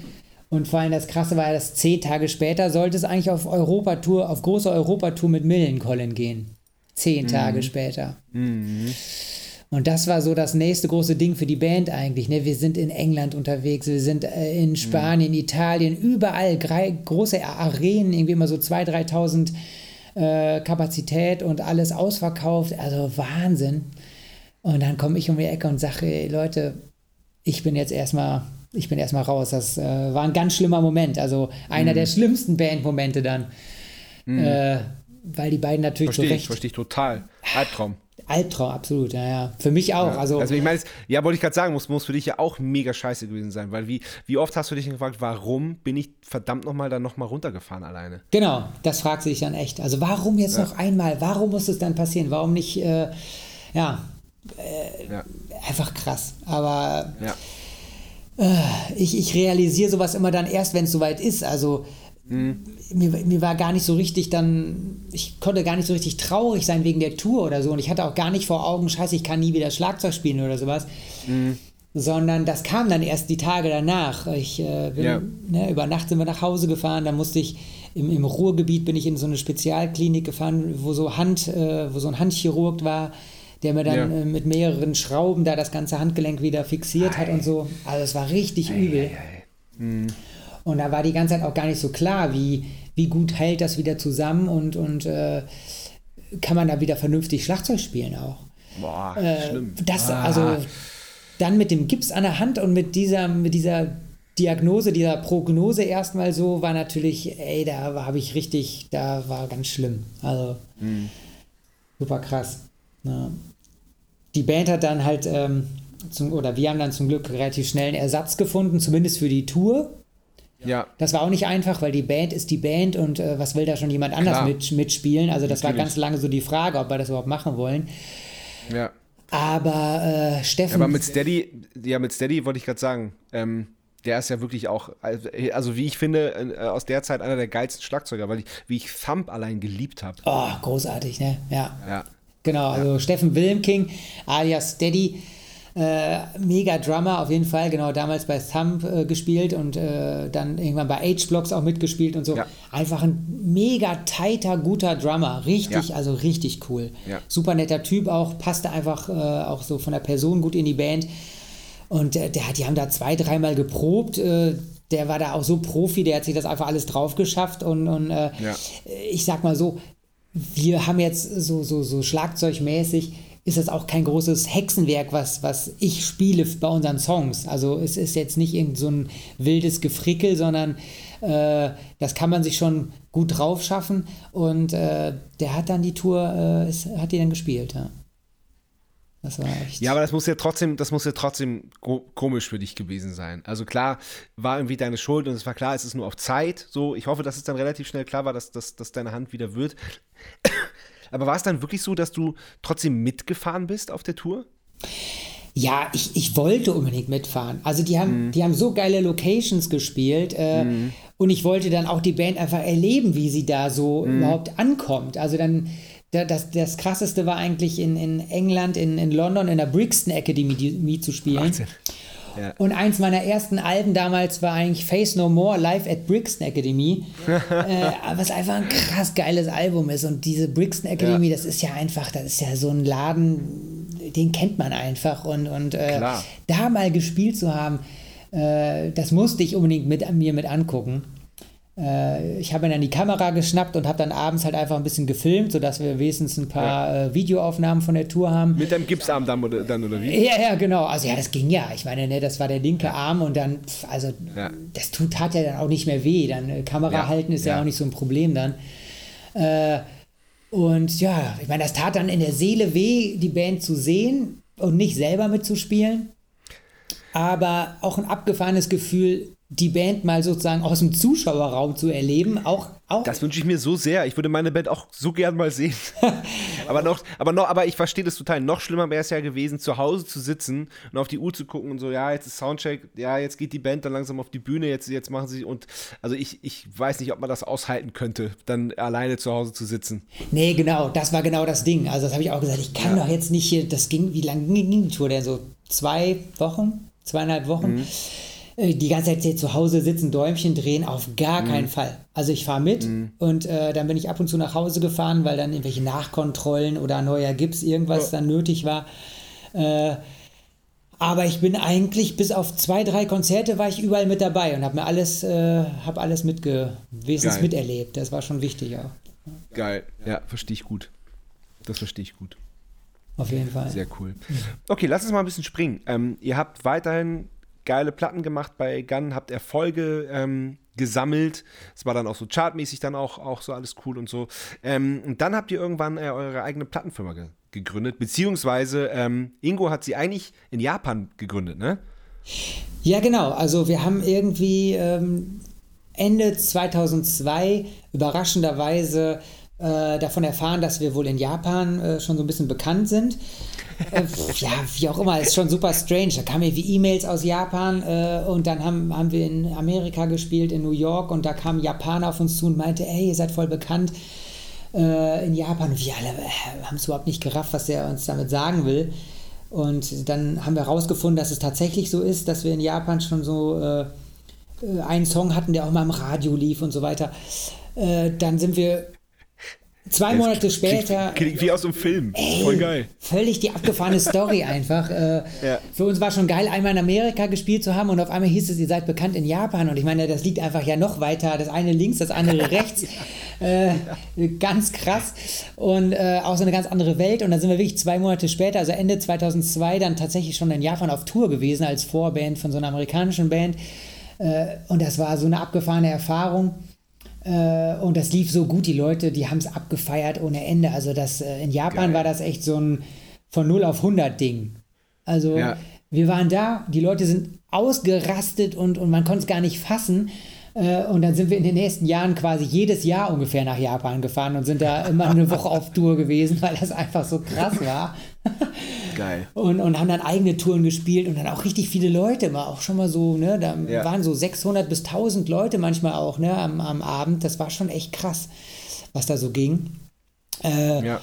Und vor allem das Krasse war, dass zehn Tage später sollte es eigentlich auf Europatour, auf große Europatour mit Millencolin gehen. Zehn Tage später. Und das war so das nächste große Ding für die Band eigentlich. Ne? Wir sind in England unterwegs, wir sind äh, in Spanien, Italien, überall große Arenen, irgendwie immer so 2.000, 3.000 äh, Kapazität und alles ausverkauft. Also Wahnsinn. Und dann komme ich um die Ecke und sage, ey, Leute, ich bin jetzt erstmal ich bin erstmal raus. Das äh, war ein ganz schlimmer Moment. Also einer Mhm. der schlimmsten Bandmomente dann. Äh, weil die beiden natürlich Verstehe zu ich, Recht. verstehe ich total. Albtraum. Albtraum, absolut, ja, ja. Für mich auch. Also, Also ich meine, ja, wollte ich gerade sagen, muss, muss für dich ja auch mega scheiße gewesen sein, weil wie, wie oft hast du dich gefragt, warum bin ich verdammt nochmal dann nochmal runtergefahren alleine? genau, das fragt sich dann echt. Also warum jetzt noch einmal? Warum muss es dann passieren? Warum nicht, äh, ja, Ja, einfach krass. Aber ja. ich, ich realisiere sowas immer dann erst, wenn es soweit ist. Also Mhm. mir, mir war gar nicht so richtig dann, ich konnte gar nicht so richtig traurig sein wegen der Tour oder so. Und ich hatte auch gar nicht vor Augen, scheiße, ich kann nie wieder Schlagzeug spielen oder sowas. Mhm. Sondern das kam dann erst die Tage danach. Ich äh, bin, Ja. ne, über Nacht sind wir nach Hause gefahren, dann musste ich im, im Ruhrgebiet bin ich in so eine Spezialklinik gefahren, wo so Hand, äh, wo so ein Handchirurg war, der mir dann Ja. äh, mit mehreren Schrauben da das ganze Handgelenk wieder fixiert hat und so. Also es war richtig übel. Und da war die ganze Zeit auch gar nicht so klar, wie, wie gut hält das wieder zusammen und, und äh, kann man da wieder vernünftig Schlagzeug spielen auch. Boah, Äh, schlimm. Das, Ah. also dann mit dem Gips an der Hand und mit dieser, mit dieser Diagnose, dieser Prognose erstmal so, war natürlich, ey, da habe ich richtig, da war ganz schlimm. Also Mhm. super krass. Ja. Die Band hat dann halt, ähm, zum, oder wir haben dann zum Glück relativ schnell einen Ersatz gefunden, zumindest für die Tour. Ja, Das war auch nicht einfach, weil die Band ist die Band und äh, was will da schon jemand anders Klar. mit, mitspielen? Also das war Natürlich. ganz lange so die Frage, ob wir das überhaupt machen wollen. ja. Aber äh, Steffen, Aber mit Steady, ja, mit Steady wollte ich gerade sagen, ähm, der ist ja wirklich auch, also wie ich finde, äh, aus der Zeit einer der geilsten Schlagzeuger, weil ich, wie ich Thump allein geliebt habe. oh, großartig, ne? Ja, Ja. genau. Also Steffen Wilmking, alias Steady, äh, mega Drummer auf jeden Fall, genau, damals bei Thumb äh, gespielt und äh, dann irgendwann bei H-Blocks auch mitgespielt und so. Ja. Einfach ein mega tighter, guter Drummer. Richtig, Ja. also richtig cool. Ja. Super netter Typ auch, passte einfach äh, auch so von der Person gut in die Band. Und äh, der, hat- die haben da zwei, dreimal geprobt. Äh, der war da auch so Profi, der hat sich das einfach alles drauf geschafft. Und, und äh, Ja. ich sag mal so, wir haben jetzt so, so, so schlagzeugmäßig, ist das auch kein großes Hexenwerk, was, was ich spiele bei unseren Songs. Also es ist jetzt nicht irgend so ein wildes Gefrickel, sondern äh, das kann man sich schon gut drauf schaffen. Und äh, der hat dann die Tour, äh, ist, hat die dann gespielt. Ja. Das war echt. Ja, aber das muss ja trotzdem, das muss ja trotzdem ko- komisch für dich gewesen sein. Also klar, war irgendwie deine Schuld und es war klar, es ist nur auf Zeit. So, ich hoffe, dass es dann relativ schnell klar war, dass, dass, dass deine Hand wieder wird. Aber war es dann wirklich so, dass du trotzdem mitgefahren bist auf der Tour? Ja, ich, ich wollte unbedingt mitfahren. Also die haben, die haben so geile Locations gespielt äh, und ich wollte dann auch die Band einfach erleben, wie sie da so überhaupt ankommt. Also dann, da- das, das krasseste war eigentlich in, in England, in, in London, in der Brixton Academy die, die zu spielen. Wahnsinn. Ja. Und eins meiner ersten Alben damals war eigentlich Face No More live at Brixton Academy, äh, was einfach ein krass geiles Album ist. Und diese Brixton Academy, Ja. das ist ja einfach, das ist ja so ein Laden, den kennt man einfach. Und, und äh, da mal gespielt zu haben, äh, das musste ich unbedingt mit, mir mit angucken. Äh, ich habe mir dann die Kamera geschnappt und habe dann abends halt einfach ein bisschen gefilmt, sodass wir wenigstens ein paar äh, Videoaufnahmen von der Tour haben. Mit deinem Gipsarm dann oder, dann, oder wie? Ja, ja, genau. Also ja, das ging ja. Ich meine, ne, das war der linke Arm und dann, pf, also Ja. das tut, tat ja dann auch nicht mehr weh. Dann äh, Kamera Ja, halten ist ja. ja. auch nicht so ein Problem dann. Äh, und ja, ich meine, das tat dann in der Seele weh, die Band zu sehen und nicht selber mitzuspielen. Aber auch ein abgefahrenes Gefühl, die Band mal sozusagen aus dem Zuschauerraum zu erleben. Auch, auch Das wünsche ich mir so sehr. Ich würde meine Band auch so gern mal sehen. aber noch, aber noch, aber ich verstehe das total. Noch schlimmer wäre es ja gewesen, zu Hause zu sitzen und auf die Uhr zu gucken und so, ja, jetzt ist Soundcheck, ja, jetzt geht die Band dann langsam auf die Bühne, jetzt, jetzt machen sie und also ich, ich weiß nicht, ob man das aushalten könnte, dann alleine zu Hause zu sitzen. Nee, genau, das war genau das Ding. Also das habe ich auch gesagt, ich kann doch jetzt nicht hier, das ging, wie lange ging die Tour denn so? Zwei Wochen? Zweieinhalb Wochen? Äh, Die ganze Zeit hier zu Hause sitzen, Däumchen drehen, auf gar keinen Fall. Also ich fahre mit und äh, dann bin ich ab und zu nach Hause gefahren, weil dann irgendwelche Nachkontrollen oder neuer Gips, irgendwas dann nötig war. Äh, aber ich bin eigentlich bis auf zwei, drei Konzerte war ich überall mit dabei und habe mir alles, äh, habe alles mitge miterlebt. Das war schon wichtig auch. Geil. Ja, verstehe ich gut. Das verstehe ich gut. Auf jeden Fall. Sehr cool. Okay, lass uns mal ein bisschen springen. Ähm, ihr habt weiterhin geile Platten gemacht bei Gun, habt Erfolge ähm, gesammelt. Es war dann auch so chartmäßig dann auch, auch so alles cool und so. Ähm, und dann habt ihr irgendwann äh, eure eigene Plattenfirma ge gegründet, beziehungsweise ähm, Ingo hat sie eigentlich in Japan gegründet, ne? Ja, genau. Also wir haben irgendwie ähm, Ende 2002 überraschenderweise äh, davon erfahren, dass wir wohl in Japan äh, schon so ein bisschen bekannt sind. Äh, ja, wie auch immer, ist schon super strange. Da kamen irgendwie E-Mails aus Japan äh, und dann haben, haben wir in Amerika gespielt, in New York und da kam ein Japaner auf uns zu und meinte, hey, ihr seid voll bekannt äh, in Japan. Wir alle äh, haben es überhaupt nicht gerafft, was er uns damit sagen will. Und dann haben wir herausgefunden, dass es tatsächlich so ist, dass wir in Japan schon so äh, einen Song hatten, der auch mal im Radio lief und so weiter. Äh, dann sind wir Zwei das Monate später. Klingt, klingt wie aus einem Film. Ey, Voll geil. Völlig die abgefahrene Story einfach. Äh, ja. Für uns war schon geil, einmal in Amerika gespielt zu haben und auf einmal hieß es, ihr seid bekannt in Japan. Und ich meine, das liegt einfach ja noch weiter. Das eine links, das andere rechts. äh, ganz krass. Und äh, auch so eine ganz andere Welt. Und dann sind wir wirklich zwei Monate später, also Ende 2002, dann tatsächlich schon in Japan auf Tour gewesen als Vorband von so einer amerikanischen Band. Äh, und das war so eine abgefahrene Erfahrung. Äh, und das lief so gut, die Leute, die haben es abgefeiert ohne Ende. Also das, äh, in Japan Geil. war das echt so ein von 0 auf 100 Ding. Also ja. wir waren da, die Leute sind ausgerastet und, und man konnte es gar nicht fassen. Äh, und dann sind wir in den nächsten Jahren quasi jedes Jahr ungefähr nach Japan gefahren und sind da immer eine Woche auf Tour gewesen, weil das einfach so krass war. Geil. Und, und haben dann eigene Touren gespielt und dann auch richtig viele Leute, war auch schon mal so, ne, da ja. waren so 600 bis 1000 Leute manchmal auch, ne, am, am Abend. Das war schon echt krass, was da so ging. Äh, ja.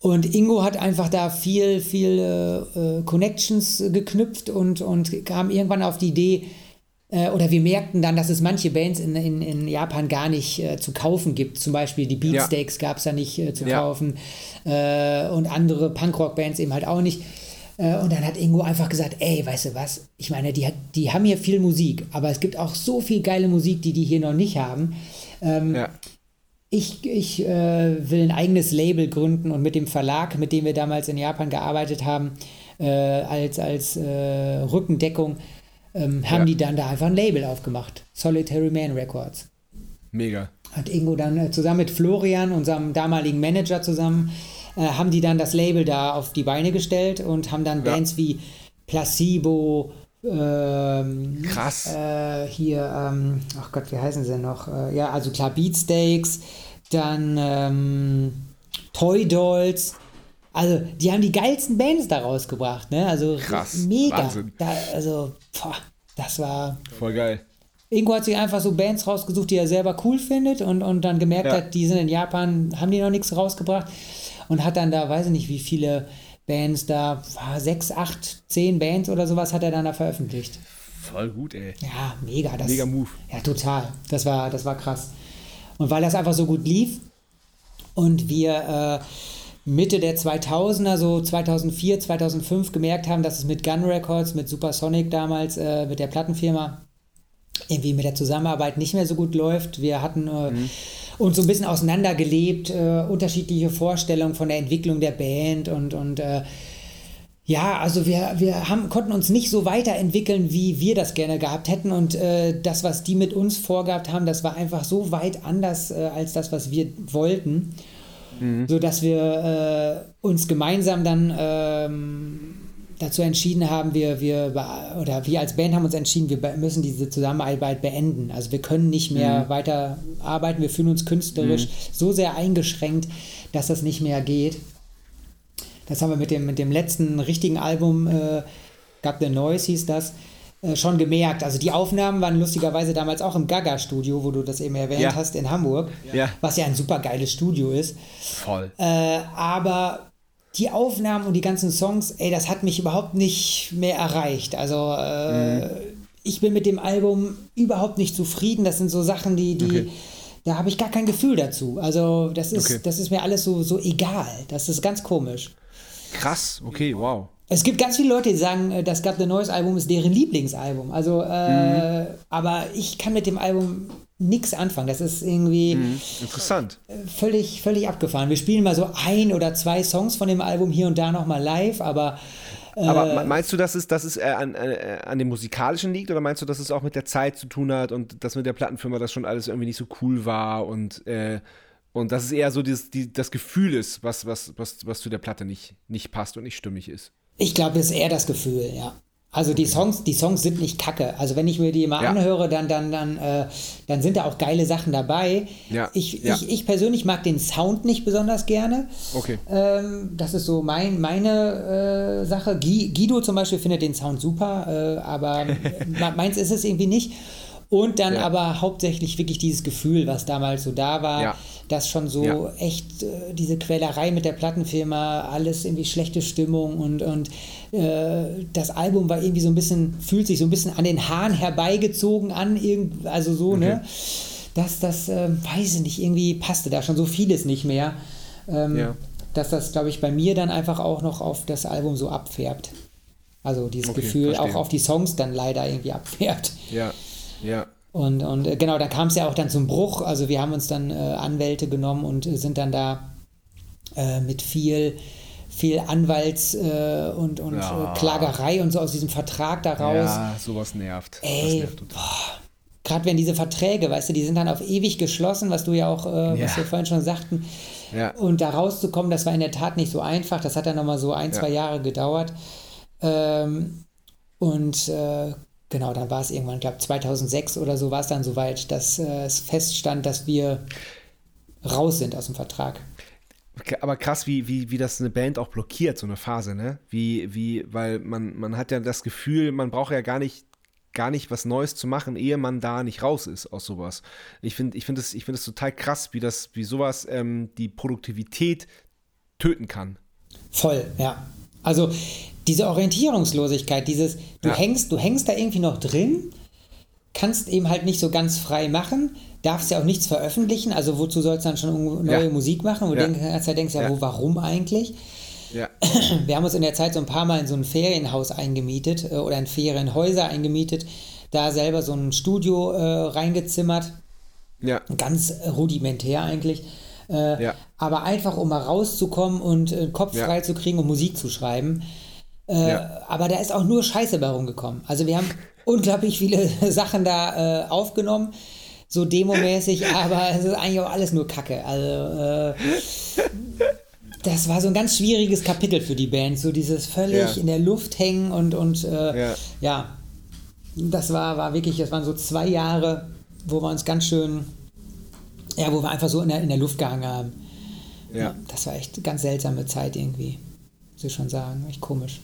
Und Ingo hat einfach da viel, viel äh, Connections geknüpft und, und kam irgendwann auf die Idee, äh, oder wir merkten dann, dass es manche Bands in, in, in Japan gar nicht äh, zu kaufen gibt. Zum Beispiel die Beatsteaks ja. gab es da nicht äh, zu ja. kaufen äh, und andere Punkrock-Bands eben halt auch nicht. Äh, und dann hat Ingo einfach gesagt, ey, weißt du was, ich meine, die, die haben hier viel Musik, aber es gibt auch so viel geile Musik, die die hier noch nicht haben. Ähm, ja. Ich, ich äh, will ein eigenes Label gründen und mit dem Verlag, mit dem wir damals in Japan gearbeitet haben, als, als Rückendeckung, ähm, haben ja. die dann da einfach ein Label aufgemacht. Solitary Man Records. Mega. Hat Ingo dann äh, zusammen mit Florian, unserem damaligen Manager zusammen, äh, haben die dann das Label da auf die Beine gestellt und haben dann ja. Bands wie Placebo, ähm, Krass. Äh, hier, ähm, ach Gott, wie heißen sie noch? Äh, ja, also klar, Beatsteaks, dann ähm, Toy Dolls, also, die haben die geilsten Bands da rausgebracht, ne? Also, Krass, mega. Da, also, boah, das war. Voll geil. Ingo hat sich einfach so Bands rausgesucht, die er selber cool findet und, und dann gemerkt ja. hat, die sind in Japan, haben die noch nichts rausgebracht und hat dann da, weiß ich nicht, wie viele Bands da, sechs, acht, zehn Bands oder sowas hat er dann da veröffentlicht. Voll gut, ey. Ja, mega. Das, mega Move. Ja, total. Das war, das war krass. Und weil das einfach so gut lief und wir äh, Mitte der 2000er, so 2004, 2005 gemerkt haben, dass es mit Gun Records, mit Supersonic damals, äh, mit der Plattenfirma, irgendwie mit der Zusammenarbeit nicht mehr so gut läuft. Wir hatten äh, mhm. uns so ein bisschen auseinandergelebt, äh, unterschiedliche Vorstellungen von der Entwicklung der Band und, und äh, ja, also wir, wir haben, konnten uns nicht so weiterentwickeln, wie wir das gerne gehabt hätten. Und äh, das, was die mit uns vorgehabt haben, das war einfach so weit anders äh, als das, was wir wollten mhm. sodass wir äh, uns gemeinsam dann ähm, dazu entschieden haben, wir, wir oder wir als Band haben uns entschieden, wir müssen diese Zusammenarbeit beenden. Also wir können nicht mehr mhm. weiter arbeiten, wir fühlen uns künstlerisch mhm. so sehr eingeschränkt, dass das nicht mehr geht. Das haben wir mit dem, mit dem letzten richtigen Album, äh, Got the Noise hieß das, äh, schon gemerkt. Also die Aufnahmen waren lustigerweise damals auch im Gaga-Studio, wo du das eben erwähnt ja. hast, in Hamburg, ja. was ja ein super geiles Studio ist. Voll. Äh, aber die Aufnahmen und die ganzen Songs, ey, das hat mich überhaupt nicht mehr erreicht. Also äh, mhm. ich bin mit dem Album überhaupt nicht zufrieden. Das sind so Sachen, die, die okay. da habe ich gar kein Gefühl dazu. Also das ist, okay. das ist mir alles so, so egal. Das ist ganz komisch. Krass, okay, wow. Es gibt ganz viele Leute, die sagen, äh, das Got the Noise Album ist deren Lieblingsalbum. Also, äh, mhm. aber ich kann mit dem Album nichts anfangen. Das ist irgendwie mhm. interessant. Völlig, völlig abgefahren. Wir spielen mal so ein oder zwei Songs von dem Album hier und da nochmal live, aber Aber meinst du, dass es, dass es äh, an, äh, an dem Musikalischen liegt oder meinst du, dass es auch mit der Zeit zu tun hat und dass mit der Plattenfirma das schon alles irgendwie nicht so cool war und, äh, und dass es eher so dieses, die, das Gefühl ist, was, was, was, was zu der Platte nicht, nicht passt und nicht stimmig ist? Ich glaube, es ist eher das Gefühl, ja. Also die Songs, die Songs sind nicht kacke. Also wenn ich mir die mal ja. anhöre, dann, dann, dann, äh, dann sind da auch geile Sachen dabei. Ja. Ich, ja. Ich, ich persönlich mag den Sound nicht besonders gerne. Okay. Ähm, das ist so mein, meine äh, Sache. Guido zum Beispiel findet den Sound super, äh, aber meins ist es irgendwie nicht. Und dann ja. aber hauptsächlich wirklich dieses Gefühl, was damals so da war, ja. Dass schon so ja. echt äh, diese Quälerei mit der Plattenfirma, alles irgendwie schlechte Stimmung und, und äh, das Album war irgendwie so ein bisschen, fühlt sich so ein bisschen an den Haaren herbeigezogen an, irgend, also so, ne? okay. ne? Dass das, äh, weiß ich nicht, irgendwie passte da schon so vieles nicht mehr. Ähm, dass das, glaube ich, bei mir dann einfach auch noch auf das Album so abfärbt. Also dieses okay, Gefühl verstehe. auch auf die Songs dann leider irgendwie abfärbt. Ja, ja. Und, und äh, genau, da kam es ja auch dann zum Bruch. Also wir haben uns dann äh, Anwälte genommen und äh, sind dann da äh, mit viel, viel Anwalts- äh, und, und ja. Äh, Klagerei und so aus diesem Vertrag daraus. Ja, sowas nervt. Ey, gerade wenn diese Verträge, weißt du, die sind dann auf ewig geschlossen, was du ja auch, ja. was wir vorhin schon sagten. Ja. Und da rauszukommen, das war in der Tat nicht so einfach. Das hat dann nochmal so ein, zwei Jahre gedauert. Ähm, und äh, genau, dann war es irgendwann, ich glaube 2006 oder so war es dann soweit, dass äh, es feststand, dass wir raus sind aus dem Vertrag. Aber krass, wie, wie, wie das eine Band auch blockiert, so eine Phase, ne? Wie, wie, weil man, man hat ja das Gefühl, man braucht ja gar nicht, gar nicht was Neues zu machen, ehe man da nicht raus ist aus sowas. Ich finde ich find das, find das total krass, wie, das, wie sowas ähm, die Produktivität töten kann. Voll, ja. Also diese Orientierungslosigkeit, dieses, du ja. hängst, du hängst da irgendwie noch drin, kannst eben halt nicht so ganz frei machen, darfst ja auch nichts veröffentlichen, also wozu sollst du dann schon neue ja. Musik machen? Wo ja. du denkst, denkst ja, wo, warum eigentlich? Ja. Wir haben uns in der Zeit so ein paar Mal in so ein Ferienhaus eingemietet äh, oder in Ferienhäuser eingemietet, da selber so ein Studio äh, reingezimmert. Ja. Ganz rudimentär eigentlich. Äh, ja. Aber einfach, um mal rauszukommen und äh, Kopf frei zu kriegen, um Musik zu schreiben. Äh, ja. Aber da ist auch nur Scheiße bei rumgekommen. Also wir haben unglaublich viele Sachen da äh, aufgenommen, so demomäßig, aber es ist eigentlich auch alles nur Kacke. Also äh, das war so ein ganz schwieriges Kapitel für die Band, so dieses völlig in der Luft hängen und, und äh, ja. das war, war wirklich, das waren so zwei Jahre, wo wir uns ganz schön ja, wo wir einfach so in der, in der Luft gehangen haben. Ja. Das war echt eine ganz seltsame Zeit irgendwie. Muss ich schon sagen. Echt komisch.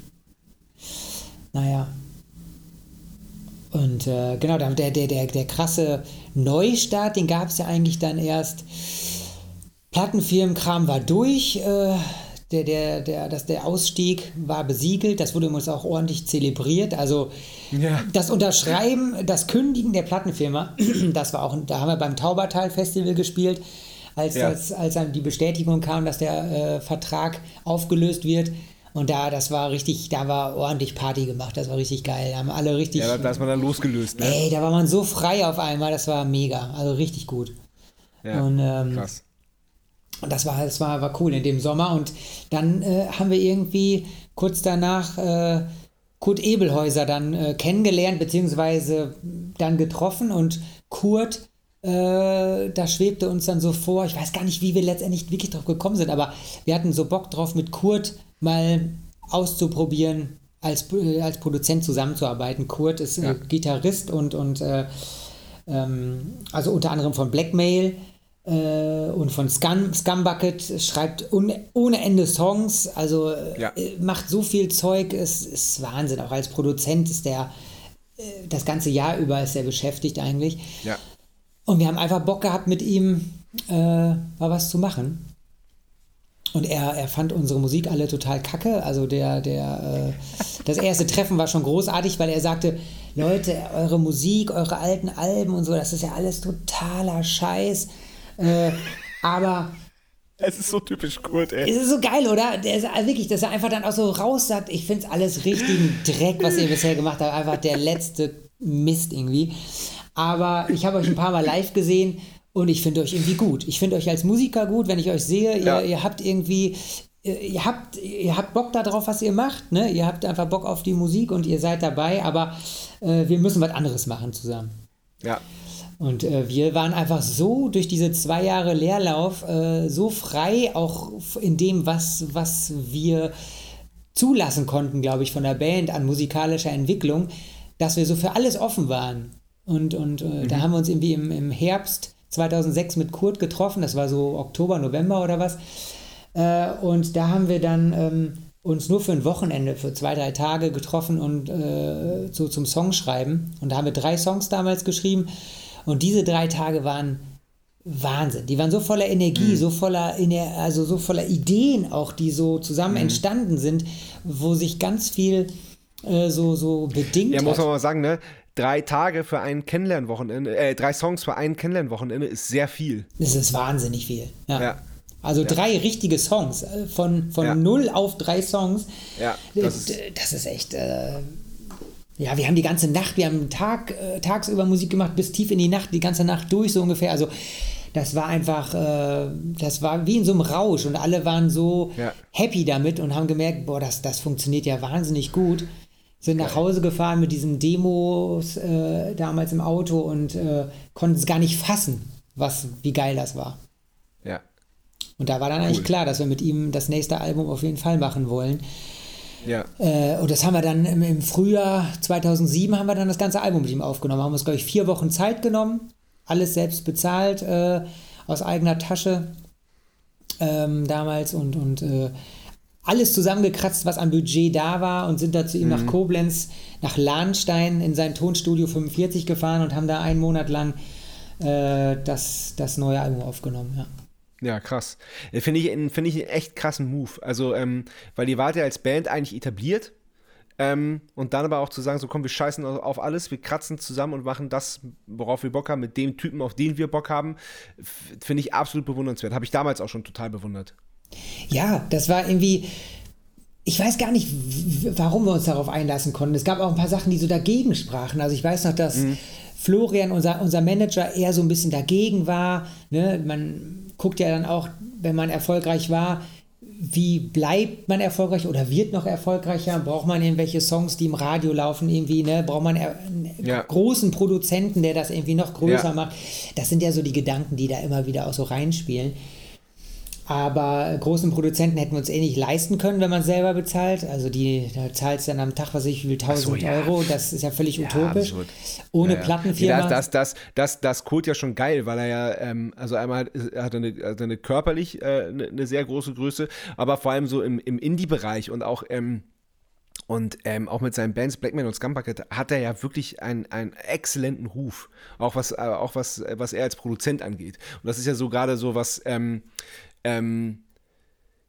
Naja. Und äh, genau, der, der, der, der krasse Neustart, den gab es ja eigentlich dann erst. Plattenfirmenkram war durch. Äh, der, der, der, das, der Ausstieg war besiegelt. Das wurde uns auch ordentlich zelebriert. Also ja. das Unterschreiben, das Kündigen der Plattenfirma, das war auch, da haben wir beim Taubertal Festival gespielt, als, ja. als dann die Bestätigung kam, dass der äh, Vertrag aufgelöst wird. Und da, das war richtig, da war ordentlich Party gemacht, das war richtig geil. Da haben alle richtig. Ja, da ist man dann losgelöst, ne? Ey, da war man so frei auf einmal, das war mega. Also richtig gut. Ja, und, ähm, krass. Und das war, das war, war cool in dem Sommer. Und dann äh, haben wir irgendwie kurz danach äh, Kurt Ebelhäuser dann äh, kennengelernt, beziehungsweise dann getroffen. Und Kurt, äh, da schwebte uns dann so vor, ich weiß gar nicht, wie wir letztendlich wirklich drauf gekommen sind, aber wir hatten so Bock drauf, mit Kurt mal auszuprobieren, als, äh, als Produzent zusammenzuarbeiten. Kurt ist äh, ja. Gitarrist und, und ähm, also unter anderem von Blackmail äh, und von Scum, Scumbucket schreibt un, ohne Ende Songs, also äh, ja. macht so viel Zeug, es ist Wahnsinn. Auch als Produzent ist der äh, das ganze Jahr über ist er beschäftigt eigentlich. Ja. Und wir haben einfach Bock gehabt, mit ihm äh, mal was zu machen. Und er, er fand unsere Musik alle total kacke. Also der, der, äh, das erste Treffen war schon großartig, weil er sagte, Leute, eure Musik, eure alten Alben und so, das ist ja alles totaler Scheiß. Äh, aber. Es ist so typisch Kurt, ey. Es ist so geil, oder? Der ist also wirklich, dass er einfach dann auch so raus sagt, ich finde es alles richtigen Dreck, was ihr bisher gemacht habt. Einfach der letzte Mist irgendwie. Aber ich habe euch ein paar Mal live gesehen und ich finde euch irgendwie gut. Ich finde euch als Musiker gut, wenn ich euch sehe. Ihr, ja. ihr habt irgendwie ihr habt, ihr habt Bock darauf, was ihr macht, ne? Ihr habt einfach Bock auf die Musik und ihr seid dabei, aber äh, wir müssen was anderes machen zusammen. Ja. Und äh, wir waren einfach so durch diese zwei Jahre Leerlauf äh, so frei, auch in dem, was, was wir zulassen konnten, glaube ich, von der Band an musikalischer Entwicklung, dass wir so für alles offen waren. Und, und äh, mhm. da haben wir uns irgendwie im, im Herbst 2006 mit Kurt getroffen, das war so Oktober, November oder was. Äh, und da haben wir dann ähm, uns nur für ein Wochenende, für zwei, drei Tage getroffen und äh, so zum Songschreiben. Und da haben wir drei Songs damals geschrieben. Und diese drei Tage waren Wahnsinn. Die waren so voller Energie, mhm. so voller, also so voller Ideen auch, die so zusammen mhm. entstanden sind, wo sich ganz viel äh, so, so bedingt Ja, muss man mal sagen, ne? Drei Tage für ein Kennenlernwochenende, äh, drei Songs für ein Kennenlernwochenende ist sehr viel. Das ist wahnsinnig viel. Ja. ja. Also ja. drei richtige Songs, äh, von, von ja. null auf drei Songs. Ja, das ist, das ist echt. Äh, ja, wir haben die ganze Nacht, wir haben Tag, äh, tagsüber Musik gemacht, bis tief in die Nacht, die ganze Nacht durch so ungefähr. Also das war einfach, äh, das war wie in so einem Rausch und alle waren so ja. happy damit und haben gemerkt, boah, das, das funktioniert ja wahnsinnig gut. Sind nach Hause gefahren mit diesen Demos äh, damals im Auto und äh, konnten es gar nicht fassen, was, wie geil das war. Ja. Und da war dann cool. eigentlich klar, dass wir mit ihm das nächste Album auf jeden Fall machen wollen. Ja. Äh, und das haben wir dann im, im, Frühjahr 2007 haben wir dann das ganze Album mit ihm aufgenommen. Haben uns, glaube ich, vier Wochen Zeit genommen, alles selbst bezahlt, äh, aus eigener Tasche ähm, damals und, und äh, alles zusammengekratzt, was an Budget da war und sind da zu ihm mhm. nach Koblenz, nach Lahnstein in sein Tonstudio 45 gefahren und haben da einen Monat lang äh, das, das neue Album aufgenommen. Ja. Ja, krass. Äh, finde ich, find ich einen echt krassen Move. Also, ähm, weil ihr wart ja als Band eigentlich etabliert. Ähm, und dann aber auch zu sagen, so komm, wir scheißen auf alles, wir kratzen zusammen und machen das, worauf wir Bock haben, mit dem Typen, auf den wir Bock haben, finde ich absolut bewundernswert. Habe ich damals auch schon total bewundert. Ja, das war irgendwie, ich weiß gar nicht, warum wir uns darauf einlassen konnten. Es gab auch ein paar Sachen, die so dagegen sprachen. Also ich weiß noch, dass mhm. Florian, unser, unser Manager, eher so ein bisschen dagegen war. Ne? Man guckt ja dann auch, wenn man erfolgreich war, wie bleibt man erfolgreich oder wird noch erfolgreicher? Braucht man irgendwelche Songs, die im Radio laufen, irgendwie, ne? Braucht man einen ja. großen Produzenten, der das irgendwie noch größer ja. macht? Das sind ja so die Gedanken, die da immer wieder auch so reinspielen. Aber großen Produzenten hätten wir uns eh nicht leisten können, wenn man selber bezahlt. Also die, da zahlst dann am Tag, was ich wie viel, 1000 so, ja. Euro. Das ist ja völlig ja, utopisch. Absurd. Ohne ja, Plattenfirma. Das, das, das, das Code ja schon geil, weil er ja, ähm, also einmal hat, er eine, hat eine körperlich äh, eine, eine, sehr große Größe, aber vor allem so im, im Indie-Bereich und auch ähm, und ähm, auch mit seinen Bands Blackman und Scumbucket hat er ja wirklich einen, einen exzellenten Ruf, auch was, äh, auch was, was er als Produzent angeht. Und das ist ja so gerade so was, ähm, ähm,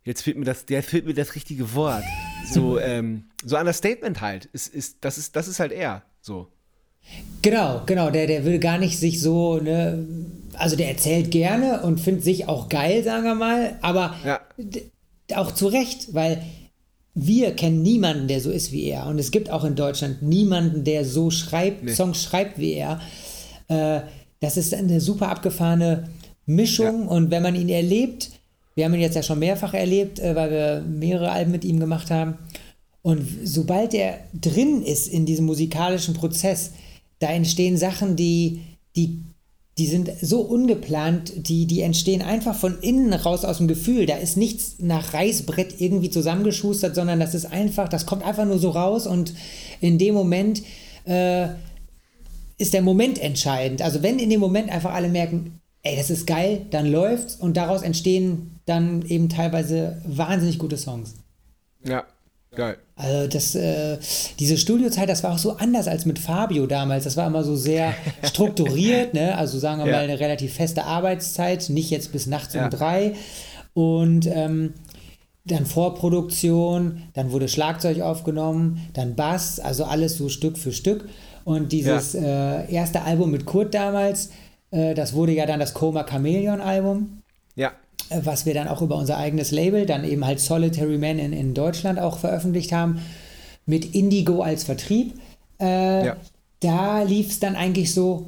jetzt fehlt mir das, der fehlt mir das richtige Wort. So, ähm, so Understatement halt. Ist, ist, das, ist, das ist halt er. So. Genau, genau. Der, der will gar nicht sich so, ne, also der erzählt gerne und findet sich auch geil, sagen wir mal, aber ja. auch zu Recht, weil wir kennen niemanden, der so ist wie er. Und es gibt auch in Deutschland niemanden, der so schreibt, nee. Songs schreibt wie er. Äh, das ist eine super abgefahrene Mischung ja. und wenn man ihn erlebt, wir haben ihn jetzt ja schon mehrfach erlebt, äh, weil wir mehrere Alben mit ihm gemacht haben. Und sobald er drin ist in diesem musikalischen Prozess, da entstehen Sachen, die, die, die sind so ungeplant, die, die entstehen einfach von innen raus aus dem Gefühl. Da ist nichts nach Reißbrett irgendwie zusammengeschustert, sondern das ist einfach, das kommt einfach nur so raus und in dem Moment äh, ist der Moment entscheidend. Also wenn in dem Moment einfach alle merken, ey, das ist geil, dann läuft's und daraus entstehen dann eben teilweise wahnsinnig gute Songs. Ja, geil. Also das, äh, diese Studiozeit, das war auch so anders als mit Fabio damals. Das war immer so sehr strukturiert, ne? Also sagen wir ja. mal eine relativ feste Arbeitszeit, nicht jetzt bis nachts ja. um drei. Und ähm, dann Vorproduktion, dann wurde Schlagzeug aufgenommen, dann Bass, also alles so Stück für Stück. Und dieses ja. äh, erste Album mit Kurt damals, das wurde ja dann das Coma Chameleon Album. Ja. Äh, was wir dann auch über unser eigenes Label, dann eben halt Solitary Man in, in Deutschland auch veröffentlicht haben, mit Indigo als Vertrieb. Äh, ja. Da lief es dann eigentlich so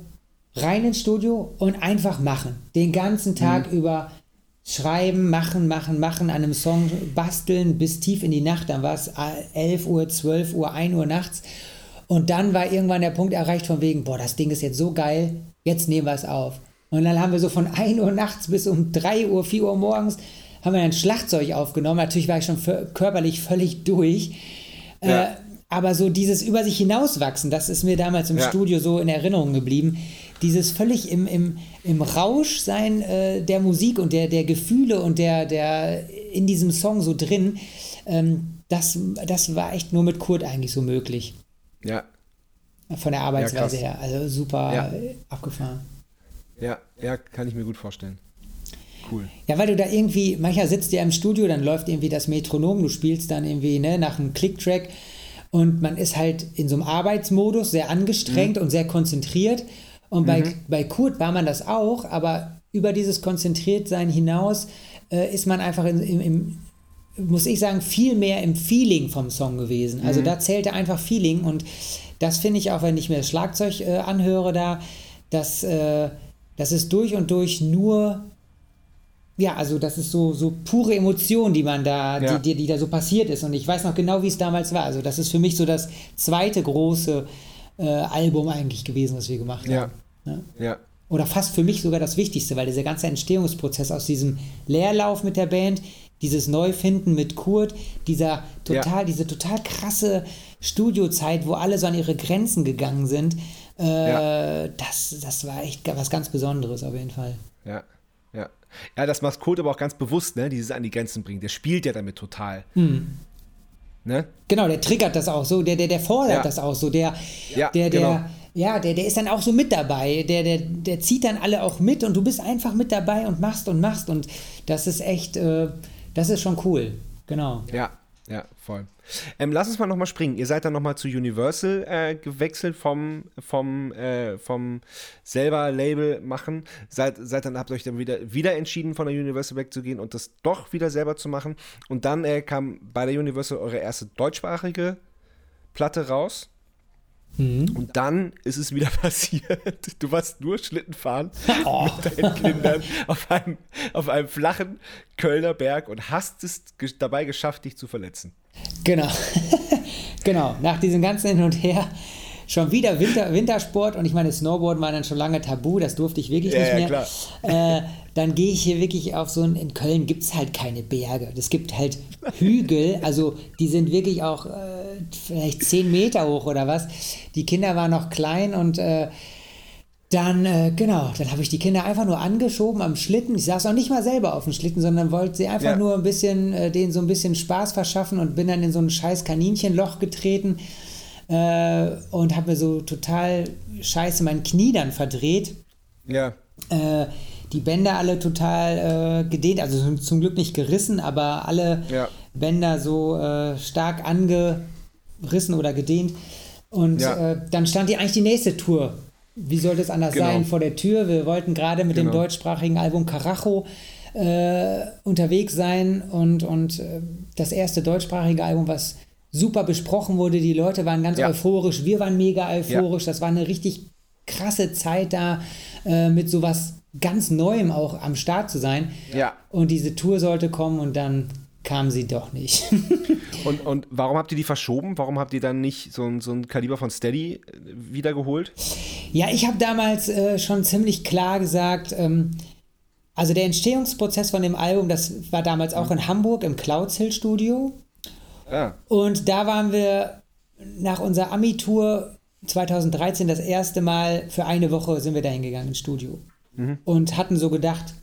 rein ins Studio und einfach machen. Den ganzen Tag mhm. über schreiben, machen, machen, machen, an einem Song basteln bis tief in die Nacht. Dann war es 11 Uhr, 12 Uhr, 1 Uhr nachts. Und dann war irgendwann der Punkt erreicht von wegen, boah, das Ding ist jetzt so geil, jetzt nehmen wir es auf. Und dann haben wir so von 1 Uhr nachts bis um 3 Uhr, 4 Uhr morgens, haben wir ein Schlagzeug aufgenommen. Natürlich war ich schon körperlich völlig durch. Ja. Äh, aber so dieses über sich hinauswachsen, das ist mir damals im ja. Studio so in Erinnerung geblieben. Dieses völlig im, im, im Rausch sein äh, der Musik und der, der Gefühle und der, der in diesem Song so drin, ähm, das, das war echt nur mit Kurt eigentlich so möglich. Ja. Von der Arbeitsweise ja, her. Also super ja. abgefahren. Ja, ja, kann ich mir gut vorstellen. Cool. Ja, weil du da irgendwie, manchmal sitzt ja im Studio, dann läuft irgendwie das Metronom, du spielst dann irgendwie ne, nach einem Click-Track und man ist halt in so einem Arbeitsmodus sehr angestrengt mhm. und sehr konzentriert. Und bei, mhm. bei Kurt war man das auch, aber über dieses Konzentriertsein hinaus äh, ist man einfach in, im, im, muss ich sagen, viel mehr im Feeling vom Song gewesen. Also mhm. da zählte einfach Feeling und das finde ich auch, wenn ich mir das Schlagzeug äh, anhöre, da, dass äh, das ist durch und durch nur ja, also das ist so, so pure Emotion, die man da, ja. die, die, die, da so passiert ist. Und ich weiß noch genau, wie es damals war. Also das ist für mich so das zweite große äh, Album eigentlich gewesen, was wir gemacht haben. Ja. ja. Oder fast für mich sogar das Wichtigste, weil dieser ganze Entstehungsprozess aus diesem Leerlauf mit der Band, dieses Neufinden mit Kurt, dieser total, ja. diese total krasse Studiozeit, wo alle so an ihre Grenzen gegangen sind, äh, ja. das, das war echt was ganz Besonderes auf jeden Fall. Ja. Ja. Ja, das macht Code aber auch ganz bewusst, ne? Dieses an die Grenzen bringen. Der spielt ja damit total. Hm. Ne? Genau, der triggert das auch so, der, der, der fordert ja. das auch so, der, ja, der, der, genau. ja, der, der ist dann auch so mit dabei, der, der, der zieht dann alle auch mit und du bist einfach mit dabei und machst und machst und das ist echt, äh, das ist schon cool, genau. Ja, ja, voll. Ähm, lass uns mal nochmal springen. Ihr seid dann nochmal zu Universal äh, gewechselt vom, vom, äh, vom selber Label machen. Seid, seid dann, habt euch dann wieder, wieder entschieden, von der Universal wegzugehen und das doch wieder selber zu machen. Und dann äh, kam bei der Universal eure erste deutschsprachige Platte raus. Mhm. Und dann ist es wieder passiert. Du warst nur Schlitten fahren oh. mit deinen Kindern auf einem, auf einem flachen Kölner Berg und hast es dabei geschafft, dich zu verletzen. Genau. genau. Nach diesem ganzen Hin und Her schon wieder Winter, Wintersport und ich meine, Snowboarden war dann schon lange tabu, das durfte ich wirklich ja, nicht mehr. Ja, äh, dann gehe ich hier wirklich auf so ein, in Köln gibt es halt keine Berge. Es gibt halt Hügel, also die sind wirklich auch äh, vielleicht zehn Meter hoch oder was. Die Kinder waren noch klein und äh, dann, äh, genau, dann habe ich die Kinder einfach nur angeschoben am Schlitten. Ich saß auch nicht mal selber auf dem Schlitten, sondern wollte sie einfach ja. nur ein bisschen, äh, denen so ein bisschen Spaß verschaffen und bin dann in so ein scheiß Kaninchenloch getreten äh, und habe mir so total scheiße mein Knie dann verdreht. Ja. Äh, die Bänder alle total äh, gedehnt, also zum Glück nicht gerissen, aber alle ja. Bänder so äh, stark angerissen oder gedehnt. Und ja. dann stand die eigentlich die nächste Tour wie sollte es anders genau. sein, vor der Tür. Wir wollten gerade mit genau. dem deutschsprachigen Album Carajo äh, unterwegs sein und, und äh, das erste deutschsprachige Album, was super besprochen wurde. Die Leute waren ganz ja. euphorisch, wir waren mega euphorisch. Das war eine richtig krasse Zeit da äh, mit sowas ganz Neuem auch am Start zu sein. Ja. Und diese Tour sollte kommen und dann kam sie doch nicht. und, und warum habt ihr die verschoben? Warum habt ihr dann nicht so ein, so ein Kaliber von Steady äh, wiedergeholt? Ja, ich habe damals äh, schon ziemlich klar gesagt, ähm, also der Entstehungsprozess von dem Album, das war damals auch in Hamburg im Clouds Hill Studio. Ah. Und da waren wir nach unserer Ami-Tour 2013 das erste Mal für eine Woche sind wir da hingegangen ins Studio. Mhm. Und hatten so gedacht,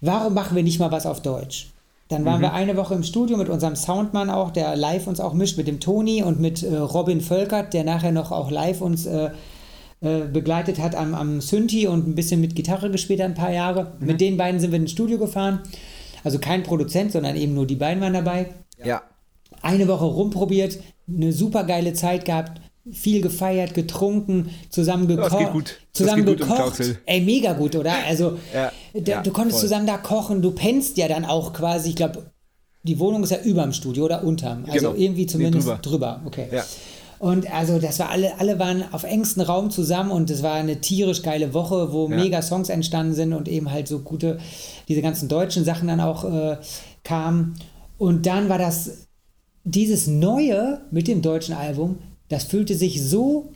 warum machen wir nicht mal was auf Deutsch? Dann waren mhm. wir eine Woche im Studio mit unserem Soundmann auch, der live uns auch mischt, mit dem Toni und mit äh, Robin Völkert, der nachher noch auch live uns äh, äh, begleitet hat am, am Synthi und ein bisschen mit Gitarre gespielt hat ein paar Jahre. Mhm. Mit den beiden sind wir ins Studio gefahren. Also kein Produzent, sondern eben nur die beiden waren dabei. Ja. Eine Woche rumprobiert, eine super geile Zeit gehabt, viel gefeiert, getrunken, zusammen gekocht. Zusammen gekocht. Ey, mega gut, oder? Also, ja, da, ja, du konntest voll. zusammen da kochen. Du pennst ja dann auch quasi, ich glaube, die Wohnung ist ja überm Studio oder unterm. Also genau. irgendwie zumindest nee, drüber. drüber. Okay. Ja. Und also das war alle, alle waren auf engstem Raum zusammen und es war eine tierisch geile Woche, wo Ja. mega Songs entstanden sind und eben halt so gute, diese ganzen deutschen Sachen dann auch äh, kamen. Und dann war das, dieses Neue mit dem deutschen Album, das fühlte sich so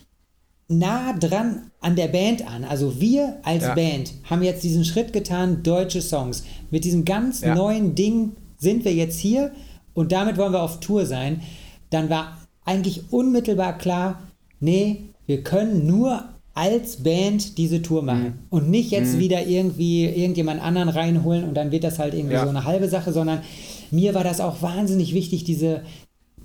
nah dran an der Band an. Also wir als Ja. Band haben jetzt diesen Schritt getan, deutsche Songs. Mit diesem ganz Ja. neuen Ding sind wir jetzt hier und damit wollen wir auf Tour sein. Dann war eigentlich unmittelbar klar, nee, wir können nur als Band diese Tour machen Mhm. und nicht jetzt wieder irgendwie irgendjemand anderen reinholen und dann wird das halt irgendwie Ja. so eine halbe Sache, sondern mir war das auch wahnsinnig wichtig, diese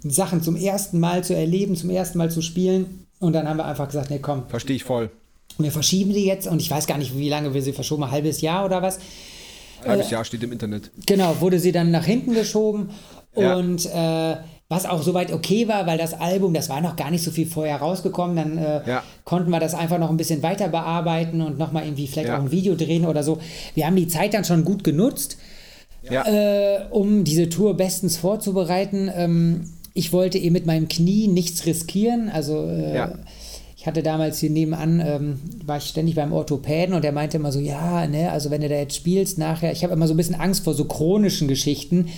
Sachen zum ersten Mal zu erleben, zum ersten Mal zu spielen. Und dann haben wir einfach gesagt, nee, komm, Verstehe ich voll. wir verschieben die jetzt. Und ich weiß gar nicht, wie lange wir sie verschoben, ein halbes Jahr oder was. Halbes Jahr steht im Internet. Genau, wurde sie dann nach hinten geschoben. Ja. Und äh, was auch soweit okay war, weil das Album, das war noch gar nicht so viel vorher rausgekommen, dann äh, Ja. konnten wir das einfach noch ein bisschen weiter bearbeiten und nochmal irgendwie vielleicht Ja. auch ein Video drehen oder so. Wir haben die Zeit dann schon gut genutzt. Äh, um diese Tour bestens vorzubereiten. Ähm, ich wollte eben mit meinem Knie nichts riskieren. Also äh, Ja. ich hatte damals hier nebenan, ähm, war ich ständig beim Orthopäden und der meinte immer so, ja, ne, also wenn du da jetzt spielst nachher, ich habe immer so ein bisschen Angst vor so chronischen Geschichten.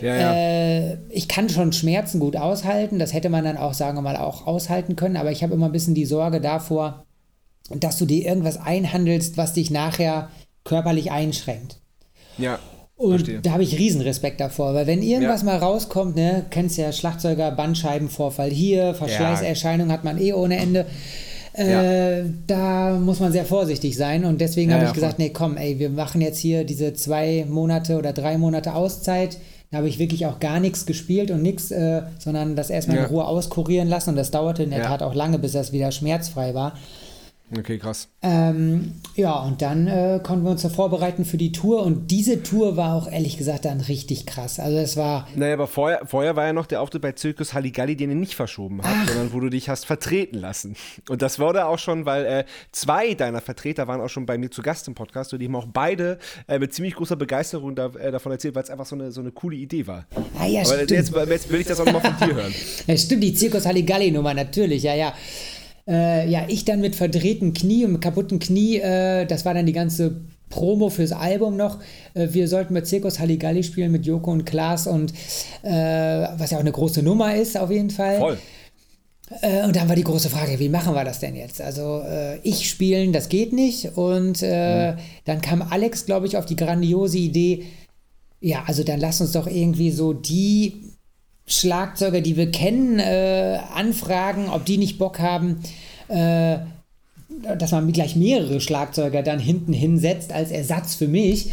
ja, ja. Äh, ich kann schon Schmerzen gut aushalten, das hätte man dann auch, sagen wir mal, auch aushalten können, aber ich habe immer ein bisschen die Sorge davor, dass du dir irgendwas einhandelst, was dich nachher körperlich einschränkt. ja. Und Verstehe. da habe ich riesen Respekt davor, weil wenn irgendwas Ja. mal rauskommt, ne, kennst ja Schlagzeuger, Bandscheibenvorfall hier, Verschleißerscheinung hat man eh ohne Ende. Äh, Da muss man sehr vorsichtig sein und deswegen Ja, habe ja, ich gesagt, nee, komm, ey, wir machen jetzt hier diese zwei Monate oder drei Monate Auszeit. Da habe ich wirklich auch gar nichts gespielt und nichts, äh, sondern das erstmal Ja. in Ruhe auskurieren lassen und das dauerte in der Ja. Tat auch lange, bis das wieder schmerzfrei war. Okay, krass. Ähm, ja, und dann äh, konnten wir uns da vorbereiten für die Tour. Und diese Tour war auch ehrlich gesagt dann richtig krass. Also es war, Naja, aber vorher, vorher war ja noch der Auftritt bei Zirkus Halligalli, den ihr nicht verschoben habt, sondern wo du dich hast vertreten lassen. Und das wurde auch schon, weil äh, zwei deiner Vertreter waren auch schon bei mir zu Gast im Podcast und die haben auch beide äh, mit ziemlich großer Begeisterung da, äh, davon erzählt, weil es einfach so eine, so eine coole Idee war. ah ja, Aber stimmt. jetzt, jetzt will ich das auch nochmal von dir hören. Ja, stimmt, die Zirkus Halligalli-Nummer, natürlich, ja, ja. Äh, ja, ich dann mit verdrehtem Knie und mit kaputten Knie, äh, das war dann die ganze Promo fürs Album noch. Äh, wir sollten mit Zirkus Halligalli spielen mit Joko und Klaas und äh, was ja auch eine große Nummer ist auf jeden Fall. Voll. Äh, und dann war die große Frage, wie machen wir das denn jetzt? Also äh, ich spielen, das geht nicht. Und äh, dann kam Alex, glaube ich, auf die grandiose Idee, ja, also dann lass uns doch irgendwie so die Schlagzeuger, die wir kennen, äh, anfragen, ob die nicht Bock haben, äh, dass man gleich mehrere Schlagzeuger dann hinten hinsetzt als Ersatz für mich.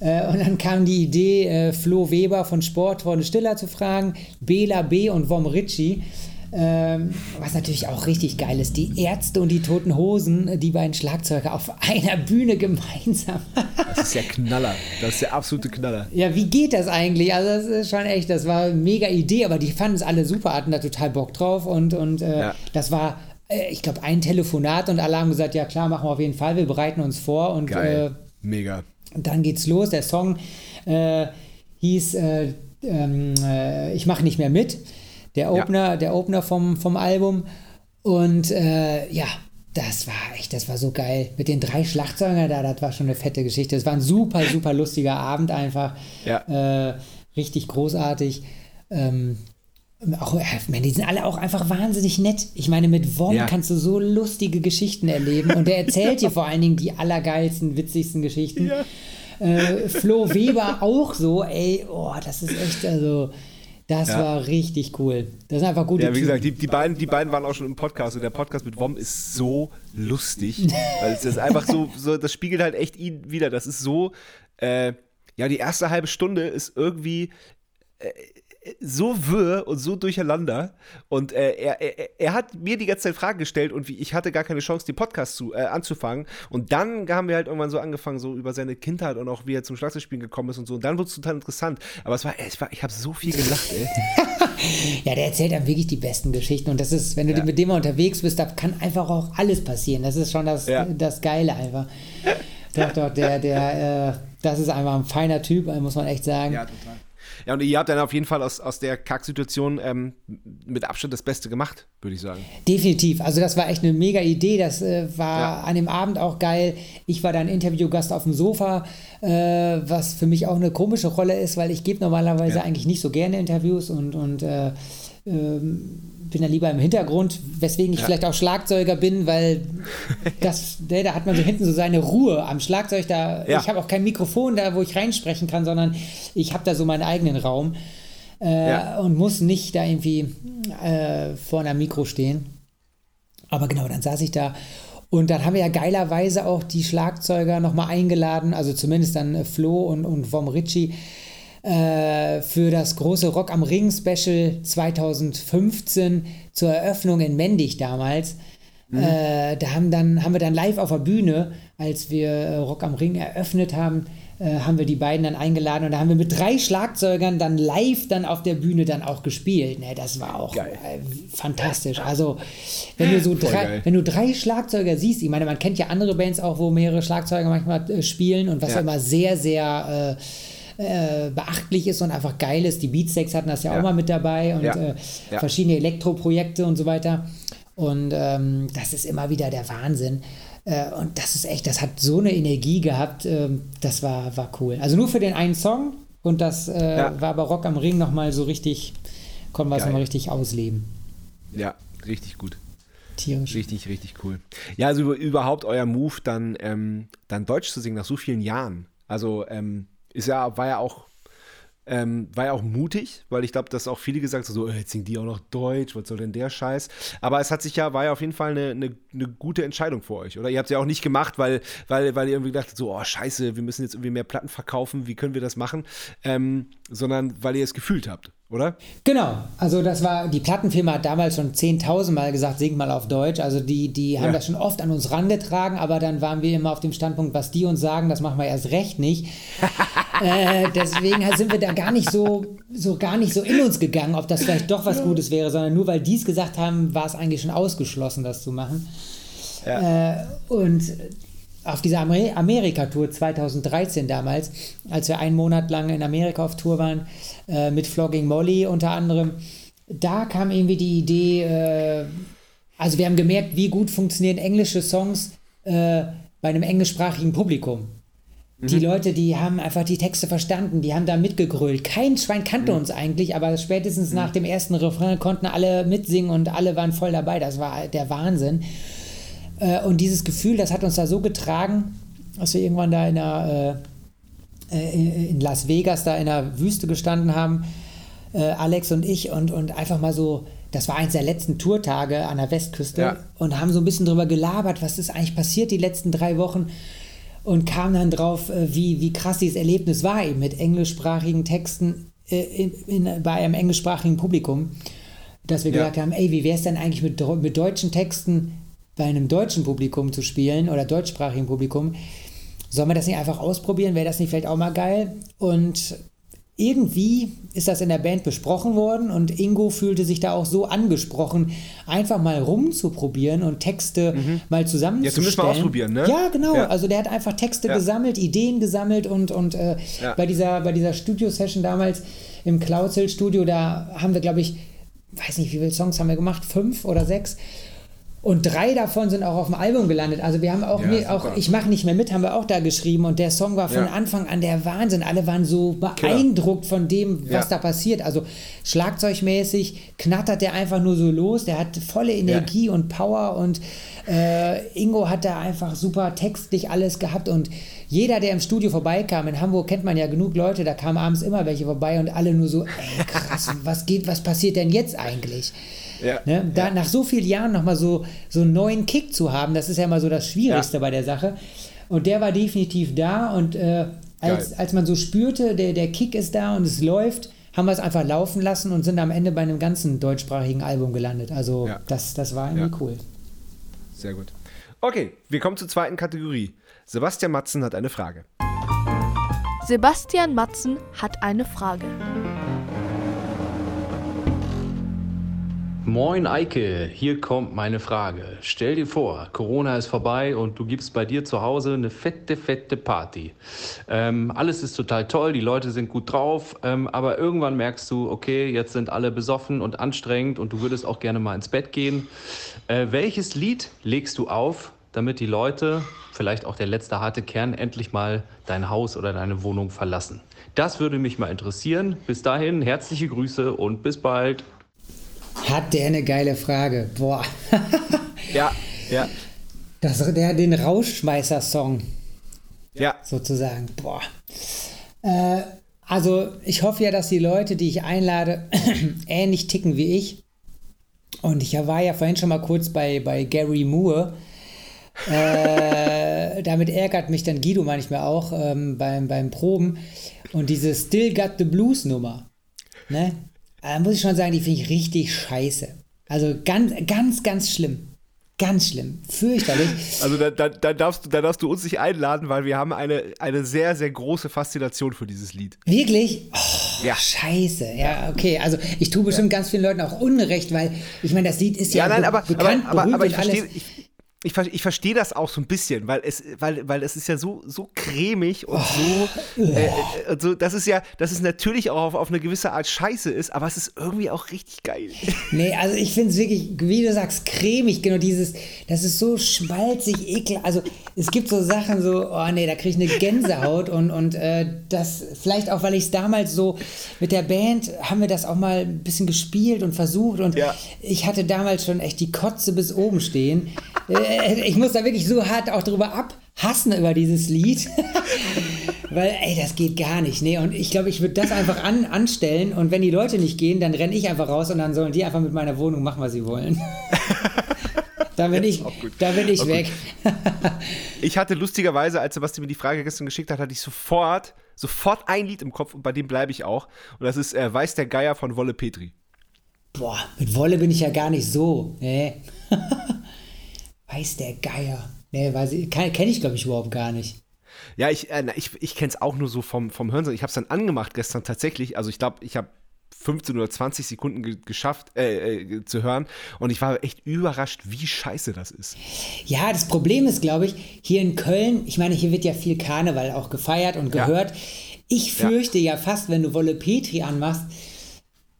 Äh, und dann kam die Idee, äh, Flo Weber von Sportfreunde Stiller zu fragen, Bela B. und Vom Ritchie. Ähm, was natürlich auch richtig geil ist, die Ärzte und die Toten Hosen, äh, die beiden Schlagzeuger auf einer Bühne gemeinsam. Das ist ja Knaller. Das ist der absolute Knaller. Ja, wie geht das eigentlich? Also das ist schon echt, das war eine mega Idee, aber die fanden es alle super, hatten da total Bock drauf und, und äh, Ja. das war, äh, ich glaube, ein Telefonat und alle haben gesagt, ja klar, machen wir auf jeden Fall, wir bereiten uns vor und Geil. Mega. äh, dann geht's los. Der Song äh, hieß äh, ähm, äh, Ich mache nicht mehr mit, der Opener, der Opener vom, vom Album und äh, ja, das war echt, das war so geil. Mit den drei Schlagzeugern da, das war schon eine fette Geschichte. Es war ein super, super lustiger Abend einfach. Ja. Äh, richtig großartig. Ähm, auch, äh, man, die sind alle auch einfach wahnsinnig nett. Ich meine, mit Wom Ja. kannst du so lustige Geschichten erleben und der erzählt dir vor allen Dingen die allergeilsten, witzigsten Geschichten. Äh, Flo Weber auch so, ey, oh, das ist echt, also, das Ja. war richtig cool. Das sind einfach gute Ja, wie gesagt, die, die, beiden, die beiden waren auch schon im Podcast und der Podcast mit Wom ist so lustig. weil es ist einfach so, so, das spiegelt halt echt ihn wieder. Das ist so, äh, ja, die erste halbe Stunde ist irgendwie äh, so wirr und so durcheinander. Und äh, er, er, er hat mir die ganze Zeit Fragen gestellt und wie, ich hatte gar keine Chance, den Podcast zu, äh, anzufangen. Und dann haben wir halt irgendwann so angefangen, so über seine Kindheit und auch wie er zum Schlagzeugspielen gekommen ist und so. Und dann wurde es total interessant. Aber es war, es war ich habe so viel gelacht, ey. Ja, der erzählt einem wirklich die besten Geschichten. Und das ist, wenn du Ja. mit dem mal unterwegs bist, da kann einfach auch alles passieren. Das ist schon das, Ja. das Geile einfach. Doch, doch, der, der, äh, das ist einfach ein feiner Typ, muss man echt sagen. Ja, total. Ja, und ihr habt dann auf jeden Fall aus, aus der Kacksituation ähm, mit Abstand das Beste gemacht, würde ich sagen. Definitiv. Also das war echt eine mega Idee. Das äh, war ja. an dem Abend auch geil. Ich war dann Interviewgast auf dem Sofa, äh, was für mich auch eine komische Rolle ist, weil ich gebe normalerweise ja. eigentlich nicht so gerne Interviews und, und äh, ähm, bin dann lieber im Hintergrund, weswegen ich ja. vielleicht auch Schlagzeuger bin, weil das, ne, da hat man so hinten so seine Ruhe am Schlagzeug. Da, ja. Ich habe auch kein Mikrofon da, wo ich reinsprechen kann, sondern ich habe da so meinen eigenen Raum äh, ja. und muss nicht da irgendwie äh, vor einem Mikro stehen. Aber genau, dann saß ich da und dann haben wir ja geilerweise auch die Schlagzeuger nochmal eingeladen, also zumindest dann äh, Flo und, und Vom Ritchie äh, für das große Rock am Ring Special 2015 zur Eröffnung in Mendig damals. Mhm. Äh, da haben, dann, haben wir dann live auf der Bühne, als wir äh, Rock am Ring eröffnet haben, äh, haben wir die beiden dann eingeladen und da haben wir mit drei Schlagzeugern dann live dann auf der Bühne dann auch gespielt. Ne, das war auch äh, fantastisch. Also wenn du so drei, wenn du drei Schlagzeuger siehst, ich meine, man kennt ja andere Bands auch, wo mehrere Schlagzeuger manchmal äh, spielen und was ja. immer sehr, sehr äh, äh, beachtlich ist und einfach geil ist. Die Beatsteaks hatten das ja, ja. auch mal mit dabei und ja. Äh, ja. verschiedene Elektroprojekte und so weiter. Und ähm, das ist immer wieder der Wahnsinn. Äh, und das ist echt, das hat so eine Energie gehabt, ähm, das war, war cool. Also nur für den einen Song und das äh, war bei Rock am Ring nochmal so richtig, konnten wir es nochmal richtig ausleben. Ja, richtig gut. Tierisch. Richtig, richtig cool. Ja, also überhaupt euer Move, dann, ähm, dann Deutsch zu singen nach so vielen Jahren. Also, ähm, ist ja, war ja auch, ähm, war ja auch mutig, weil ich glaube, dass auch viele gesagt haben, so, äh, jetzt singen die auch noch Deutsch, was soll denn der Scheiß? Aber es hat sich ja, war ja auf jeden Fall eine, eine, eine gute Entscheidung für euch, oder? Ihr habt es ja auch nicht gemacht, weil, weil, weil ihr irgendwie gedacht so, oh scheiße, wir müssen jetzt irgendwie mehr Platten verkaufen, wie können wir das machen? Ähm, sondern weil ihr es gefühlt habt oder? Genau, also das war, die Plattenfirma hat damals schon 10.000 Mal gesagt, sing mal auf Deutsch. Also die, die haben ja. das schon oft an uns rangetragen, aber dann waren wir immer auf dem Standpunkt, was die uns sagen, das machen wir erst recht nicht. äh, deswegen sind wir da gar nicht so, so gar nicht so in uns gegangen, ob das vielleicht doch was Gutes wäre, sondern nur weil die es gesagt haben, war es eigentlich schon ausgeschlossen, das zu machen. Ja. Äh, und auf dieser Amer Amerika-Tour 2013 damals, als wir einen Monat lang in Amerika auf Tour waren, äh, mit Flogging Molly unter anderem, da kam irgendwie die Idee, äh, also wir haben gemerkt, wie gut funktionieren englische Songs äh, bei einem englischsprachigen Publikum. Die mhm. Leute, die haben einfach die Texte verstanden, die haben da mitgegrölt. Kein Schwein kannte mhm. uns eigentlich, aber spätestens mhm. nach dem ersten Refrain konnten alle mitsingen und alle waren voll dabei. Das war der Wahnsinn. Äh, und dieses Gefühl, das hat uns da so getragen, dass wir irgendwann da in, der, äh, äh, in Las Vegas da in der Wüste gestanden haben, Alex und ich, und, und einfach mal so, das war eins der letzten Tourtage an der Westküste ja. und haben so ein bisschen drüber gelabert, was ist eigentlich passiert die letzten drei Wochen und kamen dann drauf, wie, wie krass dieses Erlebnis war, eben mit englischsprachigen Texten in, in, bei einem englischsprachigen Publikum, dass wir ja. gesagt haben, ey, wie wäre es denn eigentlich mit, mit deutschen Texten bei einem deutschen Publikum zu spielen oder deutschsprachigen Publikum. Sollen wir das nicht einfach ausprobieren? Wäre das nicht vielleicht auch mal geil? Und irgendwie ist das in der Band besprochen worden und Ingo fühlte sich da auch so angesprochen, einfach mal rumzuprobieren und Texte mhm. mal zusammenzustellen. Ja, zumindest mal ausprobieren, ne? Ja, genau. Ja. Also der hat einfach Texte ja. gesammelt, Ideen gesammelt und, und äh, ja. bei dieser, bei dieser Studio-Session damals im Cloud Studio, da haben wir, glaube ich, weiß nicht, wie viele Songs haben wir gemacht? Fünf oder sechs? Und drei davon sind auch auf dem Album gelandet. Also wir haben auch, ja, nie, auch Ich mache nicht mehr mit, haben wir auch da geschrieben. Und der Song war von ja. Anfang an der Wahnsinn. Alle waren so beeindruckt Klar. von dem, was ja. da passiert. Also schlagzeugmäßig knattert der einfach nur so los. Der hat volle Energie und Power. Und äh, Ingo hat da einfach super textlich alles gehabt. Und jeder, der im Studio vorbeikam, in Hamburg kennt man ja genug Leute, da kamen abends immer welche vorbei und alle nur so, ey krass, was geht, was passiert denn jetzt eigentlich? Ja, ne? da, ja. Nach so vielen Jahren nochmal so, so einen neuen Kick zu haben, das ist ja immer so das Schwierigste ja. bei der Sache. Und der war definitiv da und äh, als, als man so spürte, der, der Kick ist da und es läuft, haben wir es einfach laufen lassen und sind am Ende bei einem ganzen deutschsprachigen Album gelandet. Also ja. das, das war irgendwie cool. Sehr gut. Okay, wir kommen zur zweiten Kategorie. Sebastian Matzen hat eine Frage. Sebastian Matzen hat eine Frage. Moin Eike, hier kommt meine Frage. Stell dir vor, Corona ist vorbei und du gibst bei dir zu Hause eine fette, fette Party. Ähm, alles ist total toll, die Leute sind gut drauf, ähm, aber irgendwann merkst du, okay, jetzt sind alle besoffen und anstrengend und du würdest auch gerne mal ins Bett gehen. Äh, welches Lied legst du auf, damit die Leute, vielleicht auch der letzte harte Kern, endlich mal dein Haus oder deine Wohnung verlassen? Das würde mich mal interessieren. Bis dahin, herzliche Grüße und bis bald. Hat der eine geile Frage. Boah. Ja, ja, Das, der, den Rauschmeißer-Song ja. sozusagen. Boah. Äh, also ich hoffe ja, dass die Leute, die ich einlade, ähnlich ticken wie ich. Und ich war ja vorhin schon mal kurz bei, bei Gary Moore. Äh, damit ärgert mich dann Guido manchmal auch ähm, beim, beim Proben. Und diese Still Got the Blues Nummer, ne? Da muss ich schon sagen, die finde ich richtig scheiße. Also ganz, ganz, ganz schlimm. Ganz schlimm. Fürchterlich. Also da, da, da, darfst du, da darfst du uns nicht einladen, weil wir haben eine, eine sehr, sehr große Faszination für dieses Lied. Wirklich? Oh, Ja. Scheiße. Ja, okay. Also ich tue bestimmt ganz vielen Leuten auch Unrecht, weil ich meine, das Lied ist ja, Ja, nein, be aber, bekannt, aber, aber, berühmt aber ich alles. verstehe. Ich, ich, ich verstehe das auch so ein bisschen, weil es, weil, weil es ist ja so, so cremig und so, äh, äh, und so. Das ist ja, dass es natürlich auch auf, auf eine gewisse Art Scheiße ist, aber es ist irgendwie auch richtig geil. Nee, also ich finde es wirklich, wie du sagst, cremig, genau dieses, das ist so schmalzig, ekel. Also es gibt so Sachen so, oh nee, da kriege ich eine Gänsehaut und, und äh, das, vielleicht auch, weil ich es damals so, mit der Band haben wir das auch mal ein bisschen gespielt und versucht und Ja. ich hatte damals schon echt die Kotze bis oben stehen. Äh, ich muss da wirklich so hart auch drüber abhassen über dieses Lied. Weil, ey, das geht gar nicht. Nee, und ich glaube, ich würde das einfach an, anstellen und wenn die Leute nicht gehen, dann renne ich einfach raus und dann sollen die einfach mit meiner Wohnung machen, was sie wollen. da bin ich, da bin ich weg. Ich hatte lustigerweise, als Sebastian mir die Frage gestern geschickt hat, hatte ich sofort, sofort ein Lied im Kopf und bei dem bleibe ich auch. Und das ist äh, Weiß der Geier von Wolle Petri. Boah, mit Wolle bin ich ja gar nicht so. Nee. Weiß der Geier. Nee, weiß ich, kenne ich, glaube ich, überhaupt gar nicht. Ja, ich, äh, ich, ich kenne es auch nur so vom, vom Hören. Ich habe es dann angemacht gestern tatsächlich. Also ich glaube, ich habe 15 oder 20 Sekunden ge geschafft äh, äh, zu hören und ich war echt überrascht, wie scheiße das ist. Ja, das Problem ist, glaube ich, hier in Köln, ich meine, hier wird ja viel Karneval auch gefeiert und Ja. gehört. Ich fürchte ja. fast, wenn du Wolle Petri anmachst,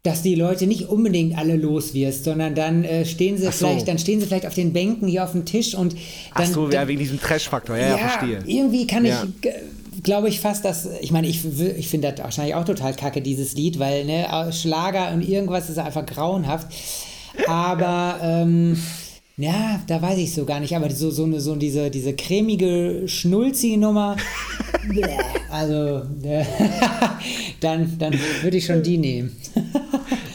dass die Leute nicht unbedingt alle los wirst, sondern dann äh, stehen sie Ach so. vielleicht, dann stehen sie vielleicht auf den Bänken hier auf dem Tisch und Ach dann, so, ja, wegen diesem Trash-Faktor. Ja, ja, verstehe. irgendwie kann Ja. ich, glaube ich fast, dass, ich meine, ich, ich finde das wahrscheinlich auch total kacke, dieses Lied, weil ne, Schlager und irgendwas ist einfach grauenhaft. Aber, ähm, ja, da weiß ich so gar nicht, aber so, so, eine, so diese, diese cremige Schnulzi-Nummer, also, äh, dann, dann würde ich schon die nehmen.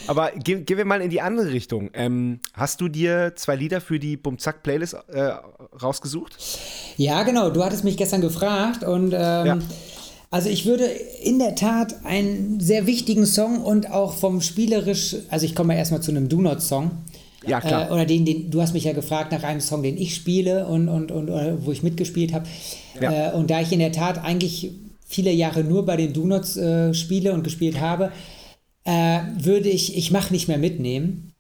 Aber ge gehen wir mal in die andere Richtung. Ähm, hast du dir zwei Lieder für die Bumzack-Playlist äh, rausgesucht? Ja, genau. Du hattest mich gestern gefragt und ähm, Ja. also ich würde in der Tat einen sehr wichtigen Song und auch vom spielerisch, also ich komme erstmal zu einem Do Not Song. Ja, klar. Äh, oder den, den, du hast mich ja gefragt nach einem Song, den ich spiele und, und, und wo ich mitgespielt habe. Ja. Äh, und da ich in der Tat eigentlich viele Jahre nur bei den Do Nots äh, spiele und gespielt habe, äh, würde ich, ich mache nicht mehr mitnehmen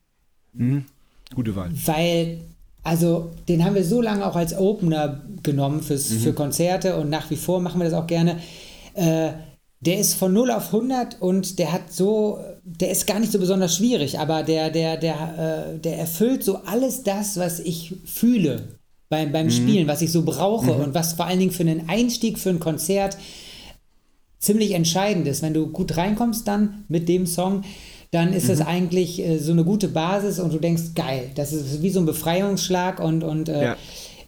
Gute Wahl. weil, also den haben wir so lange auch als Opener genommen fürs, für Konzerte und nach wie vor machen wir das auch gerne. Der ist von 0 auf 100 und der hat so, der ist gar nicht so besonders schwierig, aber der, der, der, äh, der erfüllt so alles das, was ich fühle beim, beim Spielen, was ich so brauche und was vor allen Dingen für einen Einstieg für ein Konzert ziemlich entscheidend ist. Wenn du gut reinkommst dann mit dem Song, dann ist das eigentlich äh, so eine gute Basis und du denkst, geil, das ist wie so ein Befreiungsschlag und, und äh, Ja.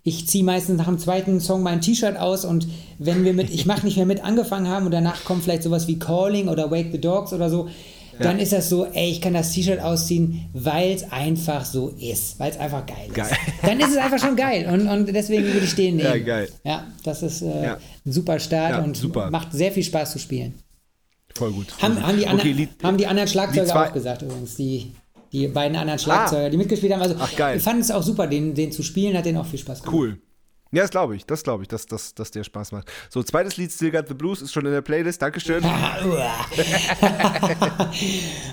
Ich ziehe meistens nach dem zweiten Song mein T-Shirt aus und wenn wir mit Ich mach nicht mehr mit angefangen haben und danach kommt vielleicht sowas wie Calling oder Wake the Dogs oder so, dann ist das so, ey, ich kann das T-Shirt ausziehen, weil es einfach so ist, weil es einfach geil ist. Geil. Dann ist es einfach schon geil und, und deswegen würde ich den nehmen. Ja, geil. Ja, das ist äh, Ja. ein super Start Ja, und super. macht sehr viel Spaß zu spielen. Voll gut. voll Haben, gut. haben, die, anderen, okay, Lied, haben die anderen Schlagzeuger auch gesagt übrigens, die, die beiden anderen Schlagzeuger, die mitgespielt haben. Also Ach, geil. wir fanden es auch super, den, den zu spielen, hat denen auch viel Spaß gemacht. Cool. Ja, das glaube ich, das glaube ich, dass, dass, dass der Spaß macht. So, zweites Lied, Still Got the Blues, ist schon in der Playlist. Dankeschön.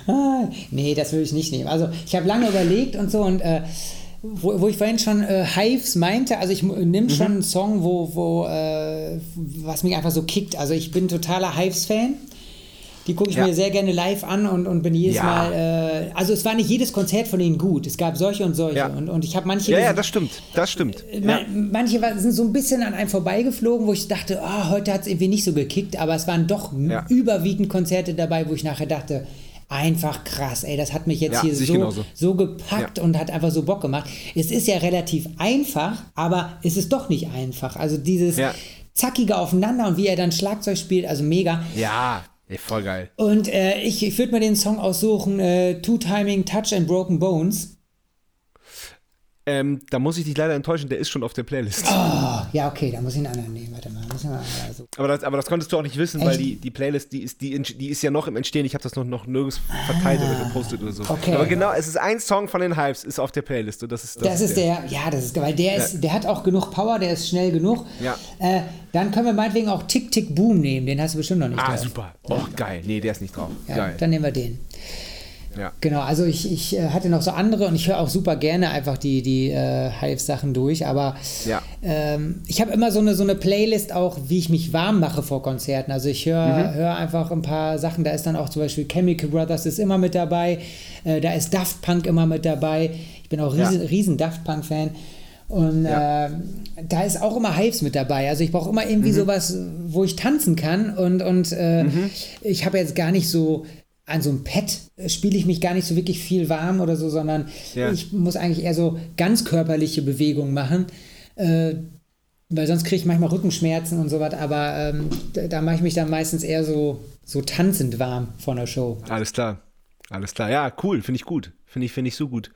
Ah, nee, das würde ich nicht nehmen. Also ich habe lange überlegt und so und äh, wo, wo ich vorhin schon äh, Hives meinte, also ich nehme schon einen Song, wo, wo äh, was mich einfach so kickt. Also ich bin totaler Hives-Fan. Die gucke ich Ja. mir sehr gerne live an und, und bin jedes Ja. Mal. Äh, also es war nicht jedes Konzert von ihnen gut. Es gab solche und solche. Ja. Und, und ich habe manche. Ja, ja, das stimmt, das stimmt. Ma- Ja. Manche sind so ein bisschen an einem vorbeigeflogen, wo ich dachte, ah, heute hat es irgendwie nicht so gekickt, aber es waren doch überwiegend Konzerte dabei, wo ich nachher dachte, einfach krass, ey, das hat mich jetzt Ja, hier so, genauso. so gepackt Ja. und hat einfach so Bock gemacht. Es ist ja relativ einfach, aber es ist doch nicht einfach. Also dieses Ja. zackige Aufeinander und wie er dann Schlagzeug spielt, also mega. Ja, ey, voll geil. Und äh, ich, ich würde mir den Song aussuchen, äh, Two Timing, Touch and Broken Bones. Ähm, da muss ich dich leider enttäuschen, der ist schon auf der Playlist. Oh, ja, okay, da muss ich einen anderen nehmen. Warte mal, mal also. Aber, das, aber das konntest du auch nicht wissen, weil Echt? die, die Playlist, die ist, die, die ist ja noch im Entstehen. Ich habe das noch, noch nirgends verteilt oder gepostet oder so. Ah, okay. Aber genau, es ist ein Song von den Hypes, ist auf der Playlist. Und das ist, Das, ist der, ja, das ist, weil der ist, der hat auch genug Power, der ist schnell genug. Ja. Äh, dann können wir meinetwegen auch Tick Tick Boom nehmen, den hast du bestimmt noch nicht Ah, drauf. super. Oh, geil. Nee, der ist nicht drauf. Ja, geil. dann nehmen wir den. Ja. Genau, also ich, ich äh, hatte noch so andere und ich höre auch super gerne einfach die, die äh, Hive-Sachen durch, aber Ja. ähm, ich habe immer so eine, so eine Playlist auch, wie ich mich warm mache vor Konzerten. Also ich höre Mhm. hör einfach ein paar Sachen, da ist dann auch zum Beispiel Chemical Brothers ist immer mit dabei, äh, da ist Daft Punk immer mit dabei. Ich bin auch riesen, Ja. riesen Daft Punk-Fan. Und Ja. ähm, da ist auch immer Hives mit dabei. Also ich brauche immer irgendwie Mhm. sowas, wo ich tanzen kann. Und, und äh, ich habe jetzt gar nicht so, an so einem Pad äh, spiele ich mich gar nicht so wirklich viel warm oder so, sondern Ja. ich muss eigentlich eher so ganz körperliche Bewegungen machen. Äh, weil sonst kriege ich manchmal Rückenschmerzen und so was, aber ähm, da, da mache ich mich dann meistens eher so, so tanzend warm vor einer Show. Alles klar. Alles klar. Ja, cool. Finde ich gut. Finde ich, finde ich so gut.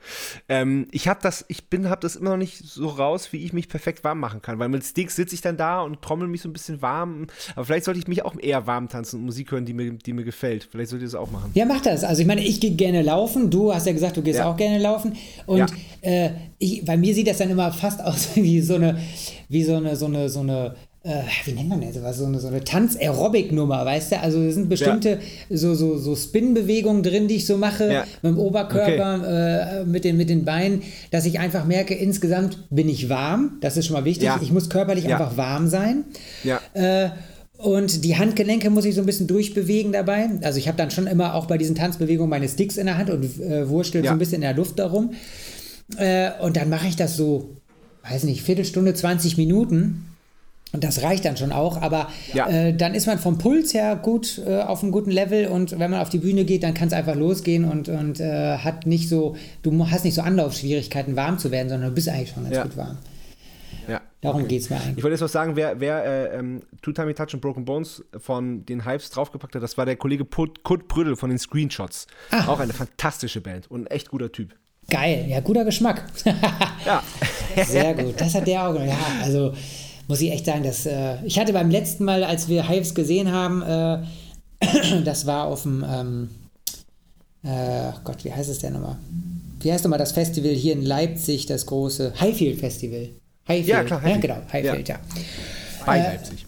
Ähm, ich habe das, ich bin, habe das immer noch nicht so raus, wie ich mich perfekt warm machen kann. Weil mit Sticks sitze ich dann da und trommel mich so ein bisschen warm. Aber vielleicht sollte ich mich auch eher warm tanzen und Musik hören, die mir, die mir gefällt. Vielleicht sollte ich das auch machen. Ja, mach das. Also ich meine, ich gehe gerne laufen. Du hast ja gesagt, du gehst Ja. auch gerne laufen. Und Ja. äh, ich, bei mir sieht das dann immer fast aus wie so eine, wie so eine, so eine, so eine, äh, wie nennt man das? So eine, so eine Tanz-Aerobic-Nummer, weißt du? Also es sind bestimmte so, so, so Spin-Bewegungen drin, die ich so mache Ja. mit dem Oberkörper, äh, mit, den, mit den Beinen, dass ich einfach merke, insgesamt bin ich warm. Das ist schon mal wichtig. Ja. Ich muss körperlich Ja. einfach warm sein. Ja. Äh, und die Handgelenke muss ich so ein bisschen durchbewegen dabei. Also ich habe dann schon immer auch bei diesen Tanzbewegungen meine Sticks in der Hand und äh, wurschtel Ja. so ein bisschen in der Luft darum. Äh, und dann mache ich das so, weiß nicht, Viertelstunde, 20 Minuten. Und das reicht dann schon auch, aber Ja. äh, dann ist man vom Puls her gut äh, auf einem guten Level und wenn man auf die Bühne geht, dann kann es einfach losgehen und, und äh, hat nicht so, du hast nicht so Anlaufschwierigkeiten, warm zu werden, sondern du bist eigentlich schon ganz Ja. gut warm. Ja. Darum Okay. geht es mir eigentlich. Ich wollte jetzt noch sagen, wer, wer äh, ähm, Two Timey Touch und Broken Bones von den Hypes draufgepackt hat, das war der Kollege Put, Kurt Brüdel von den Screenshots. Ah. Auch eine fantastische Band und ein echt guter Typ. Geil, ja, guter Geschmack. Ja. Sehr gut, das hat der auch. Ja, also muss ich echt sagen, dass äh, ich hatte beim letzten Mal, als wir Hives gesehen haben, äh, das war auf dem, ähm, äh, oh Gott, wie heißt es denn nochmal? Wie heißt nochmal das Festival hier in Leipzig, das große Highfield Festival? Highfield, Ja, klar, Ja, Highfield. genau, Highfield, ja. Bei Äh, Leipzig.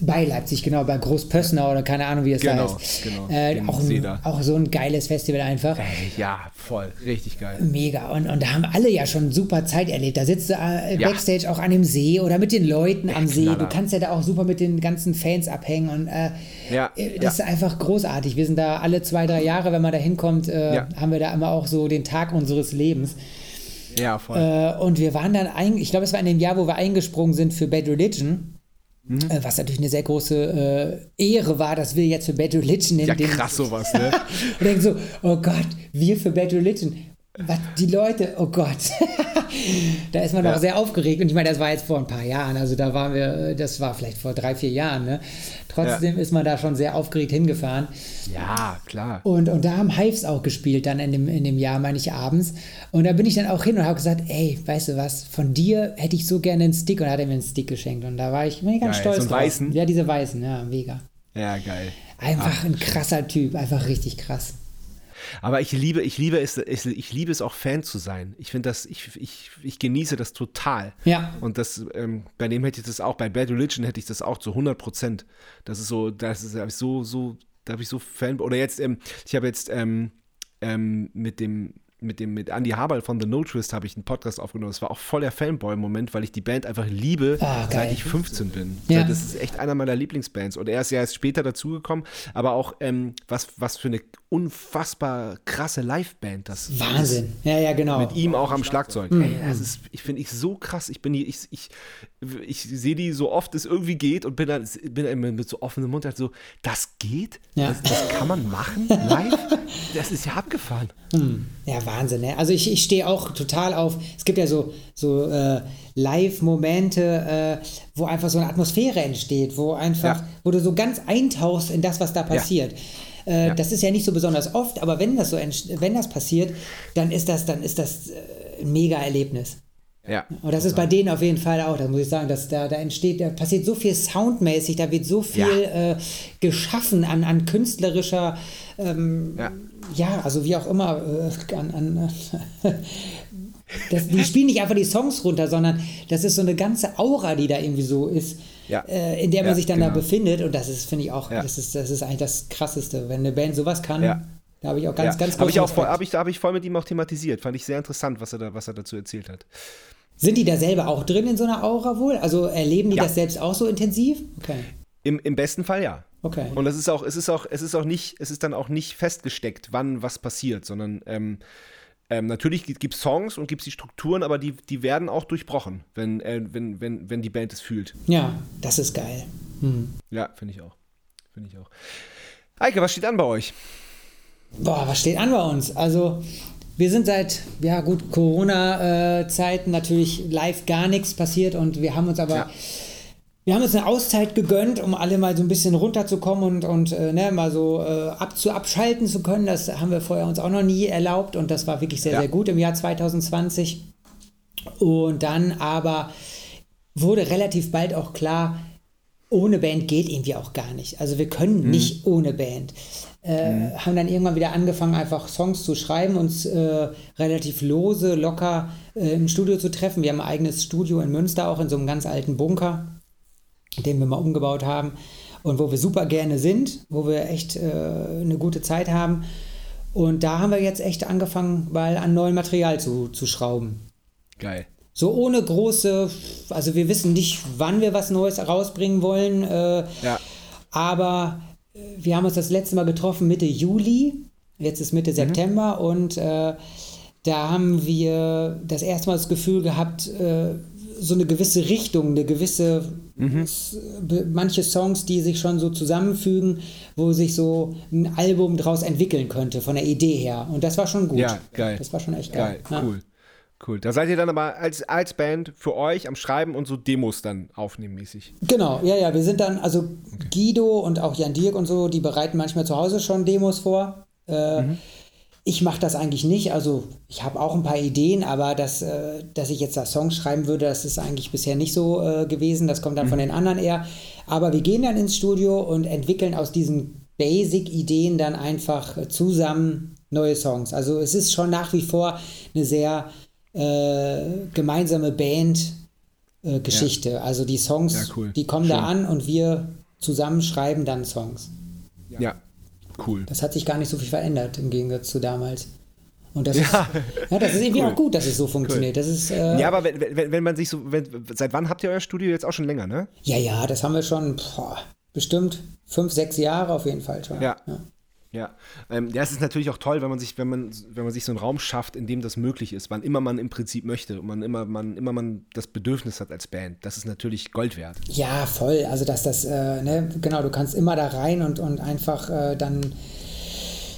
Bei Leipzig, genau, bei Großpössnau oder keine Ahnung, wie es Genau, da heißt. genau, Äh, auch, auch so ein geiles Festival einfach. Ey, ja, voll. Richtig geil. Mega. Und, und da haben alle ja schon super Zeit erlebt. Da sitzt du äh, Ja. Backstage auch an dem See oder mit den Leuten am See. Knaller. Du kannst ja da auch super mit den ganzen Fans abhängen. Und äh, Ja, äh, das ja. ist einfach großartig. Wir sind da alle zwei, drei Jahre, wenn man da hinkommt, äh, haben wir da immer auch so den Tag unseres Lebens. Ja, voll. Äh, und wir waren dann, ein, ich glaube, es war in dem Jahr, wo wir eingesprungen sind für Bad Religion. Mhm. Was natürlich eine sehr große äh, Ehre war, dass wir jetzt für Bad Religion in ja, den krass sowas, ne? und denken so, oh Gott, wir für Bad Religion. Was, die Leute, oh Gott. da ist man Ja. noch sehr aufgeregt. Und ich meine, das war jetzt vor ein paar Jahren. Also da waren wir, das war vielleicht vor drei, vier Jahren. Ne? Trotzdem ist man da schon sehr aufgeregt hingefahren. Ja, klar. Und, und da haben Hives auch gespielt, dann in dem, in dem Jahr, meine ich, abends. Und da bin ich dann auch hin und habe gesagt, ey, weißt du was, von dir hätte ich so gerne einen Stick. Und da hat er mir einen Stick geschenkt. Und da war ich, ich ganz Geil. stolz So drauf. weißen? Ja, diese weißen, ja, mega. Ja, geil. Einfach ein krasser Typ, einfach richtig krass. Aber ich liebe, ich liebe es, ich liebe es auch Fan zu sein. Ich finde das, ich, ich, ich genieße das total. Ja. Und das, ähm, bei dem hätte ich das auch, bei Bad Religion hätte ich das auch zu 100 Prozent. Das ist so, das ist so, so, da habe ich so Fan, oder jetzt, ähm, ich habe jetzt ähm, ähm, mit dem, mit dem mit Andy Haberl von The No Twist habe ich einen Podcast aufgenommen. Das war auch voll der Fanboy-Moment, weil ich die Band einfach liebe, geil. seit ich 15 bin. Ja. Das ist echt einer meiner Lieblingsbands. Und er ist ja erst später dazugekommen, aber auch ähm, was, was für eine unfassbar krasse Liveband das ist. Wahnsinn. Ja, ja, genau. Mit ihm auch am Schlagzeug. Mhm. Ey, das ist, ich finde ich so krass. Ich bin die, ich, ich, ich sehe die so oft es irgendwie geht und bin dann, bin dann immer mit so offenem Mund halt so, das geht? Ja. Das, das kann man machen live? das ist ja abgefahren. Ja, Wahnsinn. Ne? Also ich, ich stehe auch total auf, es gibt ja so, so äh, Live-Momente, äh, wo einfach so eine Atmosphäre entsteht, wo einfach, Ja. wo du so ganz eintauchst in das, was da passiert. Äh, Ja. Das ist ja nicht so besonders oft, aber wenn das so wenn das passiert, dann ist das, dann ist das äh, ein mega Erlebnis. Ja. Und das ist bei denen auf jeden Fall auch, da muss ich sagen, dass da, da entsteht, da passiert so viel soundmäßig, da wird so viel äh, geschaffen an, an künstlerischer, ähm, Ja. ja, also wie auch immer, äh, an, an das, die spielen nicht einfach die Songs runter, sondern das ist so eine ganze Aura, die da irgendwie so ist, Ja. äh, in der man Ja, sich dann genau. da befindet. Und das ist, finde ich auch, Ja. das, ist, das ist eigentlich das Krasseste. Wenn eine Band sowas kann, Ja. da habe ich auch ganz, ja. ganz Habe ich auch voll, habe ich, hab ich voll mit ihm auch thematisiert. Fand ich sehr interessant, was er, da, was er dazu erzählt hat. Sind die da selber auch drin in so einer Aura wohl? Also erleben die Ja. das selbst auch so intensiv? Okay. Im, Im besten Fall ja. Okay. Und es ist auch, es ist auch, es ist auch nicht, es ist dann auch nicht festgesteckt, wann was passiert, sondern ähm, ähm, natürlich gibt es Songs und gibt es die Strukturen, aber die, die werden auch durchbrochen, wenn, äh, wenn, wenn, wenn die Band es fühlt. Ja, das ist geil. Hm. Ja, finde ich auch. Finde ich auch. Eike, was steht an bei euch? Boah, was steht an bei uns? Also, wir sind seit, ja gut, Corona-Zeiten natürlich live gar nichts passiert und wir haben uns aber, Ja. wir haben uns eine Auszeit gegönnt, um alle mal so ein bisschen runterzukommen und, und äh, ne, mal so äh, abzu, abschalten zu können. Das haben wir vorher uns auch noch nie erlaubt und das war wirklich sehr, Ja. sehr gut im Jahr 2020. Und dann aber wurde relativ bald auch klar, ohne Band geht irgendwie auch gar nicht. Also wir können nicht ohne Band. Äh, Haben dann irgendwann wieder angefangen, einfach Songs zu schreiben, uns äh, relativ lose, locker äh, im Studio zu treffen. Wir haben ein eigenes Studio in Münster, auch in so einem ganz alten Bunker, den wir mal umgebaut haben und wo wir super gerne sind, wo wir echt äh, eine gute Zeit haben. Und da haben wir jetzt echt angefangen, mal an neuem Material zu, zu schrauben. Geil. So ohne große, also wir wissen nicht, wann wir was Neues rausbringen wollen, äh, Ja. aber wir haben uns das letzte Mal getroffen Mitte Juli, jetzt ist Mitte September und äh, da haben wir das erste Mal das Gefühl gehabt, äh, so eine gewisse Richtung, eine gewisse, be- manche Songs, die sich schon so zusammenfügen, wo sich so ein Album draus entwickeln könnte, von der Idee her. Und das war schon gut. Ja, geil. Das war schon echt geil. Geil, Ja. cool. Cool. Da seid ihr dann aber als, als Band für euch am Schreiben und so Demos dann aufnehmen mäßig. Genau, ja, ja, wir sind dann, also Guido und auch Jan Dirk und so, die bereiten manchmal zu Hause schon Demos vor. Äh, Ich mache das eigentlich nicht, also ich habe auch ein paar Ideen, aber das, äh, dass ich jetzt da Songs schreiben würde, das ist eigentlich bisher nicht so äh, gewesen, das kommt dann von den anderen eher. Aber wir gehen dann ins Studio und entwickeln aus diesen Basic-Ideen dann einfach zusammen neue Songs. Also es ist schon nach wie vor eine sehr gemeinsame Band. äh, Geschichte. Also die Songs, Ja, cool. die kommen da Schön. an und wir zusammen schreiben dann Songs. Ja. Cool. Das hat sich gar nicht so viel verändert im Gegensatz zu damals. Und das, Ja. ist, ja, das ist irgendwie Cool. auch gut, dass es so funktioniert. Das ist, äh, Ja, aber wenn, wenn, wenn man sich so, wenn, seit wann habt ihr euer Studio jetzt auch schon länger, ne? ja, ja, das haben wir schon boah, bestimmt fünf, sechs Jahre auf jeden Fall schon. Ja. Ja, ähm, ja, es ist natürlich auch toll, wenn man sich, wenn man, wenn man sich so einen Raum schafft, in dem das möglich ist, wann immer man im Prinzip möchte und man immer, man immer man das Bedürfnis hat als Band. Das ist natürlich Gold wert. Ja, voll. Also dass das, äh, ne, genau, du kannst immer da rein und, und einfach äh, dann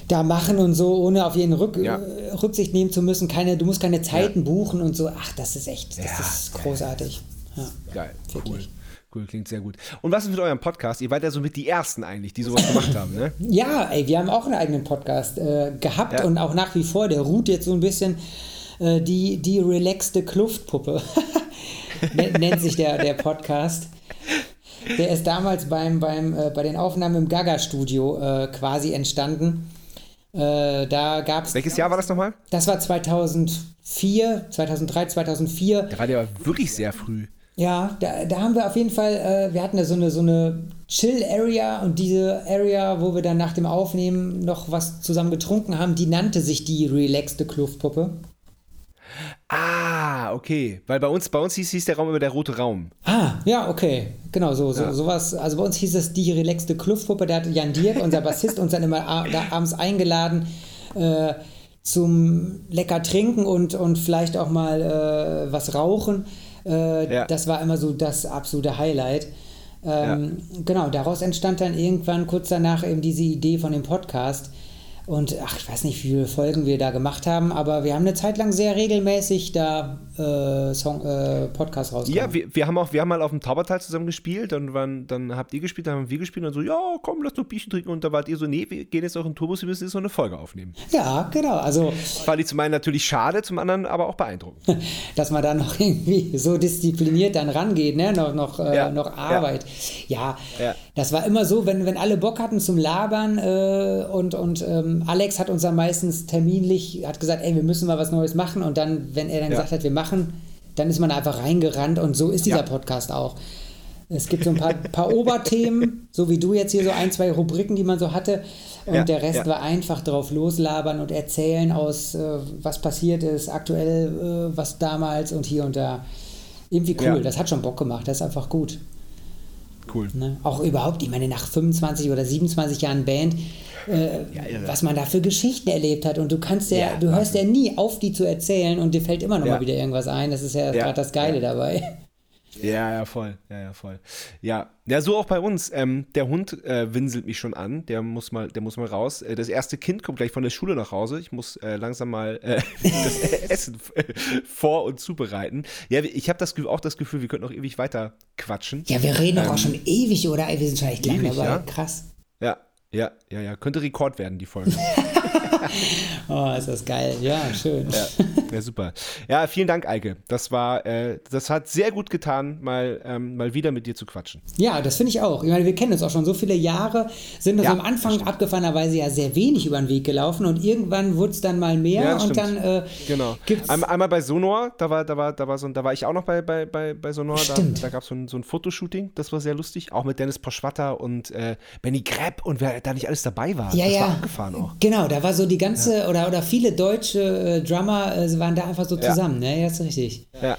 da machen und so, ohne auf jeden Rück, Ja. äh, Rücksicht nehmen zu müssen. Keine, du musst keine Zeiten buchen und so. Ach, das ist echt, das Ja, ist großartig. Ja. Geil. Wirklich. Cool, klingt sehr gut. Und was ist mit eurem Podcast? Ihr wart ja so mit die Ersten eigentlich, die sowas gemacht haben, ne? Ja, ey, wir haben auch einen eigenen Podcast äh, gehabt Ja. und auch nach wie vor. Der ruht jetzt so ein bisschen äh, die, die relaxte Kluftpuppe. Nen- Nennt sich der, der Podcast. Der ist damals beim, beim, äh, bei den Aufnahmen im Gaga-Studio äh, quasi entstanden. Äh, da gab's. Welches Jahr war das nochmal? Das war 2004, 2003, 2004. Da war der wirklich sehr früh. Ja, da, da haben wir auf jeden Fall, äh, wir hatten da so eine, so eine Chill-Area und diese Area, wo wir dann nach dem Aufnehmen noch was zusammen getrunken haben, die nannte sich die relaxte Kluftpuppe. Ah, okay. Weil bei uns, bei uns hieß, hieß der Raum immer der rote Raum. Ah, ja, okay. Genau, so, so Ja. sowas. Also bei uns hieß es die relaxte Kluftpuppe. Da hat Jan Dirk, unser Bassist, uns dann immer abends eingeladen äh, zum lecker trinken und, und vielleicht auch mal äh, was rauchen. Äh, Ja. Das war immer so das absolute Highlight. Ähm, Genau, daraus entstand dann irgendwann kurz danach eben diese Idee von dem Podcast. Und ach, ich weiß nicht, wie viele Folgen wir da gemacht haben, aber wir haben eine Zeit lang sehr regelmäßig da äh, Song, äh, Podcast rausgebracht. Ja, wir, wir haben auch, wir haben mal auf dem Taubertal zusammen gespielt, dann, waren, dann habt ihr gespielt, dann haben wir gespielt und so, ja, komm, lass doch Bierchen trinken. Und da wart ihr so, nee, wir gehen jetzt auch in Turbus, wir müssen jetzt noch eine Folge aufnehmen. Ja, genau. Also, Fand ich zum einen natürlich schade, zum anderen aber auch beeindruckend. dass man da noch irgendwie so diszipliniert dann rangeht, ne? Noch, noch, äh, Ja, noch ja. Arbeit. Ja, Ja. das war immer so, wenn, wenn alle Bock hatten zum Labern äh, und, und ähm, Alex hat uns dann meistens terminlich, hat gesagt, ey, wir müssen mal was Neues machen und dann, wenn er dann Ja. gesagt hat, wir machen, dann ist man einfach reingerannt und so ist dieser Ja. Podcast auch. Es gibt so ein paar, paar Oberthemen, so wie du jetzt hier so ein, zwei Rubriken, die man so hatte. Und Ja, der Rest ja. war einfach drauf loslabern und erzählen aus, äh, was passiert ist, aktuell, äh, was damals und hier und da. Irgendwie cool, das hat schon Bock gemacht, das ist einfach gut. Cool. Ne? Auch überhaupt, ich meine, nach 25 oder 27 Jahren Band, äh, irre. was man da für Geschichten erlebt hat. Und du kannst ja, Ja, du hörst ja nie auf, die zu erzählen und dir fällt immer noch Ja. mal wieder irgendwas ein. Das ist ja, Ja. gerade das Geile Ja. dabei. Ja, ja, voll. Ja, ja, voll. Ja, ja so auch bei uns. Ähm, der Hund äh, winselt mich schon an. Der muss mal, der muss mal raus. Äh, das erste Kind kommt gleich von der Schule nach Hause. Ich muss äh, langsam mal äh, das Essen vor- und zubereiten. Ja, ich habe das, auch das Gefühl, wir könnten noch ewig weiter quatschen. Ja, wir reden doch auch schon ewig, oder? Wir sind schon echt lange Ähm, dabei. ja. Krass. Ja, ja, ja, ja. Könnte Rekord werden, die Folge. Oh, ist das geil. Ja, schön. ja, ja, super. Ja, vielen Dank, Eike. Das war, äh, das hat sehr gut getan, mal, ähm, mal wieder mit dir zu quatschen. Ja, das finde ich auch. Ich meine, wir kennen uns auch schon so viele Jahre, sind uns Ja, am Anfang abgefahrenerweise ja sehr wenig über den Weg gelaufen und irgendwann wurde es dann mal mehr Ja, und stimmt. dann äh, Genau. gibt's. Einmal, einmal bei Sonor, da war, da war, da war so ein, da war ich auch noch bei, bei, bei, bei Sonor, da, Stimmt. da gab es so ein, so ein Fotoshooting, das war sehr lustig, auch mit Dennis Poschwatter und äh, Benny Krepp und wer da nicht alles dabei war. ja, das ja. war abgefahren auch. Genau, da war so die ganze, oder, oder viele deutsche äh, Drummer äh, waren da einfach so Ja. zusammen, ne? Ja, das ist richtig. Ja.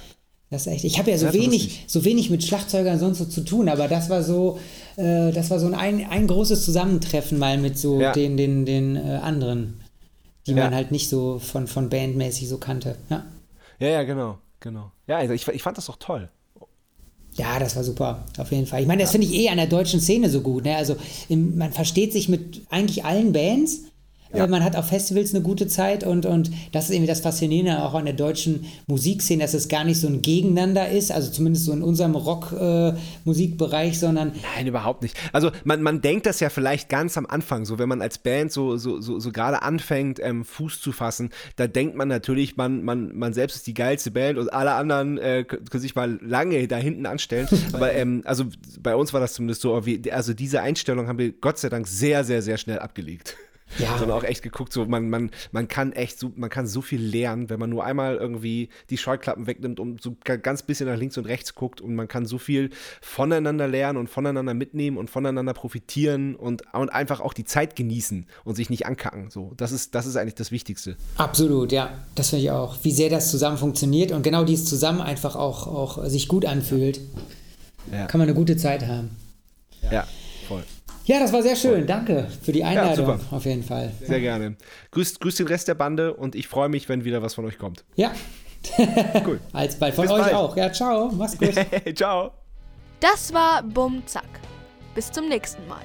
Das ist echt. Ich habe ja so Das wenig, so wenig mit Schlagzeugern sonst so zu tun, aber das war so, äh, das war so ein, ein großes Zusammentreffen mal mit so Ja. den, den, den äh, anderen, die Ja. man halt nicht so von, von bandmäßig so kannte. Ja. ja, ja, genau, genau. Ja, also ich, ich fand das doch toll. Ja, das war super, auf jeden Fall. Ich meine, das finde ich eh an der deutschen Szene so gut. Ne? Also im, man versteht sich mit eigentlich allen Bands. Ja. Äh, Man hat auf Festivals eine gute Zeit und, und das ist irgendwie das Faszinierende auch an der deutschen Musikszene, dass es gar nicht so ein Gegeneinander ist, also zumindest so in unserem Rock-Musikbereich, sondern Nein, überhaupt nicht. Also man, man denkt das ja vielleicht ganz am Anfang, so wenn man als Band so, so, so, so gerade anfängt, ähm, Fuß zu fassen, da denkt man natürlich, man, man, man selbst ist die geilste Band und alle anderen äh, können sich mal lange da hinten anstellen. Aber ähm, also bei uns war das zumindest so, also diese Einstellung haben wir Gott sei Dank sehr, sehr, sehr schnell abgelegt. Ja. Sondern auch echt geguckt, so man, man, man kann echt so, man kann so viel lernen, wenn man nur einmal irgendwie die Scheuklappen wegnimmt und so ga- ganz bisschen nach links und rechts guckt und man kann so viel voneinander lernen und voneinander mitnehmen und voneinander profitieren und, und einfach auch die Zeit genießen und sich nicht ankacken. So, das ist, das ist eigentlich das Wichtigste. absolut, ja, das finde ich auch. Wie sehr das zusammen funktioniert und genau dieses zusammen einfach auch, auch sich gut anfühlt, Ja. kann man eine gute Zeit haben. Ja, voll. Ja, das war sehr schön. Danke für die Einladung, super. auf jeden Fall. Sehr gerne. Grüßt, grüßt den Rest der Bande und ich freue mich, wenn wieder was von euch kommt. Ja, Cool. alsbald. Von Bis euch bald. auch. Ja, ciao. Mach's gut. Ciao. Das war Bum Zack. Bis zum nächsten Mal.